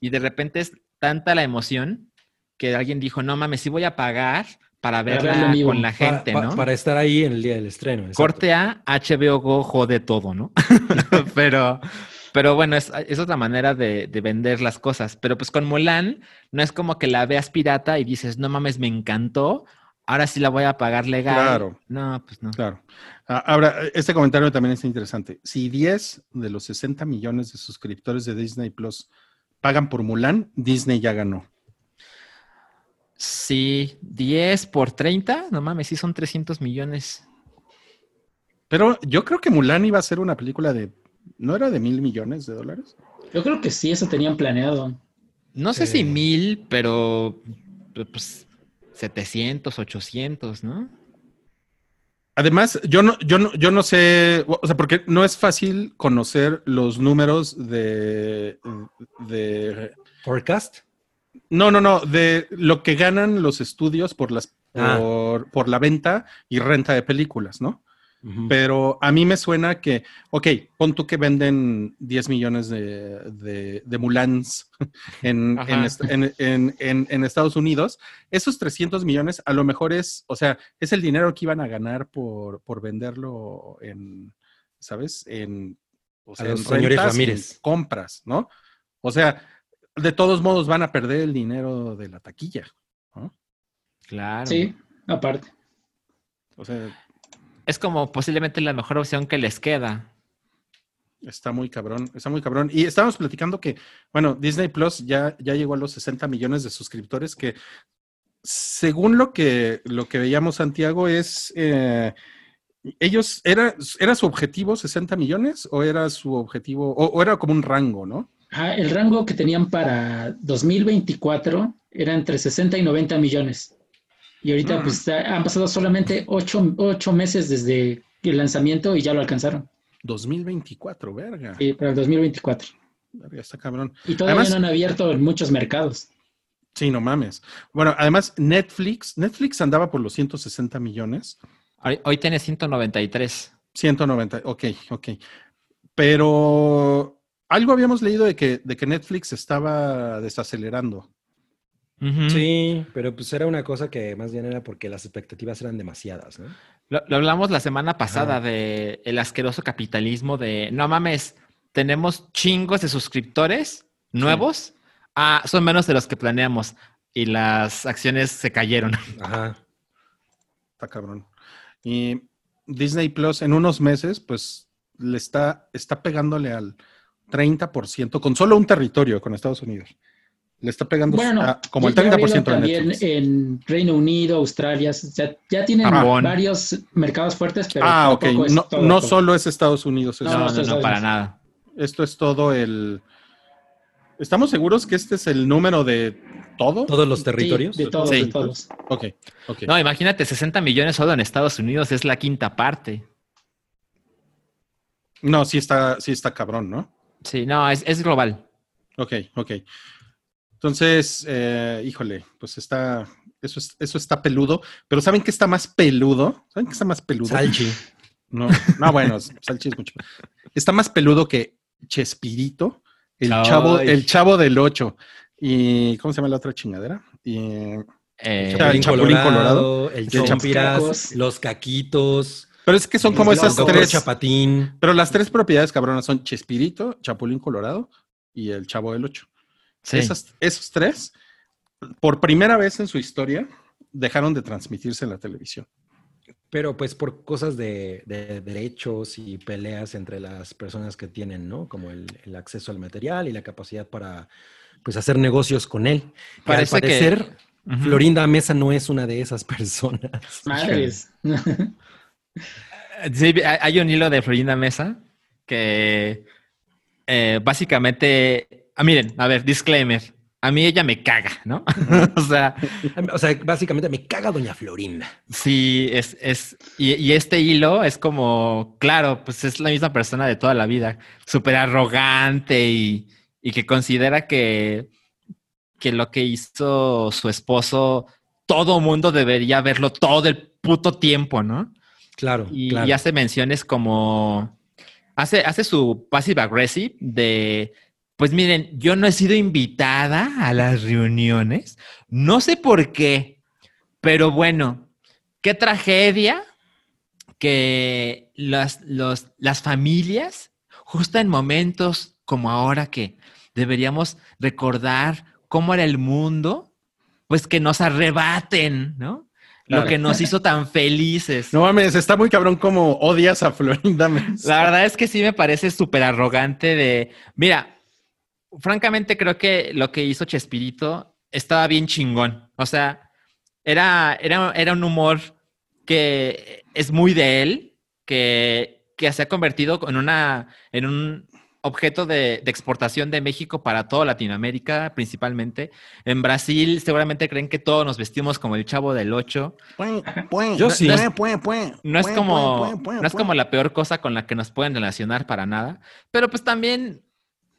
Y de repente es tanta la emoción que alguien dijo, no mames, sí voy a pagar para verla con la gente, ¿no? Para estar ahí en el día del estreno. exacto. Corte A, HBO Go jode todo, ¿no? [laughs] pero, pero bueno, es, es otra manera de, de vender las cosas. Pero pues con Mulan, no es como que la veas pirata y dices, no mames, me encantó, ahora sí la voy a pagar legal. Claro. No, pues no. Claro. Ah, Ahora, este comentario también es interesante. Si 10 de los 60 millones de suscriptores de Disney Plus pagan por Mulan, Disney ya ganó. Sí, 10 por 30, no mames, sí son 300 millones. Pero yo creo que Mulan iba a ser una película de, ¿no era de mil millones de dólares? Yo creo que sí, eso tenían planeado. No sé si Eh. mil, pero pues 700, 800, ¿no? Además, yo no, yo no, yo no sé, o sea, porque no es fácil conocer los números de, de Forecast. No, no, no, de lo que ganan los estudios por las Ah. por, por la venta y renta de películas, ¿no? Pero a mí me suena que, ok, pon tú que venden 10 millones de, de, de Mulans [laughs] en, en, en- Estados Unidos. Esos 300 millones a lo mejor es, o sea, es el dinero que iban a ganar por, por venderlo en, ¿sabes? En, o A los señores rentas Ramírez. compras, ¿no? O sea, de todos modos van a perder el dinero de la taquilla. ¿no? Claro. Sí, aparte. O sea, Es como posiblemente la mejor opción que les queda. Está muy cabrón, está muy cabrón. Y estábamos platicando que, bueno, Disney Plus ya, ya llegó a los 60 millones de suscriptores, que según lo que, lo que veíamos, Santiago, es, eh, ellos, era, ¿era su objetivo 60 millones o era su objetivo, o, o era como un rango, ¿no? Ah, el rango que tenían para 2024 era entre 60 y 90 millones. Y ahorita Mm. pues está- han pasado solamente ocho, ocho meses desde el lanzamiento y ya lo alcanzaron. 2024, verga. Sí, para el 2024. Verga, está cabrón. Y todavía Además- no han abierto en muchos mercados. Sí, no mames. Bueno, además, Netflix, Netflix andaba por los 160 millones. Hoy, hoy tiene 193. 190, ok, ok. Pero algo habíamos leído de que, de que Netflix estaba desacelerando. Sí, pero pues era una cosa que más bien era porque las expectativas eran demasiadas, ¿no? Lo, lo hablamos la semana pasada Ajá. de el asqueroso capitalismo de no mames, tenemos chingos de suscriptores nuevos. Ah, son menos de los que planeamos. Y las acciones se cayeron. [laughs] Ajá. Está cabrón. Y Disney Plus en unos meses, pues le está, está pegándole al 30% con solo un territorio, con Estados Unidos. Le está pegando Bueno, a- como el ya- ya 30% de abrieron Netflix. también en Reino Unido, Australia, ya, ya tienen Japón. varios mercados fuertes, pero ah, ok. tampoco es No, todo, no todo. solo es Estados Unidos. No, es- No, no, para nada. Esto es todo el... ¿Estamos seguros que este es el número de todo? Todos los Sí, territorios. de todos, Sí. de todos. Ok, ok. No, imagínate, 60 millones solo en Estados Unidos es la quinta parte. No, sí está, sí está cabrón, ¿no? Sí, no, es, es global. Ok, ok. Entonces, eh, híjole, pues está, eso, es- eso está peludo, pero ¿saben qué está más peludo? ¿Saben qué está más peludo? Salchi. [laughs] No, no, bueno, Salchi es mucho. Está más peludo que Chespirito, el Ay. chavo, el chavo del 8. ¿Y cómo se llama la otra chingadera? Y, Eh, El Chapulín Colorado, Colorado, el el Chompiras, Chapacos. los Caquitos, pero es que son como esas tres. Chapatín. Pero las tres propiedades cabronas son Chespirito, Chapulín Colorado y el Chavo del 8. sí. Esas- esos tres, por primera vez en su historia, dejaron de transmitirse en la televisión. Pero pues por cosas de, de derechos y peleas entre las personas que tienen, ¿no? Como el, el acceso al material y la capacidad para pues hacer negocios con él. Parece al que- parecer. Florinda Mesa no es una de esas personas. Madres. [laughs] Sí, hay hay un hilo de Florinda Mesa que eh, básicamente, ah, miren, a ver, disclaimer, a mí ella me caga, ¿no? [laughs] o sea, O sea, básicamente me caga Doña Florinda. sí, es, es, y, y este hilo es como, claro, pues es la misma persona de toda la vida, súper arrogante y, y que considera que, que lo que hizo su esposo, todo mundo debería verlo todo el puto tiempo, ¿no? Claro, Y, claro. y hace menciones como. Hace, hace su passive aggressive de. Pues miren, yo no he sido invitada a las reuniones. No sé por qué. Pero bueno, qué tragedia que las, los- las familias, justo en momentos como ahora que deberíamos recordar cómo era el mundo, pues que nos arrebaten, ¿no? Lo que nos hizo tan felices. No mames, está muy cabrón como odias a Florinda Mesa. La verdad es que sí me parece súper arrogante de, mira, francamente creo que lo que hizo Chespirito estaba bien chingón. O sea, era, era, era un humor que es muy de él, que, que se ha convertido en, una, en un objeto de, de exportación de México para toda Latinoamérica, principalmente. En Brasil seguramente creen que todos nos vestimos como el chavo del 8. Yo sí. No es- No es como, no es como la peor cosa con la que nos pueden relacionar para nada, pero pues también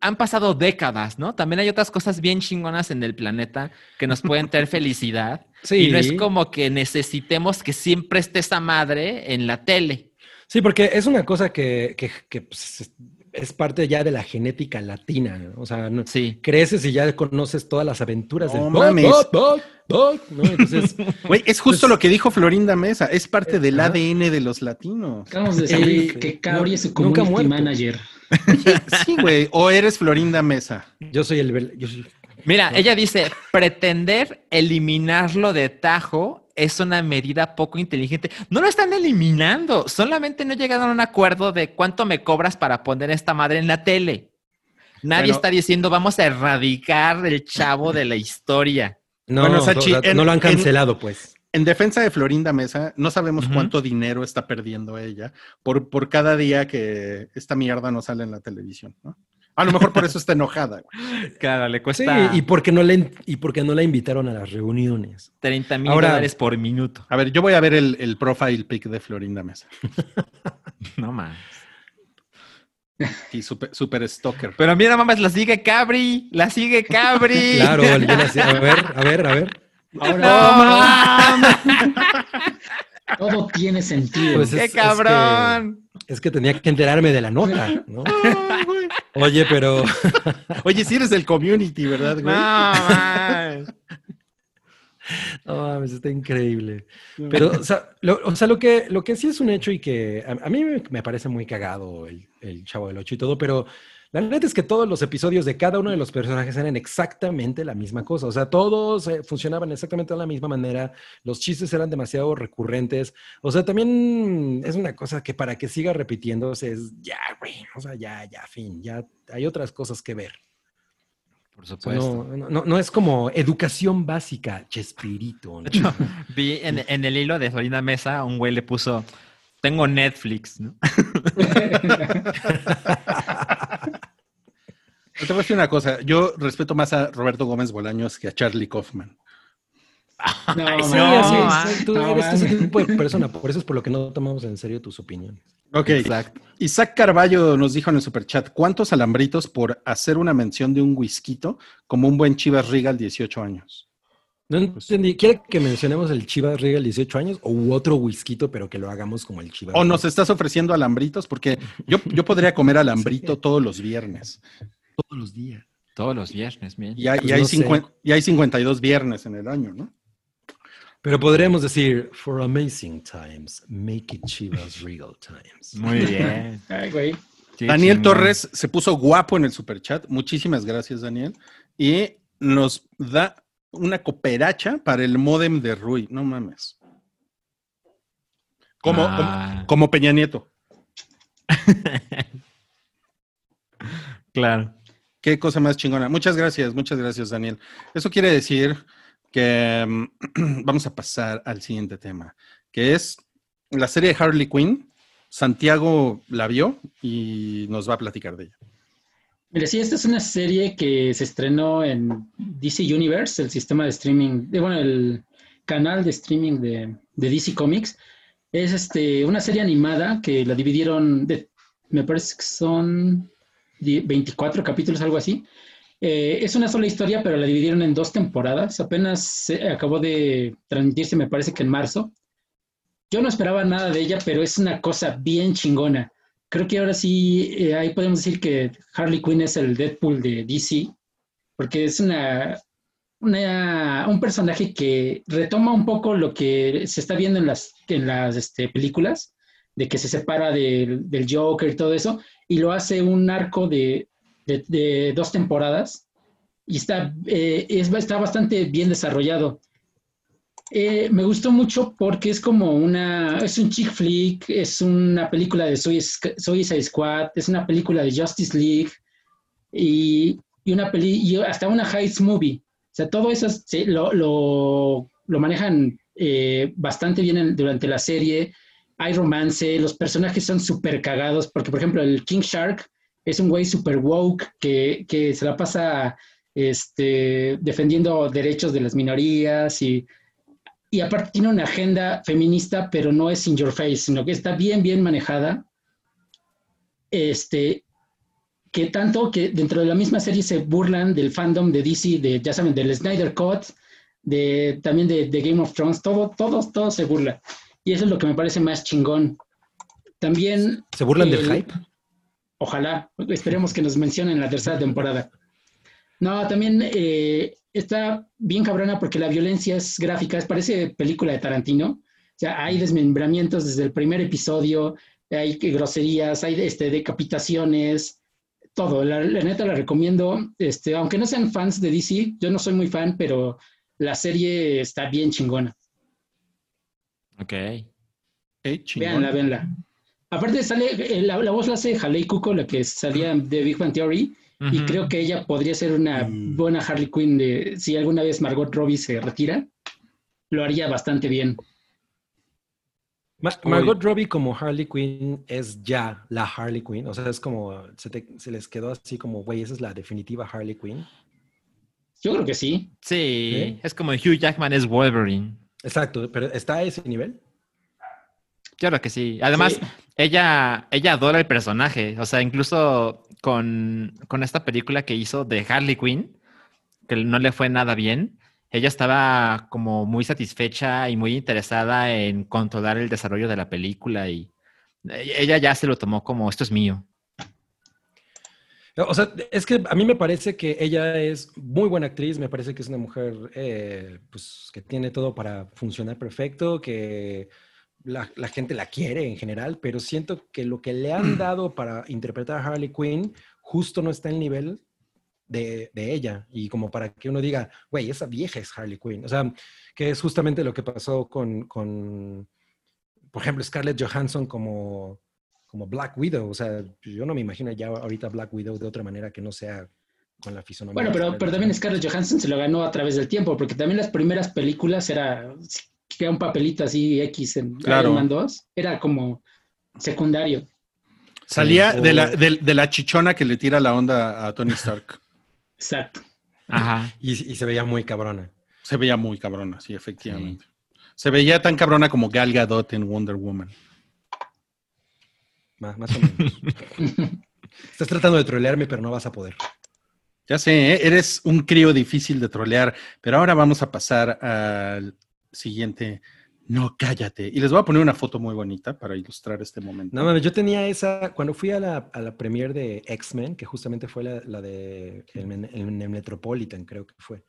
han pasado décadas, ¿no? También hay otras cosas bien chingonas en el planeta que nos pueden traer [laughs] felicidad. Sí. Y no es como que necesitemos que siempre esté esa madre en la tele. Sí, porque es una cosa que, que- que, pues, es- parte ya de la genética latina. ¿no? O sea, no- Sí. creces y ya conoces todas las aventuras No del mames. Buck, Buck, ¿no? Entonces, [laughs] Güey, es justo Pues- lo que dijo Florinda Mesa. Es parte del. ADN de los latinos. Acabamos de descubrir Sí. que Cabri es su community manager. [laughs] Sí, güey. O eres Florinda Mesa. yo soy el... vel- yo soy- Mira, ella dice, pretender eliminarlo de tajo es una medida poco inteligente. No lo están eliminando, solamente no llegaron a un acuerdo de cuánto me cobras para poner esta madre en la tele. Nadie Bueno. está diciendo vamos a erradicar el chavo de la historia. No, Bueno, Sachi, en- no lo han en- cancelado, pues. En defensa de Florinda Mesa, no sabemos cuánto dinero está perdiendo ella por, por cada día que esta mierda no sale en la televisión, ¿no? A lo mejor por eso está enojada. güey. [laughs] Claro, le Sí, cuesta y porque no le y porque no la invitaron a las reuniones. 30 mil dólares por minuto. A ver, yo voy a ver el, el profile pic de Florinda Mesa. [laughs] No más. Y super, super stalker. Pero mira, mamás, la sigue Cabri, la sigue Cabri. [laughs] Claro, yo la sé. a ver, a ver, a ver. No mames, Todo tiene sentido. Pues qué es cabrón. Es que tenía que enterarme de la nota, ¿no? [laughs] Oye, pero [laughs] Oye, si eres del community, ¿verdad, No güey? mames. [laughs] no mames, está increíble. Pero, o sea, lo, o sea, lo que, lo que sí es un hecho y que a, a mí me, me parece muy cagado el, el Chavo del Ocho y todo, pero la neta es que todos los episodios de cada uno de los personajes eran exactamente la misma cosa. O sea, todos eh, funcionaban exactamente de la misma manera. Los chistes eran demasiado recurrentes. O sea, también es una cosa que para que siga repitiéndose es ya, güey. O sea, ya, ya, fin. Ya hay otras cosas que ver. Por supuesto. no, no, no es como educación básica, Chespirito. ¿no? Vi en, en el hilo de Florina Mesa, un güey le puso, tengo Netflix, ¿no? [laughs] Te voy a decir una cosa. Yo respeto más a Roberto Gómez Bolaños que a Charlie Kaufman. [laughs] No, Ay, Sí, no. Tú No, eres ese man. tipo de persona, por eso es por lo que no tomamos en serio tus opiniones. Ok. Exacto. Isaac Carballo nos dijo en el superchat, ¿cuántos alambritos por hacer una mención de un whisky como un buen Chivas Regal 18 años? No entendí. ¿Quiere que mencionemos el Chivas Regal 18 años o u otro whisky, pero que lo hagamos como el Chivas? ¿O nos estás ofreciendo alambritos? Porque yo, yo podría comer alambrito todos los viernes. Todos los días? Todos los viernes, bien. Y hay, y Pues hay no y hay 52 viernes en el año, ¿no? Pero podríamos decir, for amazing times, make it Chivas [laughs] Regal times. Muy [laughs] bien. Ay, güey. Sí, Daniel. Torres se puso guapo en el superchat. Muchísimas gracias, Daniel. Y nos da una cooperacha para el modem de Rui. No mames. Como, Ah. como, como Peña Nieto. [laughs] Claro. Qué cosa más chingona. Muchas gracias, muchas gracias, Daniel. Eso quiere decir que mm, [clears throat] vamos a pasar al siguiente tema, que es la serie de Harley Quinn. Santiago la vio y nos va a platicar de ella. Mira, sí, esta es una serie que se estrenó en DC Universe, el sistema de streaming, de, bueno, el canal de streaming de, DC Comics. Es este, una serie animada que la dividieron, me parece que son 24 capítulos, algo así. Eh, es una sola historia, pero la dividieron en dos temporadas. Apenas se acabó de transmitirse, me parece que en marzo. Yo no esperaba nada de ella, pero es una cosa bien chingona. Creo que ahora sí, eh, ahí podemos decir que Harley Quinn es el Deadpool de DC, porque es una, una- un personaje que retoma un poco lo que se está viendo en las, en las este, películas, de que se separa del, del Joker y todo eso, y lo hace un arco de, de- de dos temporadas, y está, eh, es- está bastante bien desarrollado. Eh, me gustó mucho porque es como una, es un chick flick, es una película de Suicide Squad, es una película de Justice League y, y una peli, y hasta una heist movie. O sea, todo eso lo, lo, lo manejan eh, bastante bien en- durante la serie. Hay romance, los personajes son súper cagados, porque por ejemplo el King Shark es un güey súper woke que, que se la pasa este, defendiendo derechos de las minorías y y aparte tiene una agenda feminista, pero no es in your face, sino que está bien, bien manejada. Este, que tanto que dentro de la misma serie se burlan del fandom de DC, de, ya saben, del Snyder Cut, de, también de, de Game of Thrones, todo, todo, todo se burla. Y eso es lo que me parece más chingón. También... ¿Se burlan del el- hype? Ojalá, esperemos que nos mencionen la tercera temporada. No, también eh, está bien cabrona porque la violencia es gráfica, parece película de Tarantino. O sea, hay desmembramientos desde el primer episodio, hay groserías, hay este, decapitaciones, todo. La, la neta la recomiendo. Este, aunque no sean fans de DC, yo no soy muy fan, pero la serie está bien chingona. Ok. Véanla, véanla. Aparte sale, eh, la, la voz la hace Haley Cuoco, la que salía de Big Bang Theory. Y creo que ella podría ser una Mm. buena Harley Quinn de si alguna vez Margot Robbie se retira, lo haría bastante bien. Ma- Margot Robbie como Harley Quinn es ya la Harley Quinn. O sea, es como, se, te- se les quedó así como, güey, esa es la definitiva Harley Quinn. Yo creo que sí. Sí, ¿Eh? es como Hugh Jackman es Wolverine. Exacto, pero ¿está a ese nivel? Claro que sí. Además, Sí. ella, ella adora el personaje. O sea, incluso con, con esta película que hizo de Harley Quinn, que no le fue nada bien, ella estaba como muy satisfecha y muy interesada en controlar el desarrollo de la película y e- ella ya se lo tomó como esto es mío. O sea, es que a mí me parece que ella es muy buena actriz, me parece que es una mujer eh, pues, que tiene todo para funcionar perfecto, que la, la gente la quiere en general, pero siento que lo que le han dado para interpretar a Harley Quinn justo no está al nivel de, de ella y como para que uno diga, güey, esa vieja es Harley Quinn. O sea, que es justamente lo que pasó con, con por ejemplo, Scarlett Johansson como como Black Widow. O sea, yo no me imagino ya ahorita Black Widow de otra manera que no sea con la fisonomía. Bueno, pero, pero también Johansson. Scarlett Johansson se lo ganó a través del tiempo, porque también las primeras películas era, que era un papelito así X en Claro. Iron Man 2, era como secundario. Salía Sí. de, la, de, de la chichona que le tira la onda a Tony Stark. Exacto. Ajá. Y, y se veía muy cabrona. Se veía muy cabrona, sí, efectivamente. Se veía tan cabrona como Gal Gadot en Wonder Woman. [laughs] Más, más o menos. Estás tratando de trolearme, pero no vas a poder. Ya sé, ¿eh? eres un crío difícil de trolear, pero ahora vamos a pasar al siguiente. No, cállate. Y les voy a poner una foto muy bonita para ilustrar este momento. No mames, yo tenía esa, cuando fui a la, a la premiere de X-Men, que justamente fue la, la de el, el- el Metropolitan, creo que fue.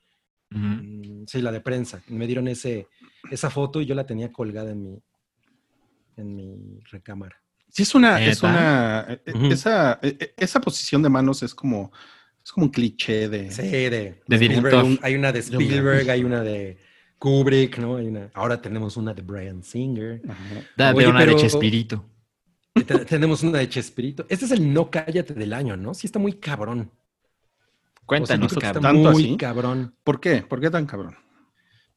Mm, Sí, la de prensa. Me dieron ese, esa foto y yo la tenía colgada en mi, en mi recámara. Sí, es una, es una, eh, Ujú. esa, eh, esa posición de manos es como, es como un cliché de. Sí, de, De Spielberg. director. Un- Hay una de Spielberg, hay una de Kubrick, ¿no? Hay una, ahora tenemos una de Brian Singer. Da Oye, de una pero-. Y [laughs] te- tenemos una de Chespirito. Este es el no cállate del año, ¿no? Sí está muy cabrón. Cuéntanos, O sea, cabrón. Está ¿Tanto muy así? cabrón. ¿Por qué? ¿Por qué tan cabrón?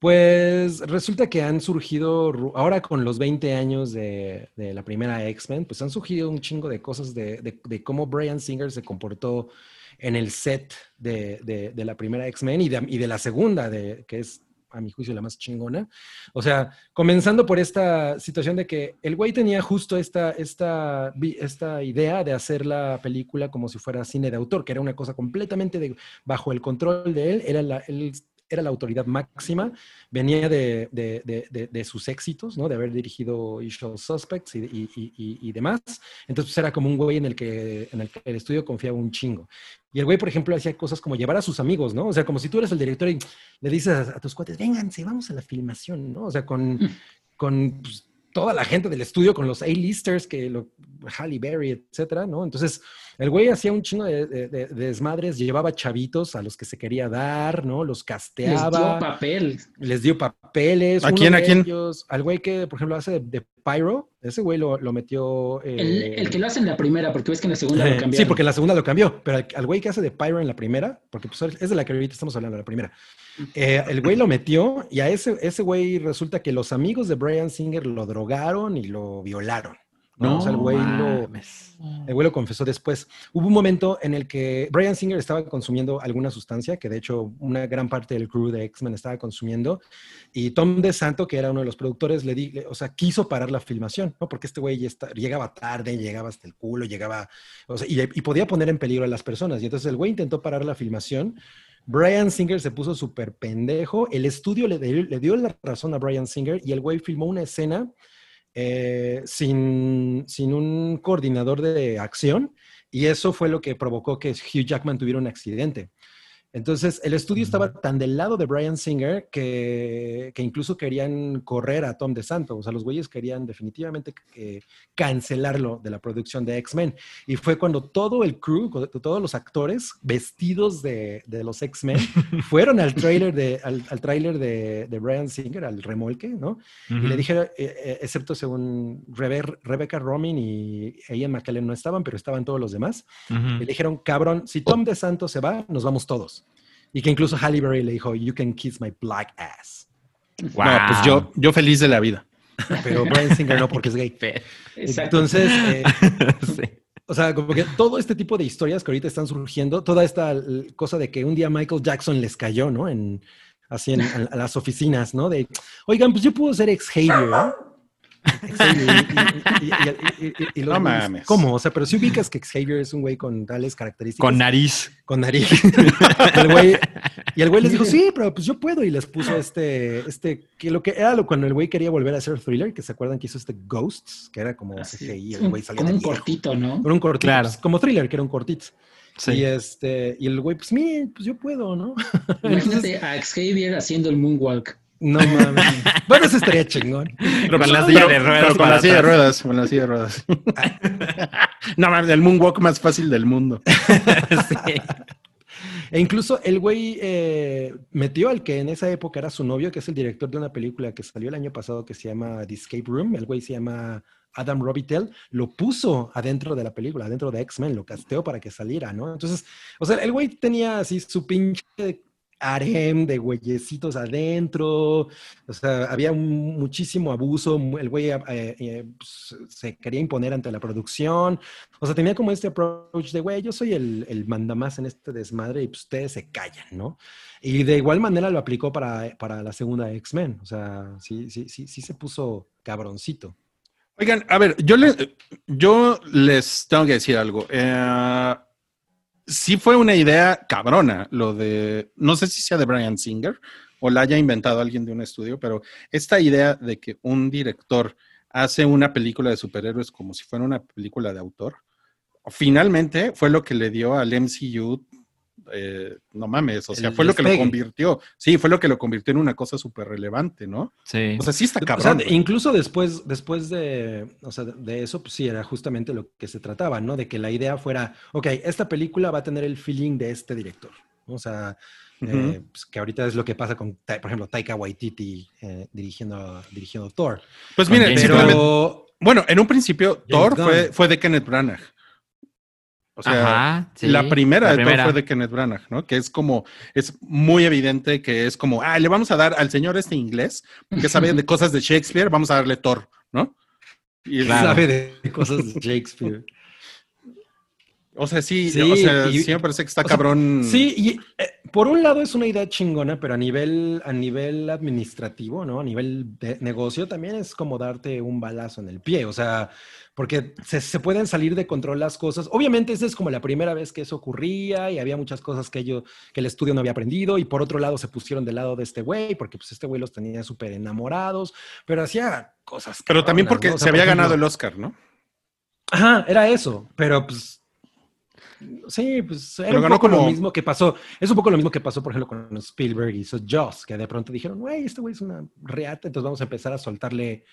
Pues resulta que han surgido, ahora con los 20 años de, la primera X-Men, pues han surgido un chingo de cosas de, cómo Brian Singer se comportó en el set de, la primera X-Men y de, la segunda, que es a mi juicio la más chingona. O sea, comenzando por esta situación de que el güey tenía justo esta, idea de hacer la película como si fuera cine de autor, que era una cosa completamente bajo el control de él, era la, él era la autoridad máxima, venía de, de- de- sus éxitos, ¿no? De haber dirigido Usual Suspects y, y- y- y- y demás. Entonces pues, era como un güey en el, que, en el que el estudio confiaba un chingo. Y el güey, por ejemplo, hacía cosas como llevar a sus amigos, ¿no? O sea, como si tú eres el director y le dices a, a tus cuates, vénganse, vamos a la filmación, ¿no? O sea, con, con pues, toda la gente del estudio, con los A-listers, que lo, Halle Berry, etcétera, ¿no? Entonces, el güey hacía un chingo de, de- de- de desmadres, llevaba chavitos a los que se quería dar, ¿no? Los Les dio casteaba, papel. les dio papeles. ¿A uno quién, a quién? ellos- al güey que, por ejemplo, hace de, de Pyro, ese güey lo, lo metió... El, eh, el que lo hace en la primera, porque ves que en la segunda lo [laughs] cambiaron. Sí, porque en la segunda lo cambió, pero al, al güey que hace de Pyro en la primera, porque pues, es de la que ahorita estamos hablando, la primera, eh, el güey lo metió y a ese, ese güey resulta que los amigos de Brian Singer lo drogaron y lo violaron. ¿no? o sea, el güey lo, el güey lo confesó después. Hubo un momento en el que Brian Singer estaba consumiendo alguna sustancia, que de hecho una gran parte del crew de X-Men estaba consumiendo, y Tom DeSanto, que era uno de los productores, le di, le- o sea, quiso parar la filmación, ¿no? Porque este güey ya está- llegaba tarde, llegaba hasta el culo, llegaba, o sea, y, y podía poner en peligro a las personas. Y entonces el güey intentó parar la filmación. Brian Singer se puso súper pendejo. El estudio le, dio- la razón a Brian Singer y el güey filmó una escena eh, sin, sin un coordinador de acción y eso fue lo que provocó que Hugh Jackman tuviera un accidente. Entonces, el estudio estaba tan del lado de Brian Singer que, que incluso querían correr a Tom DeSanto. O sea, los güeyes querían definitivamente eh, cancelarlo de la producción de X-Men. Y fue cuando todo el crew, todos los actores vestidos de, de los X-Men, [laughs] fueron al trailer, de, al, al tráiler de, de Brian Singer, al remolque, ¿no? Y le Ujú. dije, eh, eh, excepto según Rebe- Rebecca Romin y Ian McKellen no estaban, pero estaban todos los demás. Y le dijeron, cabrón, si Tom DeSanto se va, nos vamos todos. Y que incluso Halle Berry le dijo, you can kiss my black ass. No, pues Wow. yo, yo feliz de la vida. Pero Brian Singer no, porque es gay. Exacto. Entonces, eh, [laughs] Sí. o sea, como que todo este tipo de historias que ahorita están surgiendo, toda esta cosa de que un día Michael Jackson les cayó, ¿no? En, así en, a, a las oficinas, ¿no? De, oigan, pues yo puedo ser ex-Xavier, ¿no? Xavier, y- y- y- y- No mames. ¿Cómo? O sea, pero si ubicas que Xavier es un güey con tales características. Con nariz. con nariz. el güey, y el güey les dijo, sí, pero pues yo puedo. Y les puso este, este, que lo que era lo cuando el güey quería volver a hacer thriller, que se acuerdan que hizo este Ghosts, que era como CGI, el güey como un viejo. cortito, ¿no? Era un cortito, Claro. pues, como thriller, que era un cortito. Sí. Y este, y el güey, pues mire, pues yo puedo, ¿no? Imagínate a Xavier haciendo el moonwalk. No mames. [laughs] bueno, eso estaría chingón. Pero con la silla de ruedas. Pero con la silla de ruedas, con la silla de ruedas. [laughs] no mames, el moonwalk más fácil del mundo. [laughs] Sí. E incluso el güey eh, metió al que en esa época era su novio, que es el director de una película que salió el año pasado que se llama The Escape Room. El güey se llama Adam Robitel. Lo puso adentro de la película, adentro de X-Men, lo casteó para que saliera, ¿no? Entonces, o sea, el güey tenía así su pinche harem de güeyecitos adentro. O sea, había un- muchísimo abuso. El güey eh, eh, pues, se quería imponer ante la producción. O sea, tenía como este approach de, güey, yo soy el, el mandamás en este desmadre y pues ustedes se callan, ¿no? Y de igual manera lo aplicó para, para la segunda X-Men. O sea, sí, sí, sí, sí se puso cabroncito. Oigan, a ver, yo, le, yo les tengo que decir algo. Eh, sí fue una idea cabrona lo de, no sé si sea de Brian Singer o la haya inventado alguien de un estudio, pero esta idea de que un director hace una película de superhéroes como si fuera una película de autor, finalmente fue lo que le dio al MCU, eh, no mames, o sea, El fue lo que lo convirtió, sí, fue lo que lo convirtió en una cosa súper relevante, ¿no? Sí. O sea, sí está O sea, cabrón. incluso después, después de, o sea, de eso, pues sí, era justamente lo que se trataba, ¿no? De que la idea fuera, ok, esta película va a tener el feeling de este director. ¿no? O sea, eh, pues, que ahorita es lo que pasa con, por ejemplo, Taika Waititi eh, dirigiendo, dirigiendo Thor. Pues simplemente- Pero, Bueno, en un principio, Thor fue, fue de Kenneth Branagh. O sea, Ajá, sí, la primera la de primera. Fue de Kenneth Branagh, ¿no? Que es como, es muy evidente que es como, ah, le vamos a dar al señor este inglés que sabe de [laughs] cosas de Shakespeare, vamos a darle Thor, ¿no? Y, Claro. sabe de [laughs] cosas de Shakespeare. O sea, sí, Sí, o sea, y- sí me parece que está sea, cabrón. Sí, y eh, por un lado es una idea chingona, pero a nivel, a nivel administrativo, ¿no? A nivel de negocio también es como darte un balazo en el pie, o sea, porque se, se pueden salir de control las cosas. Obviamente esa es como la primera vez que eso ocurría y había muchas cosas que yo, que el estudio no había aprendido y por otro lado se pusieron del lado de este güey, porque pues este güey los tenía súper enamorados, pero hacía cosas. Pero también porque ¿no? O sea, se por había ejemplo- ganado el Oscar, ¿no? Ajá, era eso, pero pues. Sí, pues era Pero un ganó poco lo como- mismo que pasó. Es un poco lo mismo que pasó, por ejemplo, con Spielberg y hizo Joss, que de pronto dijeron, güey, este güey es una reata, entonces vamos a empezar a soltarle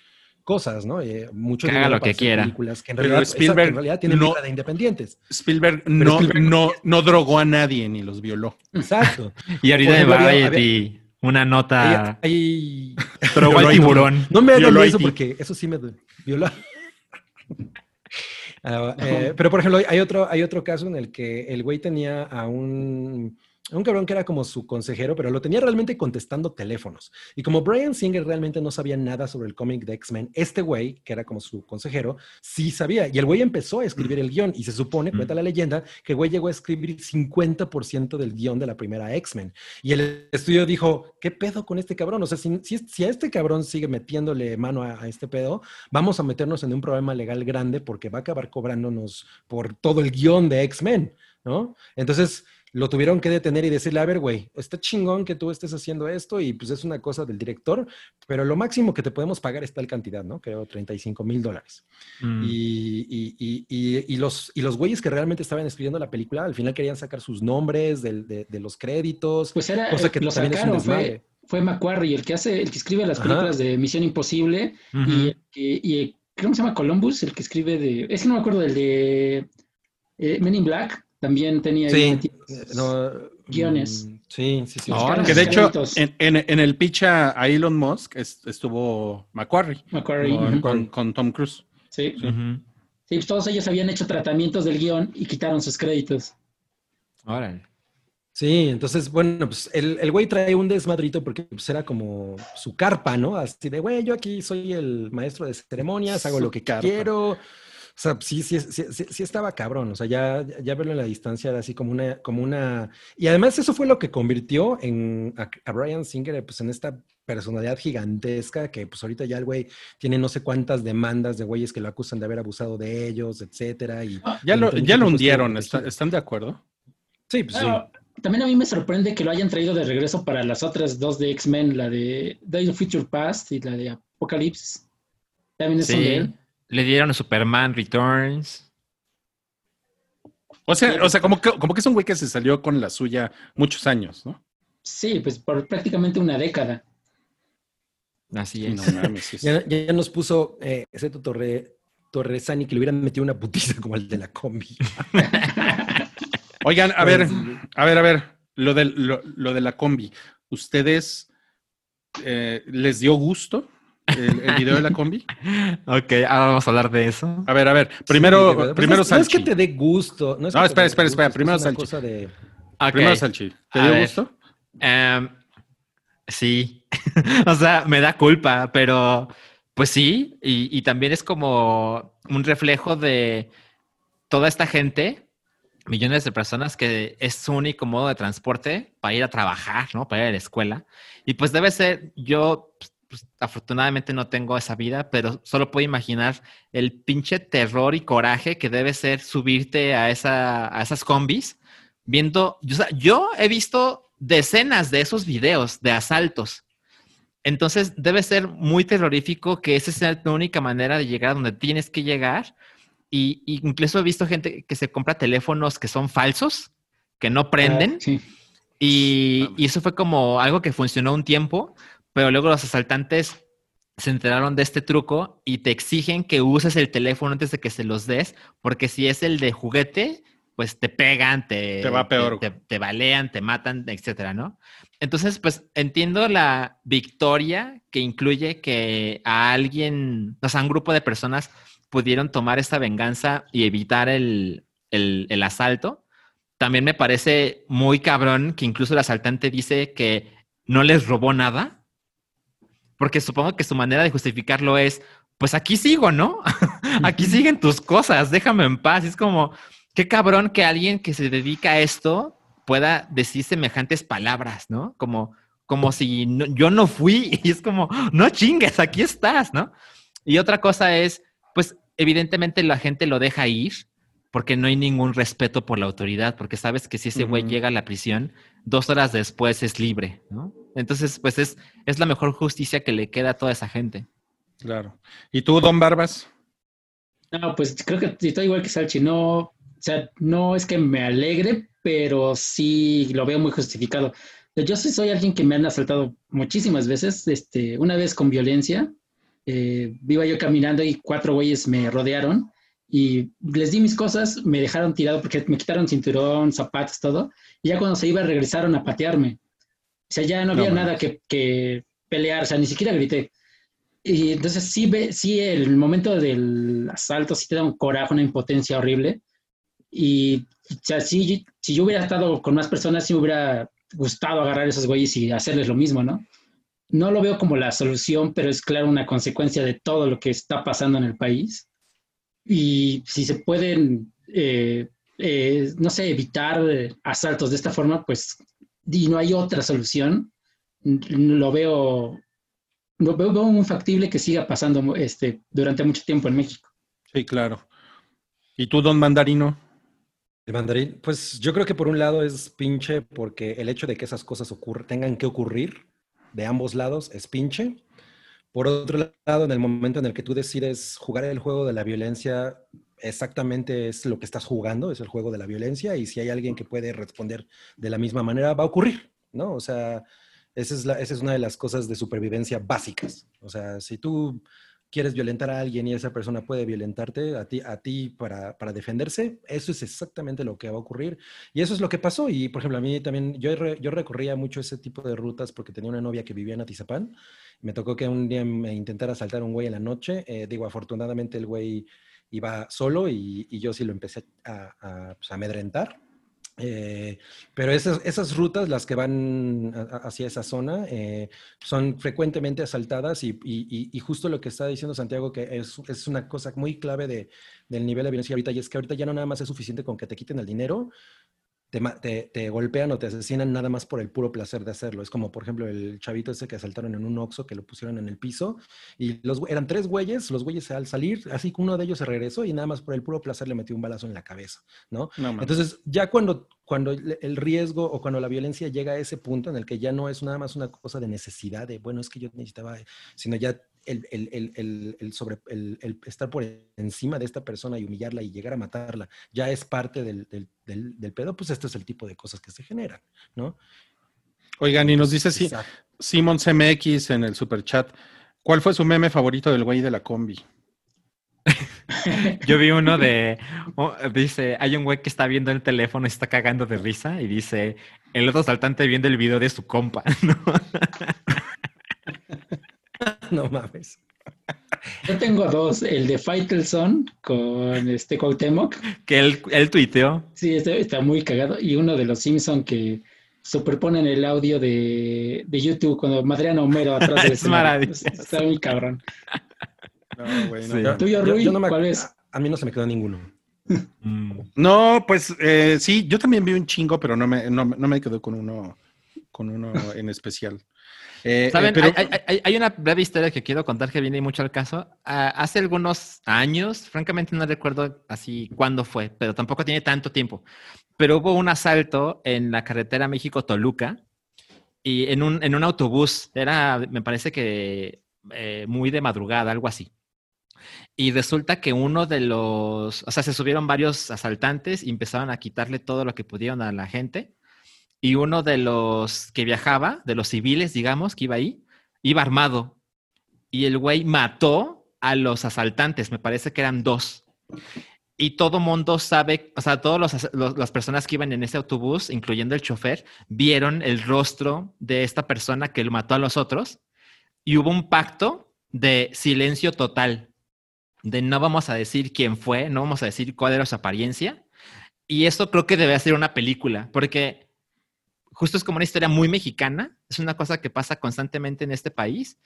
cosas, ¿no? Eh, mucho Que haga lo que quiera. Películas que en Pero realidad, Spielberg en realidad tienen no- vida de independientes. Spielberg no, Spielberg- no, no drogó a nadie ni los violó. Exacto. [laughs] Y ahorita había- Variety, una nota. Ahí- ahí- Drogó al Violó a tiburón. No me hagan eso porque eso sí me duele. Violó. [laughs] Ah, eh, pero por ejemplo, hay otro, hay otro caso en el que el güey tenía a un, un cabrón que era como su consejero, pero lo tenía realmente contestando teléfonos. Y como Brian Singer realmente no sabía nada sobre el cómic de X-Men, este güey, que era como su consejero, sí sabía. Y el güey empezó a escribir el guion y se supone, cuenta la leyenda, que el güey llegó a escribir 50% del guion de la primera X-Men. Y el estudio dijo, ¿qué pedo con este cabrón? O sea, si, si, si a este cabrón sigue metiéndole mano a, a este pedo, vamos a meternos en un problema legal grande porque va a acabar cobrándonos por todo el guion de X-Men, ¿no? Entonces lo tuvieron que detener y decirle, a ver, güey, está chingón que tú estés haciendo esto y pues es una cosa del director, pero lo máximo que te podemos pagar es tal cantidad, ¿no? Creo 35 mil dólares. Mm. Y, y- y- y- y los, y los güeyes que realmente estaban escribiendo la película, al final querían sacar sus nombres del- de, de los créditos, Pues era, cosa que lo también es un sacaron, fue, fue Macquarie, el que hace, el que escribe las Ajá. películas de Misión Imposible y, y, y ¿cómo se llama? Columbus, el que escribe de, es que no me acuerdo del de eh, Men in Black, también tenía Sí, no, guiones. mm, Sí, sí, sí. Que de hecho, en, en- en el pitch a, Elon Musk es- estuvo Macquarie Macquarie, con, ujú. con- con Tom Cruise. sí. Sí, pues todos ellos habían hecho tratamientos del guion y quitaron sus créditos. Órale. Sí, entonces, bueno, pues el, el güey trae un desmadrito porque pues, era como su carpa, ¿no? Así de, güey, yo aquí soy el maestro de ceremonias, hago Su lo que carpa. quiero. O sea, sí, sí, sí, sí, sí estaba cabrón. O sea, ya, ya verlo en la distancia era así como una, como una. Y además, eso fue lo que convirtió en a, a Brian Singer, pues en esta personalidad gigantesca que, pues ahorita ya el güey tiene no sé cuántas demandas de güeyes que lo acusan de haber abusado de ellos, etcétera. Y Ya lo, ya lo hundieron, protegido. ¿está- ¿están de acuerdo? Sí, pues sí. También a mí me sorprende que lo hayan traído de regreso para las otras dos de X-Men, la de Days of Future Past y la de Apocalypse. También son de él. Le dieron a Superman Returns. O sea, o sea como, que, como que es un güey que se salió con la suya muchos años, ¿no? Sí, pues por prácticamente una década. Así Sí, es. no mames, sí, [laughs] sí. Ya, ya nos puso eh, ese Torre, Torresani que le hubieran metido una putiza como el de la combi. [laughs] Oigan, a ver, a ver, a ver, lo, del, lo, lo de la combi. ¿Ustedes eh, les dio gusto el, el video de la combi? [laughs] Ok, ahora vamos a hablar de eso. A ver, a ver, Sí, primero, verdad. Pues primero es- no es que Salchi. te dé gusto. No, es No, que espera, espera, espera, gusto, es que primero es Salchi. cosa de- Ok. Primero Salchi. ¿Te A dio ver. gusto? Em, sí, [laughs] o sea, me da culpa, pero pues sí, y, y también es como un reflejo de toda esta gente, millones de personas que es su único modo de transporte para ir a trabajar, ¿no? Para ir a la escuela. Y pues debe ser, yo pues, afortunadamente no tengo esa vida, pero solo puedo imaginar el pinche terror y coraje que debe ser subirte a, esa, a esas combis viendo, o sea, yo he visto decenas de esos videos de asaltos. Entonces debe ser muy terrorífico que esa sea tu única manera de llegar a donde tienes que llegar. Y, y incluso he visto gente que se compra teléfonos que son falsos, que no prenden. Ah, sí. Y, y eso fue como algo que funcionó un tiempo, pero luego los asaltantes se enteraron de este truco y te exigen que uses el teléfono antes de que se los des, porque si es el de juguete, pues te pegan, te, Te va peor. te, te balean, te matan, etcétera, ¿no? Entonces, pues entiendo la victoria que incluye que a alguien, o sea, un grupo de personas pudieron tomar esta venganza y evitar el, el, el asalto. También me parece muy cabrón que incluso el asaltante dice que no les robó nada, porque supongo que su manera de justificarlo es, pues aquí sigo, ¿no? [laughs] aquí siguen tus cosas, déjame en paz. Es como, qué cabrón que alguien que se dedica a esto pueda decir semejantes palabras, ¿no? Como, como si no- yo no fui [laughs] y es como, no chingues, aquí estás, ¿no? Y otra cosa es, pues evidentemente la gente lo deja ir porque no hay ningún respeto por la autoridad, porque sabes que si ese güey llega a la prisión, dos horas después es libre, ¿no? Entonces, pues es, es la mejor justicia que le queda a toda esa gente. Claro. ¿Y tú, Don Barbas? No, pues creo que estoy igual que Salchi. No, o sea, no es que me alegre, pero sí lo veo muy justificado. Yo sí soy alguien que me han asaltado muchísimas veces, este, una vez con violencia. eh, iba yo caminando y cuatro güeyes me rodearon y les di mis cosas, me dejaron tirado porque me quitaron cinturón, zapatos, todo. Y ya cuando se iba regresaron a patearme. O sea, ya no No había mames. nada que, que pelear, o sea, ni siquiera grité. Y entonces sí, ve, sí, el momento del asalto sí te da un coraje, una impotencia horrible. Y o sea, si, si yo hubiera estado con más personas, sí me hubiera gustado agarrar a esos güeyes y hacerles lo mismo, ¿no? No lo veo como la solución, pero es claro una consecuencia de todo lo que está pasando en el país. Y si se pueden, eh, eh, no sé, evitar asaltos de esta forma, pues, y no hay otra solución, lo veo, lo veo, veo muy factible que siga pasando este, durante mucho tiempo en México. Sí, claro. ¿Y tú, don Mandarino? El mandarín, pues yo creo que por un lado es pinche porque el hecho de que esas cosas tengan que ocurrir de ambos lados es pinche. Por otro lado, en el momento en el que tú decides jugar el juego de la violencia, exactamente es lo que estás jugando, es el juego de la violencia, y si hay alguien que puede responder de la misma manera, va a ocurrir, ¿no? O sea, esa es, la- esa es una de las cosas de supervivencia básicas. O sea, si tú quieres violentar a alguien y esa persona puede violentarte a ti, a ti para, para defenderse, eso es exactamente lo que va a ocurrir. Y eso es lo que pasó. Y, por ejemplo, a mí también, yo, yo recorría mucho ese tipo de rutas porque tenía una novia que vivía en Atizapán. Me tocó que un día me intentara asaltar a un güey en la noche. Eh, digo, afortunadamente el güey iba solo y, yo sí lo empecé a, a, pues, a amedrentar. Eh, pero esas, rutas, las que van hacia esa zona, eh, son frecuentemente asaltadas y justo lo que está diciendo Santiago, que es, es una cosa muy clave de, del nivel de violencia ahorita, y es que ahorita ya no nada más es suficiente con que te quiten el dinero, te, te- te golpean o te asesinan nada más por el puro placer de hacerlo. Es como, por ejemplo, el chavito ese que asaltaron en un Oxxo, que lo pusieron en el piso, y los, eran tres güeyes, los güeyes al salir, así que uno de ellos se regresó y nada más por el puro placer le metió un balazo en la cabeza, ¿no? No. Entonces, ya cuando, cuando el riesgo o cuando la violencia llega a ese punto en el que ya no es nada más una cosa de necesidad, de, bueno, es que yo necesitaba, sino ya el, el- el- el- el sobre, el, el estar por encima de esta persona y humillarla y llegar a matarla, ya es parte del, del, del- del pedo, pues este es el tipo de cosas que se generan, ¿no? Oigan, y nos dice Exacto. Simon CMX en el super chat. ¿Cuál fue su meme favorito del güey de la combi? [laughs] Yo vi uno de, oh, dice, hay un güey que está viendo el teléfono y está cagando de risa y dice, el otro saltante viendo el video de su compa, [laughs] ¿no? [laughs] No mames. Yo tengo dos, el de Faitelson con este Cuauhtémoc, Que él, él tuiteó. sí, este está muy cagado, y uno de los Simpson que superponen el audio de, de YouTube cuando madrean a Homero atrás del [laughs] Es maravilloso. Está muy cabrón. No, güey, no. Sí. Yo- Tuyo, yo- Rui, yo no me- ¿cuál es? A, a mí no se me quedó ninguno. Mm. No, pues eh, sí, yo también vi un chingo, pero no me, no, no me quedo con uno, con uno en especial. Eh, eh, ¿Saben? pero- Hay, hay- hay- una breve historia que quiero contar que viene mucho al caso. Ah, hace algunos años, francamente no recuerdo así cuándo fue, pero tampoco tiene tanto tiempo. Pero hubo un asalto en la carretera México-Toluca y en un, en un autobús. Era, me parece que eh, muy de madrugada, algo así. Y resulta que uno de los, o sea, se subieron varios asaltantes y empezaron a quitarle todo lo que pudieron a la gente. Y uno de los que viajaba, de los civiles, digamos, que iba ahí, iba armado. Y el güey mató a los asaltantes, me parece que eran dos. Y todo mundo sabe, o sea, todas las personas que iban en ese autobús, incluyendo el chofer, vieron el rostro de esta persona que lo mató a los otros. Y hubo un pacto de silencio total, de no vamos a decir quién fue, no vamos a decir cuál era su apariencia. Y eso creo que debe ser una película, porque justo es como una historia muy mexicana, es una cosa que pasa constantemente en este país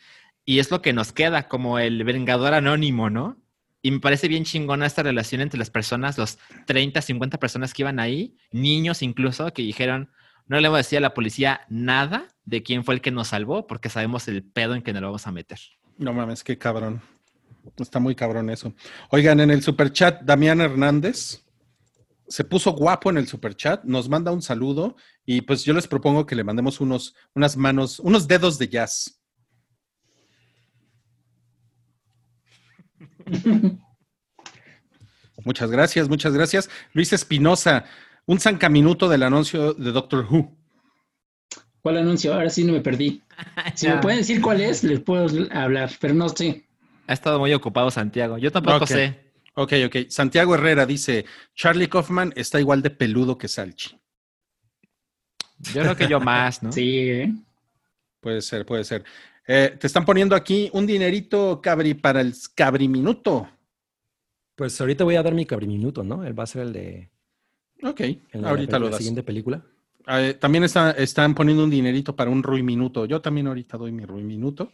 y es lo que nos queda como el vengador anónimo, ¿no? Y me parece bien chingona esta relación entre las personas, los 30, 50 personas que iban ahí, niños incluso, que dijeron, no le voy a decir a la policía nada de quién fue el que nos salvó, porque sabemos el pedo en que nos lo vamos a meter. No mames, qué cabrón. Está muy cabrón eso. Oigan, en el superchat, Damián Hernández se puso guapo en el superchat, nos manda un saludo y pues yo les propongo que le mandemos unos, unas manos, unos dedos de jazz. [laughs] Muchas gracias, muchas gracias. Luis Espinosa, un zancaminuto del anuncio de Doctor Who. ¿Cuál anuncio? Ahora sí no me perdí. [laughs] Si me pueden decir cuál es, les puedo hablar, pero no sé. Ha estado muy ocupado Santiago. Yo tampoco sé. Ok, ok. Santiago Herrera dice, Charlie Kaufman está igual de peludo que Salchi. Yo creo que yo más, ¿no? [laughs] Sí, ¿eh? Puede ser, puede ser. Eh, te están poniendo aquí un dinerito, Cabri, para el Cabri Minuto. Pues ahorita voy a dar mi cabriminuto, ¿no? Él va a ser el de. Ok, en la, ahorita lo la das. siguiente película. Eh, también está- están poniendo un dinerito para un Rui Minuto. Yo también ahorita doy mi Rui Minuto.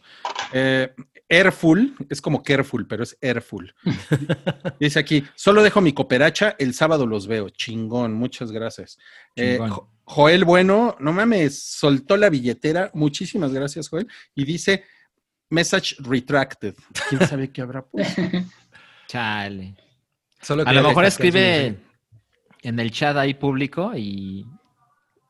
Eh, Airful, es como Careful, pero es Airful. [laughs] Dice aquí, solo dejo mi cooperacha, el sábado los veo. Chingón, muchas gracias. Eh, Chingón. Jo- Joel Bueno, no mames, soltó la billetera. Muchísimas gracias, Joel. Y dice, message retracted. ¿Quién sabe qué habrá puesto? [laughs] Chale. Solo A lo mejor escribe en el chat ahí público y,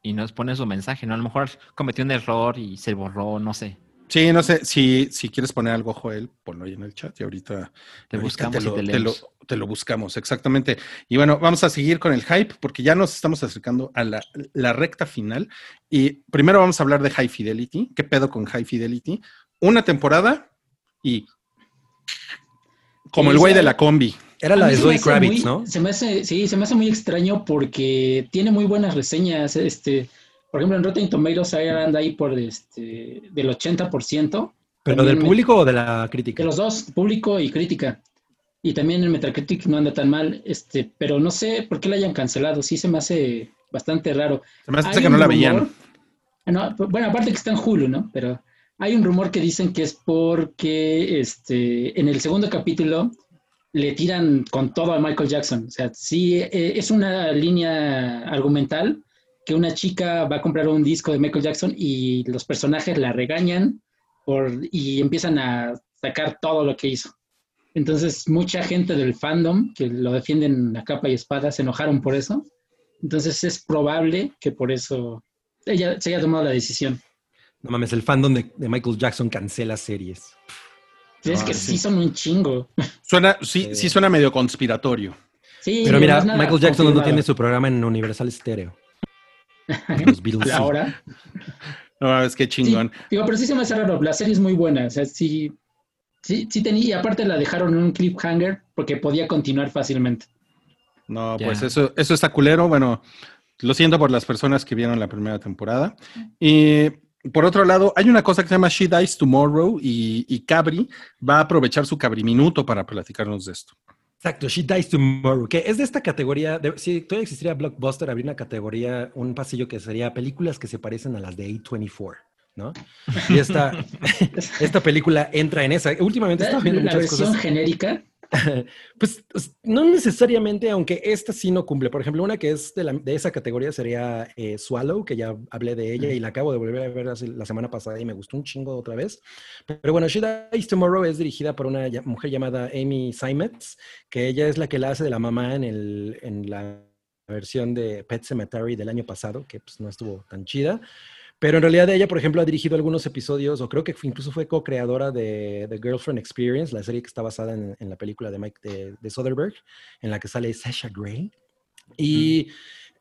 y nos pone su mensaje, ¿no? A lo mejor cometió un error y se borró, no sé. Sí, no sé, si, si quieres poner algo, Joel, ponlo ahí en el chat y ahorita Te ahorita buscamos te lo, y te te lo- te lo buscamos, exactamente. Y bueno, vamos a seguir con el hype porque ya nos estamos acercando a la, la recta final. Y primero vamos a hablar de High Fidelity. ¿Qué pedo con High Fidelity? Una temporada y como el güey de la combi. Era la de Zoe Kravitz, muy- ¿no? Se me hace, sí, se me hace muy extraño porque tiene muy buenas reseñas. Este, por ejemplo, en Rotten Tomatoes anda ahí por este, del 80%. ¿Pero del público o de la crítica? De los dos, público y crítica. Y también en Metacritic no anda tan mal, este, pero no sé por qué la hayan cancelado. Sí se me hace bastante raro. Se me hace Hay que no la rumor- veían. No, bueno, aparte que está en Hulu, ¿no? Pero hay un rumor que dicen que es porque este, en el segundo capítulo le tiran con todo a Michael Jackson. O sea, sí, eh, es una línea argumental que una chica va a comprar un disco de Michael Jackson y los personajes la regañan y empiezan a sacar todo lo que hizo. Entonces, mucha gente del fandom que lo defienden a capa y espada se enojaron por eso. Entonces, es probable que por eso ella se haya tomado la decisión. No mames, el fandom de, de Michael Jackson cancela series. Es Ah, que sí. sí son un chingo. Suena, sí, sí suena medio conspiratorio. Sí, Pero mira, Michael Jackson no tiene su programa en Universal Stereo. [laughs] Los Beatles. Ahora. No, es que Sí, chingón. digo, pero sí se me hace raro. La serie es muy buena. O sea, sí, sí, sí tenía. Y aparte la dejaron en un cliffhanger porque podía continuar fácilmente. No, pues eso, eso está culero. Bueno, lo siento por las personas que vieron la primera temporada. Y por otro lado, hay una cosa que se llama She Dies Tomorrow y, y Cabri va a aprovechar su Cabri Minuto para platicarnos de esto. Exacto, She Dies Tomorrow, que es de esta categoría, de- si todavía existiría Blockbuster, habría una categoría, un pasillo que sería películas que se parecen a las de A24, ¿no? Y esta, [laughs] esta película entra en esa. Últimamente estaba viendo la muchas versión cosas. genérica. [laughs] Pues es- no necesariamente, aunque esta sí no cumple. Por ejemplo, una que es de, la- de esa categoría sería eh, Swallow, que ya hablé de ella y la acabo de volver a ver hace- la semana pasada y me gustó un chingo otra vez. Pero bueno, She Dies Tomorrow es dirigida por una mujer llamada Amy Simons, que ella es la que la hace de la mamá en, el, en la versión de Pet Cemetery del año pasado, que pues no estuvo tan chida. Pero en realidad ella, por ejemplo, ha dirigido algunos episodios, o creo que incluso fue co-creadora de The Girlfriend Experience, la serie que está basada en, en la película de Mike de, de Soderbergh, en la que sale Sasha Grey. Y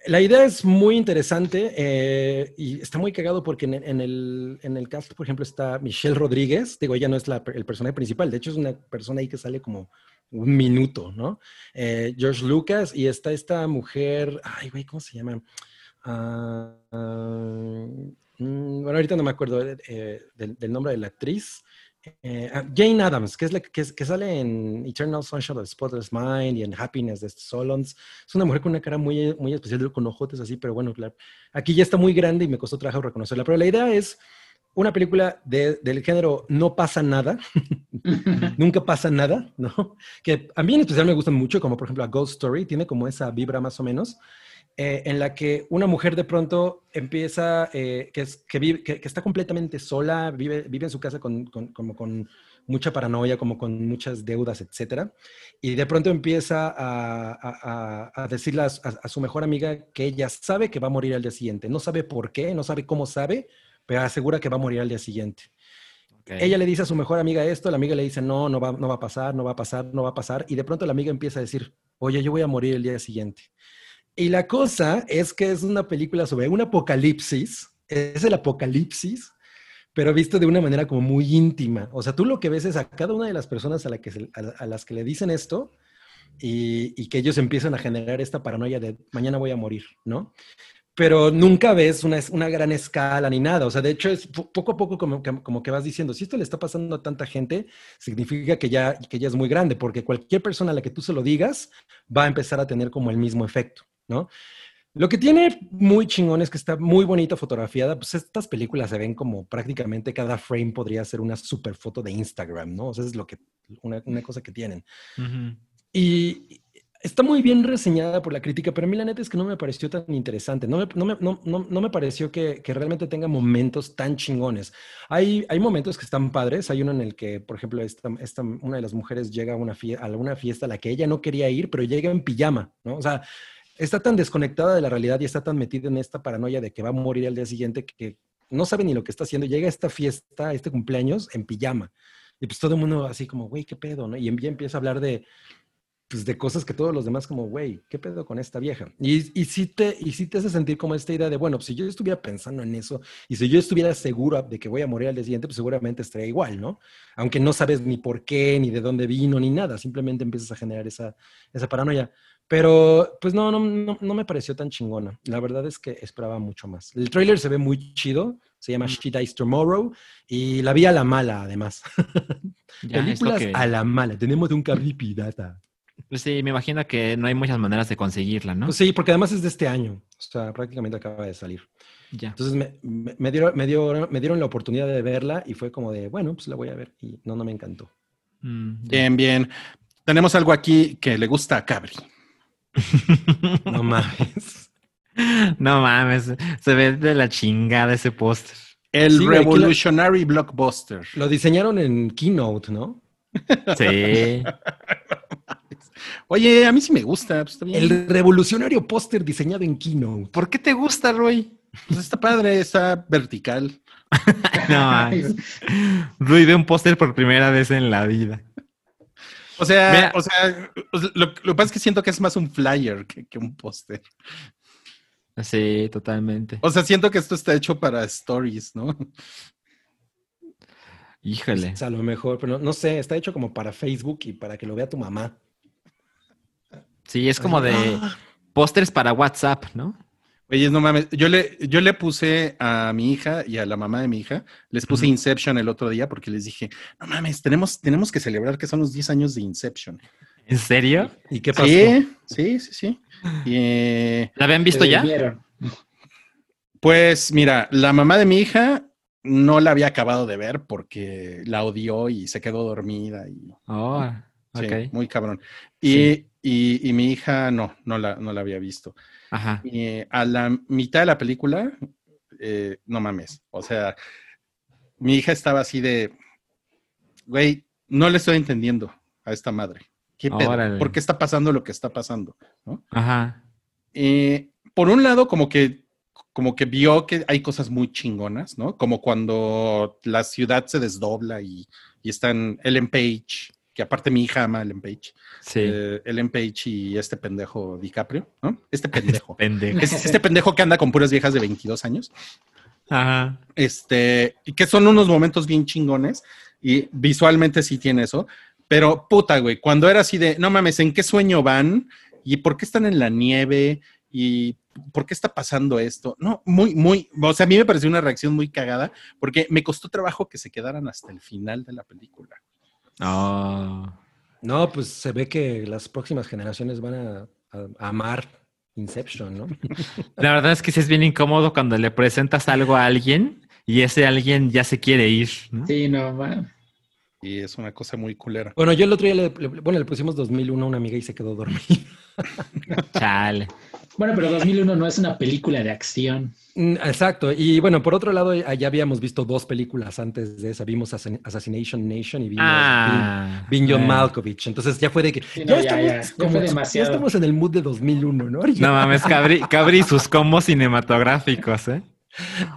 la idea es muy interesante eh, y está muy cagado porque en, en el, en el cast, por ejemplo, está Michelle Rodríguez. Digo, ella no es la- el personaje principal, de hecho es una persona ahí que sale como un minuto, ¿no? Eh, George Lucas y está esta mujer, ay, güey, ¿cómo se llama? Mm, bueno, ahorita no me acuerdo eh, del, del nombre de la actriz. Eh, ah, Jane Adams, que es la que, que sale en Eternal Sunshine of the Spotless Mind y en Happiness de Solons. Es una mujer con una cara muy, muy especial, con ojotes así, pero bueno, claro, aquí ya está muy grande y me costó trabajo reconocerla. Pero la idea es una película de- del género No pasa nada, [laughs] [laughs] nunca pasa nada, ¿no? Que a mí en especial me gustan mucho, como por ejemplo a Ghost Story, tiene como esa vibra más o menos, eh, en la que una mujer de pronto empieza, eh, que, es, que, vive, que, que está completamente sola, vive, vive en su casa con, con- como con mucha paranoia, como con muchas deudas, etcétera, y de pronto empieza a, a- a- a decirle a, su mejor amiga que ella sabe que va a morir al día siguiente, no sabe por qué, no sabe cómo sabe, pero asegura que va a morir al día siguiente. Ella le dice a su mejor amiga esto, la amiga le dice, no, no va, no va a pasar, no va a pasar, no va a pasar. Y de pronto la amiga empieza a decir, oye, yo voy a morir el día siguiente. Y la cosa es que es una película sobre un apocalipsis, es el apocalipsis, pero visto de una manera como muy íntima. O sea, tú lo que ves es a cada una de las personas a, que se- a, las que le dicen esto y, que ellos empiezan a generar esta paranoia de mañana voy a morir, ¿no? pero nunca ves una, gran escala ni nada. O sea, de hecho, es po- poco a poco como que, como que vas diciendo, si esto le está pasando a tanta gente, significa que ya, que ya es muy grande, porque cualquier persona a la que tú se lo digas va a empezar a tener como el mismo efecto, ¿no? Lo que tiene muy chingón es que está muy bonita fotografiada. Pues estas películas se ven como prácticamente cada frame podría ser una super foto de Instagram, ¿no? O sea, es lo que, una, una cosa que tienen. Ujú. Y está muy bien reseñada por la crítica, pero a mí la neta es que no me pareció tan interesante. No me, no me, no, no- no me pareció que, que realmente tenga momentos tan chingones. Hay, hay momentos que están padres. Hay uno en el que, por ejemplo, esta, esta- una de las mujeres llega a una, fie- a una fiesta a la que ella no quería ir, pero llega en pijama, ¿no? O sea, está tan desconectada de la realidad y está tan metida en esta paranoia de que va a morir al día siguiente que, no sabe ni lo que está haciendo. Llega a esta fiesta, a este cumpleaños, en pijama. Y pues todo el mundo así como, güey, ¿qué pedo? ¿no? Y em- ya empieza a hablar de, pues, de cosas que todos los demás como, güey, ¿qué pedo con esta vieja? Y, y, sí te, y sí te hace sentir como esta idea de, bueno, pues, si yo estuviera pensando en eso y si yo estuviera seguro de que voy a morir al día siguiente, pues seguramente estaría igual, ¿no? Aunque no sabes ni por qué, ni de dónde vino, ni nada, simplemente empiezas a generar esa, esa paranoia. Pero, pues no, no, no, no me pareció tan chingona. La verdad es que esperaba mucho más. El tráiler se ve muy chido, se llama She Dies Tomorrow y la vi a la mala, además. Ya, Películas que- a la mala. Tenemos un cable pirata. Pues sí, me imagino que no hay muchas maneras de conseguirla, ¿no? Pues sí, porque además es de este año. O sea, prácticamente acaba de salir. ya. Entonces me, me, me dieron, me, dio- me dieron la oportunidad de verla y fue como de, bueno, pues la voy a ver. Y no, no me encantó. Mm. Bien, bien. Tenemos algo aquí que le gusta a Cabri. No mames. [laughs] No mames, se ve de la chingada ese póster. El Sí, Revolutionary Blockbuster. Lo diseñaron en Keynote, ¿no? Sí. [laughs] Oye, a mí sí me gusta. Pues, está bien. El revolucionario póster diseñado en Keynote. ¿Por qué te gusta, Roy? Pues está padre, está vertical. [laughs] No mames. Roy ve un póster por primera vez en la vida. O sea, Mira. o sea, lo, lo que pasa es que siento que es más un flyer que, que un póster. Sí, totalmente. O sea, siento que esto está hecho para stories, ¿no? Híjole. Pues, a lo mejor, pero no, no sé, está hecho como para Facebook y para que lo vea tu mamá. Sí, es como de pósters para WhatsApp, ¿no? Oye, no mames, yo le, yo le puse a mi hija y a la mamá de mi hija, les puse. Inception el otro día porque les dije, no mames, tenemos, tenemos que celebrar que son los 10 años de Inception. ¿En serio? ¿Y qué pasó? Sí, sí, sí, sí. Y, eh, ¿La habían visto ya? pues mira, la mamá de mi hija no la había acabado de ver porque la odió y se quedó dormida y Oh, sí, muy cabrón. Y, Sí. y, y mi hija no, no la, no la había visto. Ajá. Eh, a la mitad de la película, eh, no mames, o sea, mi hija estaba así de, güey, no le estoy entendiendo a esta madre. ¿Qué pedo? ¿Por qué está pasando lo que está pasando? ¿No? Ajá. Eh, por un lado, como que, como que vio que hay cosas muy chingonas, ¿no? Como cuando la ciudad se desdobla y, y están Ellen Page, que aparte mi hija ama a Ellen Page, Sí. eh, Ellen Page y este pendejo DiCaprio, ¿no? Este [laughs] pendejo. Pendejo. Es este pendejo que anda con puras viejas de 22 años. Ajá. Este, y que son unos momentos bien chingones y visualmente sí tiene eso. Pero puta, güey, cuando era así de, no mames, ¿en qué sueño van? ¿Y por qué están en la nieve? ¿Y por qué está pasando esto? No, muy, muy, o sea, a mí me pareció una reacción muy cagada porque me costó trabajo que se quedaran hasta el final de la película. Oh. No, pues se ve que las próximas generaciones van a, a- a amar Inception, ¿no? [laughs] La verdad es que sí es bien incómodo cuando le presentas algo a alguien y ese alguien ya se quiere ir, ¿no? Sí, no, man. Y es una cosa muy culera. Bueno, yo el otro día le, le- bueno, le pusimos 2001 a una amiga y se quedó dormida. [laughs] Chale. Bueno, pero 2001 no es una película de acción. Mm, Exacto. Y bueno, por otro lado, ya habíamos visto dos películas antes de esa. Vimos Assassin- Assassination Nation y vimos Ah. John. Malkovich. Entonces ya fue de que Sí, ya, no, ya, estamos, ya, ya como- fue ya demasiado. estamos en el mood de 2001, ¿no? Ya- No mames, Cabri, Cabri y sus combos cinematográficos, ¿eh?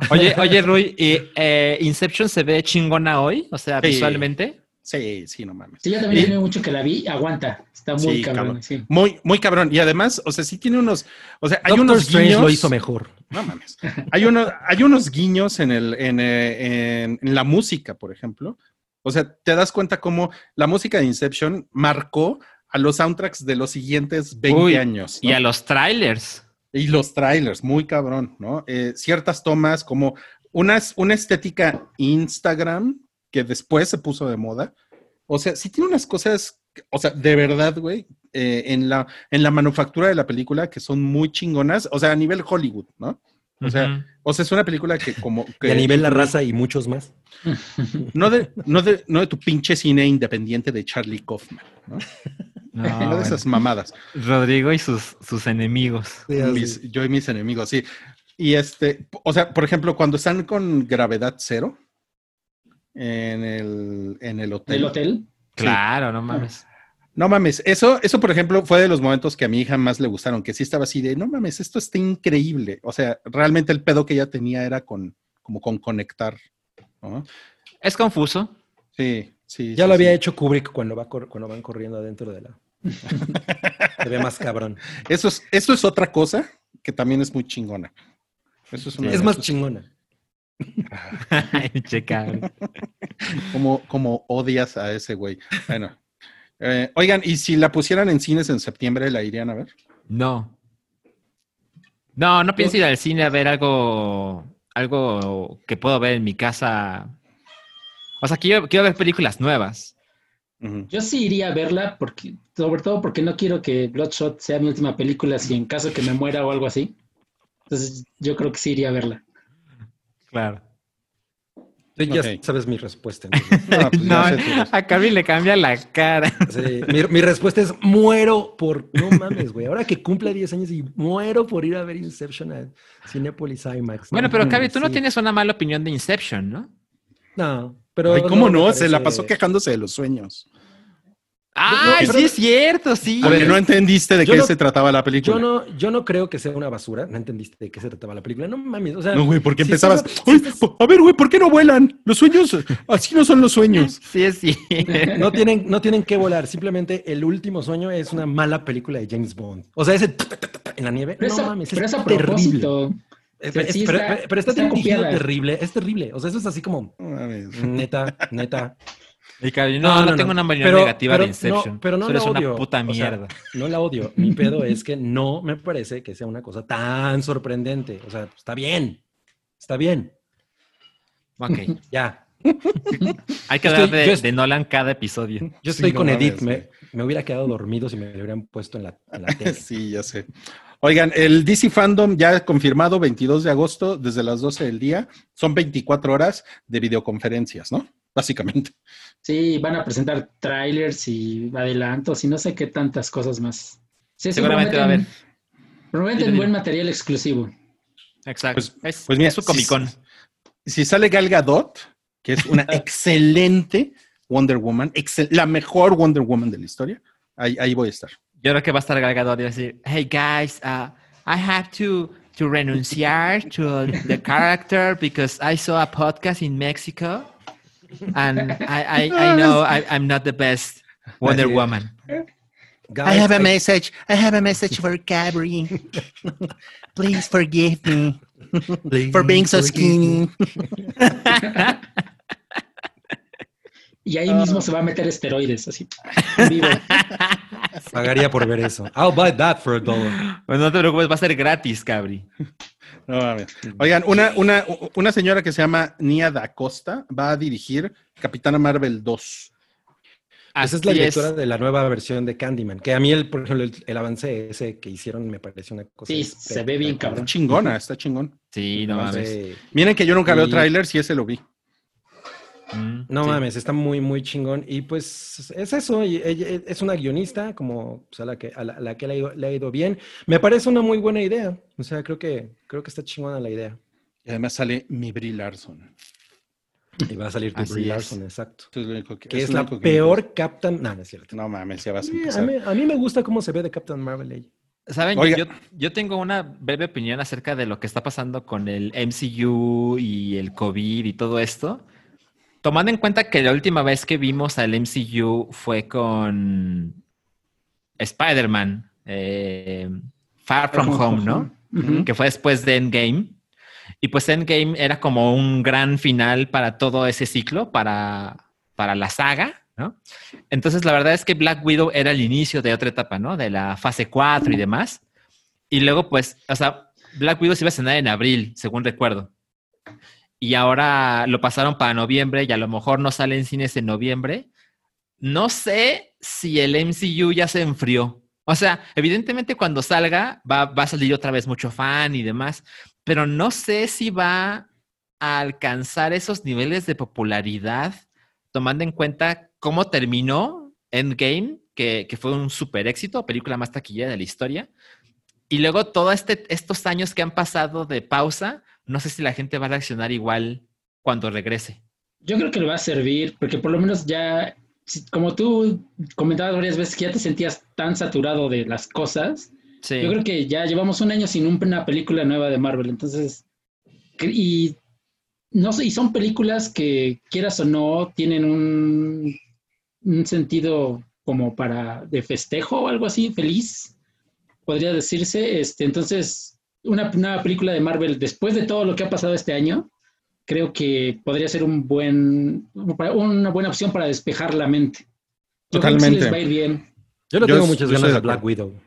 Oye, oye, Rui, ¿y, eh, Inception se ve chingona hoy? O sea, Sí. visualmente. Sí, sí, no mames. Sí, yo también Y- tiene mucho que la vi. Aguanta. Está muy Sí, cabrón. cabrón. Sí. Muy, muy cabrón. Y además, o sea, sí tiene unos, o sea, hay Doctor unos Strange guiños. lo hizo mejor. No mames. Hay, uno, hay unos guiños en, el, en, en- en la música, por ejemplo. O sea, te das cuenta cómo la música de Inception marcó a los soundtracks de los siguientes 20 Uy, años. ¿no? Y a los trailers. Y los trailers, muy cabrón, ¿no? Eh, ciertas tomas como unas, una estética Instagram que después se puso de moda. O sea, sí tiene unas cosas o sea, de verdad, güey, eh, en, la, en la manufactura de la película que son muy chingonas, o sea, a nivel Hollywood, ¿no? O sea, o sea, es una película que como... [laughs] Y Que, a nivel La Raza y muchos más. [laughs] no, de, no, de, no de tu pinche cine independiente de Charlie Kaufman, ¿no? [laughs] No, No, de bueno. esas mamadas. Rodrigo y sus, sus enemigos. Mis- yo y mis enemigos, sí. Y este, o sea, por ejemplo, cuando están con gravedad cero en el, en el hotel. ¿El hotel? Claro, no mames. No mames, eso, eso, por ejemplo, fue de los momentos que a mi hija más le gustaron, que sí estaba así de, no mames, esto está increíble. O sea, realmente el pedo que ella tenía era con, como con conectar. ¿no? Es confuso. Sí, sí. Ya sí, lo había sí. hecho Kubrick cuando, va cuando van corriendo adentro de la. [laughs] Se ve más cabrón. Eso es, eso es otra cosa que también es muy chingona. Eso es, una Es más chingona. [laughs] Checa. como, como odias a ese güey. Bueno. Eh, oigan, y si la pusieran en cines en septiembre, ¿la irían a ver? No. No, no pienso ir al cine a ver algo, algo que puedo ver en mi casa. O sea, quiero, quiero ver películas nuevas. Yo sí iría a verla, porque, sobre todo porque no quiero que Bloodshot sea mi última película, si en caso que me muera o algo así. Entonces, yo creo que sí iría a verla. Claro. Tú ya sabes mi respuesta. [laughs] entonces. No, pues No, sé a Carmen le cambia la cara. Sí, mi, mi respuesta es muero por. No mames, güey. Ahora que cumple 10 años y muero por ir a ver Inception a Cinepolis IMAX. Bueno, No pero Cavi, tú no tienes una mala opinión de Inception, ¿no? No, pero. Ay, ¿cómo no? Se la pasó quejándose de los sueños. ¡Ay, pero- sí es cierto, sí! Porque no entendiste de yo qué no- se trataba la película. Yo no, yo no creo que sea una basura. No entendiste de qué se trataba la película. No mames. O sea, No, güey, porque si empezabas. estás- "Ay, si estás- po- a ver, güey, ¿por qué no vuelan? Los sueños, así no son los sueños. [laughs] Sí es sí. no tienen, no tienen que volar. Simplemente el último sueño es una mala película de James Bond. O sea, ese en la nieve. Pero, no es, a- mames, pero es es a terrible. propósito. Eh, sea, es- sí pero, está- pero- pero está, está dirigido copiada. terrible. Es terrible. O sea, eso es así como neta, neta. Y no, no, tengo una opinión Pero- negativa pero de Inception. No, pero no la eres odio. una puta o sea, mierda. no la odio. Mi pedo es que no me parece que sea una cosa tan sorprendente. O sea, está bien. Está bien. Ok. Ya. Hay que hablar de, Nolan cada episodio. Yo estoy con Edith. Me, me hubiera quedado dormido si me lo hubieran puesto en la, en la tele. [laughs] Sí, ya sé. Oigan, el DC Fandom ya confirmado 22 de agosto desde las 12 del día. Son 24 horas de videoconferencias, ¿no? Básicamente. Sí, van a presentar trailers y adelantos y no sé qué tantas cosas más. Sí, Seguramente va a haber. prometen- buen material exclusivo. Exacto. Pues- es, Pues mira, es su Comic Con. Si, si sale Gal Gadot, que es una [laughs] excelente Wonder Woman, excel- la mejor Wonder Woman de la historia, ahí, ahí voy a estar. Yo creo que va a estar Gal Gadot y va a decir, hey guys, uh, I have to, to renunciar to the character because I saw a podcast in Mexico and [laughs] I, I, I know I, I'm not the best Wonder Woman. Guys, I- have a I, message. I have a message for Gabri. [laughs] Please forgive me for being so skinny. [laughs] Y Ah. ahí mismo se va a meter esteroides, así. vivo. [laughs] Pagaría por ver eso. I'll buy that for a dollar. Pues no te preocupes, va a ser gratis, Cabri. No mames. Oigan, una, una, una señora que se llama Nia Da Costa va a dirigir Capitana Marvel 2. Esa es la Así lectura de la nueva versión de Candyman. Que a mí, el, por ejemplo, el, el avance ese que hicieron me parece una cosa. Sí, se ve bien Está cabrón. chingona, está chingón. Sí, no mames. Miren que yo nunca veo trailers y ese lo vi. Mm, No sí. mames, está muy, muy chingón. Y pues es eso, y ella es una guionista, como pues, a la que, a la, a la que le, ha ido, le ha ido bien. Me parece una muy buena idea. O sea, creo que, creo que está chingona la idea. Y además sale mi Brie Larson. Y va a salir tu Así Brie es. Larson, exacto. Es lo único que, es lo la que peor Captain... No, no es cierto. No mames, ya vas a empezar. mí, a mí me gusta cómo se ve de Captain Marvel ella. Saben, Oiga. yo, yo tengo una breve opinión acerca de lo que está pasando con el MCU y el COVID y todo esto. Tomando en cuenta que la última vez que vimos al MCU fue con Spider-Man, eh, Far From Home, ¿no? Ujú. Que fue después de Endgame. Y pues Endgame era como un gran final para todo ese ciclo, para, para la saga, ¿no? Entonces la verdad es que Black Widow era el inicio de otra etapa, ¿no? De la fase 4 y demás. Y luego pues, o sea, Black Widow se iba a estrenar en abril, según recuerdo. Y ahora lo pasaron para noviembre y a lo mejor no sale en cines en noviembre. No sé si el MCU ya se enfrió. O sea, evidentemente cuando salga va, a salir otra vez mucho fan y demás, pero no sé si va a alcanzar esos niveles de popularidad tomando en cuenta cómo terminó Endgame, que, que fue un super éxito, película más taquillera de la historia. Y luego todos este, estos años que han pasado de pausa, no sé si la gente va a reaccionar igual cuando regrese. Yo creo que le va a servir, porque por lo menos ya, como tú comentabas varias veces que ya te sentías tan saturado de las cosas, Sí. yo creo que ya llevamos un año sin un- una película nueva de Marvel, entonces, y no sé, y son películas que quieras o no, tienen un, un sentido como para de festejo o algo así, feliz, podría decirse. Este, entonces, una, una película de Marvel después de todo lo que ha pasado este año, creo que podría ser un buen, una buena opción para despejar la mente. Yo creo que sí Totalmente. les va a ir bien. Yo le Yo tengo es- muchas ganas de Black acuerdo. Widow.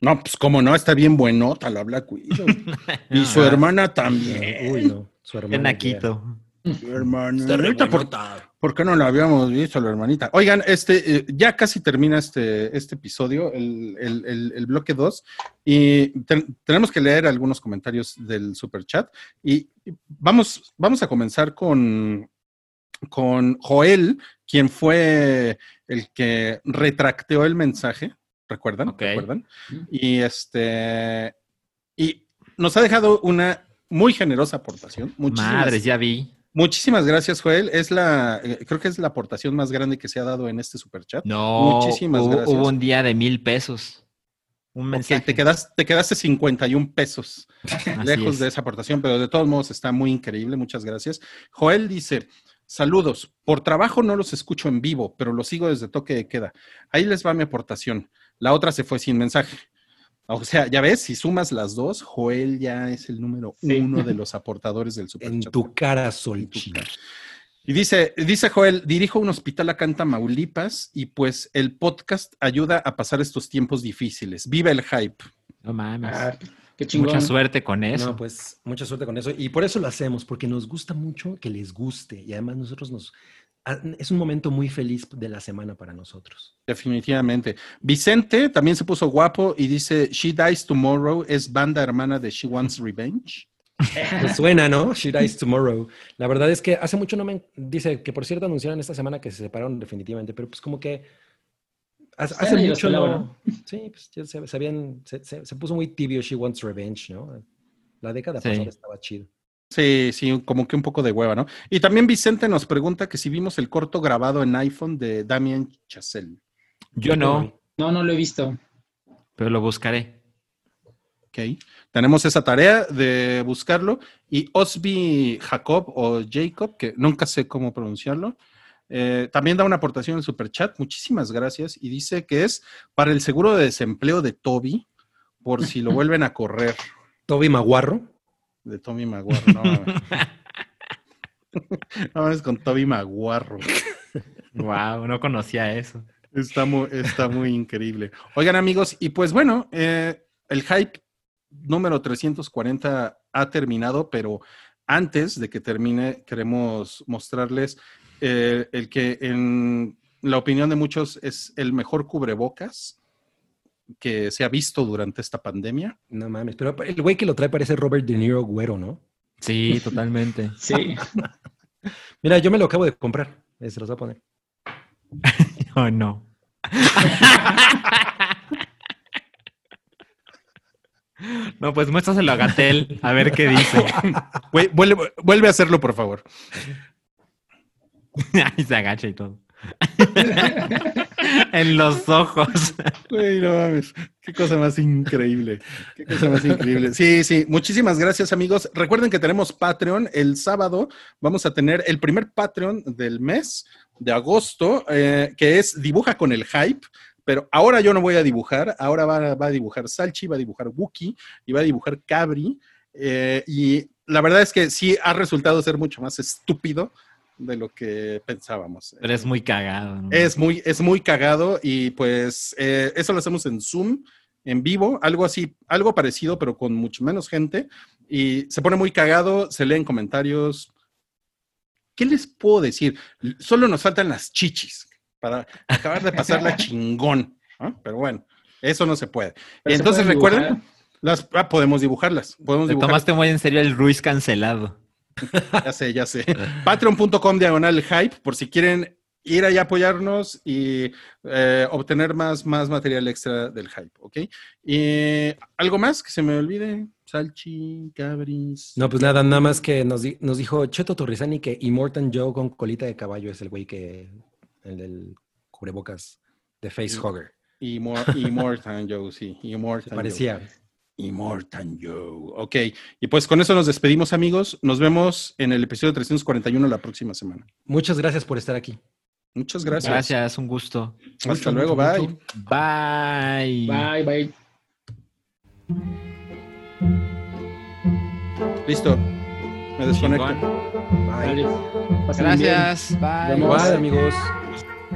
No, pues como no, está bien buenota la Black Widow. [laughs] y su Ah. hermana también. Uy, no. Su Qué hermano. naquito. Su hermana. Está portada. ¿Por qué no la habíamos visto, la hermanita? Oigan, este, eh, ya casi termina este, este episodio, el, el- el- el bloque 2, y ten- tenemos que leer algunos comentarios del super chat. Y vamos, vamos a comenzar con, con Joel, quien fue el que retracteó el mensaje. ¿Recuerdan? Ok. ¿Recuerdan? Y este. Y nos ha dejado una muy generosa aportación. Muchísimas, Madres, ya vi. Muchísimas gracias, Joel. Es la, eh, creo que es la aportación más grande que se ha dado en este superchat. No, Muchísimas hubo, gracias. hubo un día de mil pesos. Un mensaje. te, quedaste, te quedaste 51 pesos lejos es. de esa aportación, pero de todos modos está muy increíble. Muchas gracias. Joel dice: Saludos. Por trabajo no los escucho en vivo, pero los sigo desde toque de queda. Ahí les va mi aportación. La otra se fue sin mensaje. O sea, ya ves, si sumas las dos, Joel ya es el número Sí. uno de [laughs] los aportadores del superchat. En tu cara, Solchi. Y dice, dice Joel, dirijo un hospital acá en Tamaulipas y pues el podcast ayuda a pasar estos tiempos difíciles. Viva el hype. No mames. Ah, qué chingón. Mucha suerte con eso. No, pues mucha suerte con eso. Y por eso lo hacemos, porque nos gusta mucho que les guste. Y además nosotros nos... ah, Es un momento muy feliz de la semana para nosotros. Definitivamente. Vicente también se puso guapo y dice, She Dies Tomorrow es banda hermana de She Wants Revenge. [laughs] Pues suena, ¿no? She Dies Tomorrow. La verdad es que hace mucho no me... Dice que por cierto anunciaron esta semana que se separaron definitivamente, pero pues como que... Hace, hace mucho no... [laughs] Sí, pues ya se, se habían- se- se- se puso muy tibio She Wants Revenge, ¿no? La década Sí. pasada estaba chido. Sí, sí, como que un poco de hueva, ¿no? Y también Vicente nos pregunta que si vimos el corto grabado en iPhone de Damien Chazelle. Yo no, No, no lo he visto. pero lo buscaré. Ok. Tenemos esa tarea de buscarlo. Y Osby Jacob o Jacob, que nunca sé cómo pronunciarlo, eh, también da una aportación en el superchat. Muchísimas gracias. Y dice que es para el seguro de desempleo de Toby, por si lo [laughs] vuelven a correr. Toby Maguarro. De Toby Maguarro. No, mames. [laughs] no mames con Toby Maguarro. Wow, no conocía eso. Está muy, está muy increíble. Oigan, amigos, y pues bueno, eh, el hype número 340 ha terminado, pero antes de que termine, queremos mostrarles eh, el que en la opinión de muchos es el mejor cubrebocas que se ha visto durante esta pandemia. No mames, pero el güey que lo trae parece Robert De Niro güero, ¿no? Sí, totalmente. [laughs] Sí. [laughs] Mira, yo me lo acabo de comprar. Eh, Se los voy a poner. [laughs] Oh, no. No, pues muéstraselo a Gatel, a ver qué dice. Güey, vuelve, vuelve a hacerlo, por favor. Ahí se agacha y todo. [laughs] en los ojos. Qué cosa más increíble. Qué cosa más increíble. Sí, sí. Muchísimas gracias, amigos. Recuerden que tenemos Patreon. El sábado vamos a tener el primer Patreon del mes de agosto, eh, que es Dibuja con el Hype. Pero ahora yo no voy a dibujar. Ahora va, va a dibujar Salchi, va a dibujar Wookie y va a dibujar Cabri. Eh, y la verdad es que sí ha resultado ser mucho más estúpido de lo que pensábamos. Pero es muy cagado. ¿no? Es muy, es muy cagado y pues eh, eso lo hacemos en Zoom, en vivo, algo así, algo parecido, pero con mucho menos gente. Y se pone muy cagado, se leen comentarios. ¿Qué les puedo decir? Solo nos faltan las chichis para acabar de pasarla [laughs] chingón. Pero bueno, eso no se puede. Pero se Entonces recuerden, las, ah, podemos dibujarlas. Podemos Te dibujarlas. tomaste muy en serio el Ruiz cancelado. Ya sé, ya sé. Patreon.com diagonal hype, por si quieren ir allá a apoyarnos y eh, obtener más, más material extra del hype, ¿ok? Y algo más que se me olvide. Salchi, Cabris. No, pues nada, nada más que nos, di- nos dijo Cheto Torrizani que Immortan Joe con colita de caballo es el güey que, el del cubrebocas de Facehugger. Y y Mortan Joe, sí. Y Mortan Joe. Parecía. Y Mortan Joe. Ok. Y pues con eso nos despedimos, amigos. Nos vemos en el episodio 341 la próxima semana. Muchas gracias por estar aquí. Muchas gracias. Gracias, un gusto. Hasta Mucho, luego. mucho, bye. mucho. Bye. Bye, bye. Listo. Me desconecto. Bien. Gracias. Bye. Bye, amigos.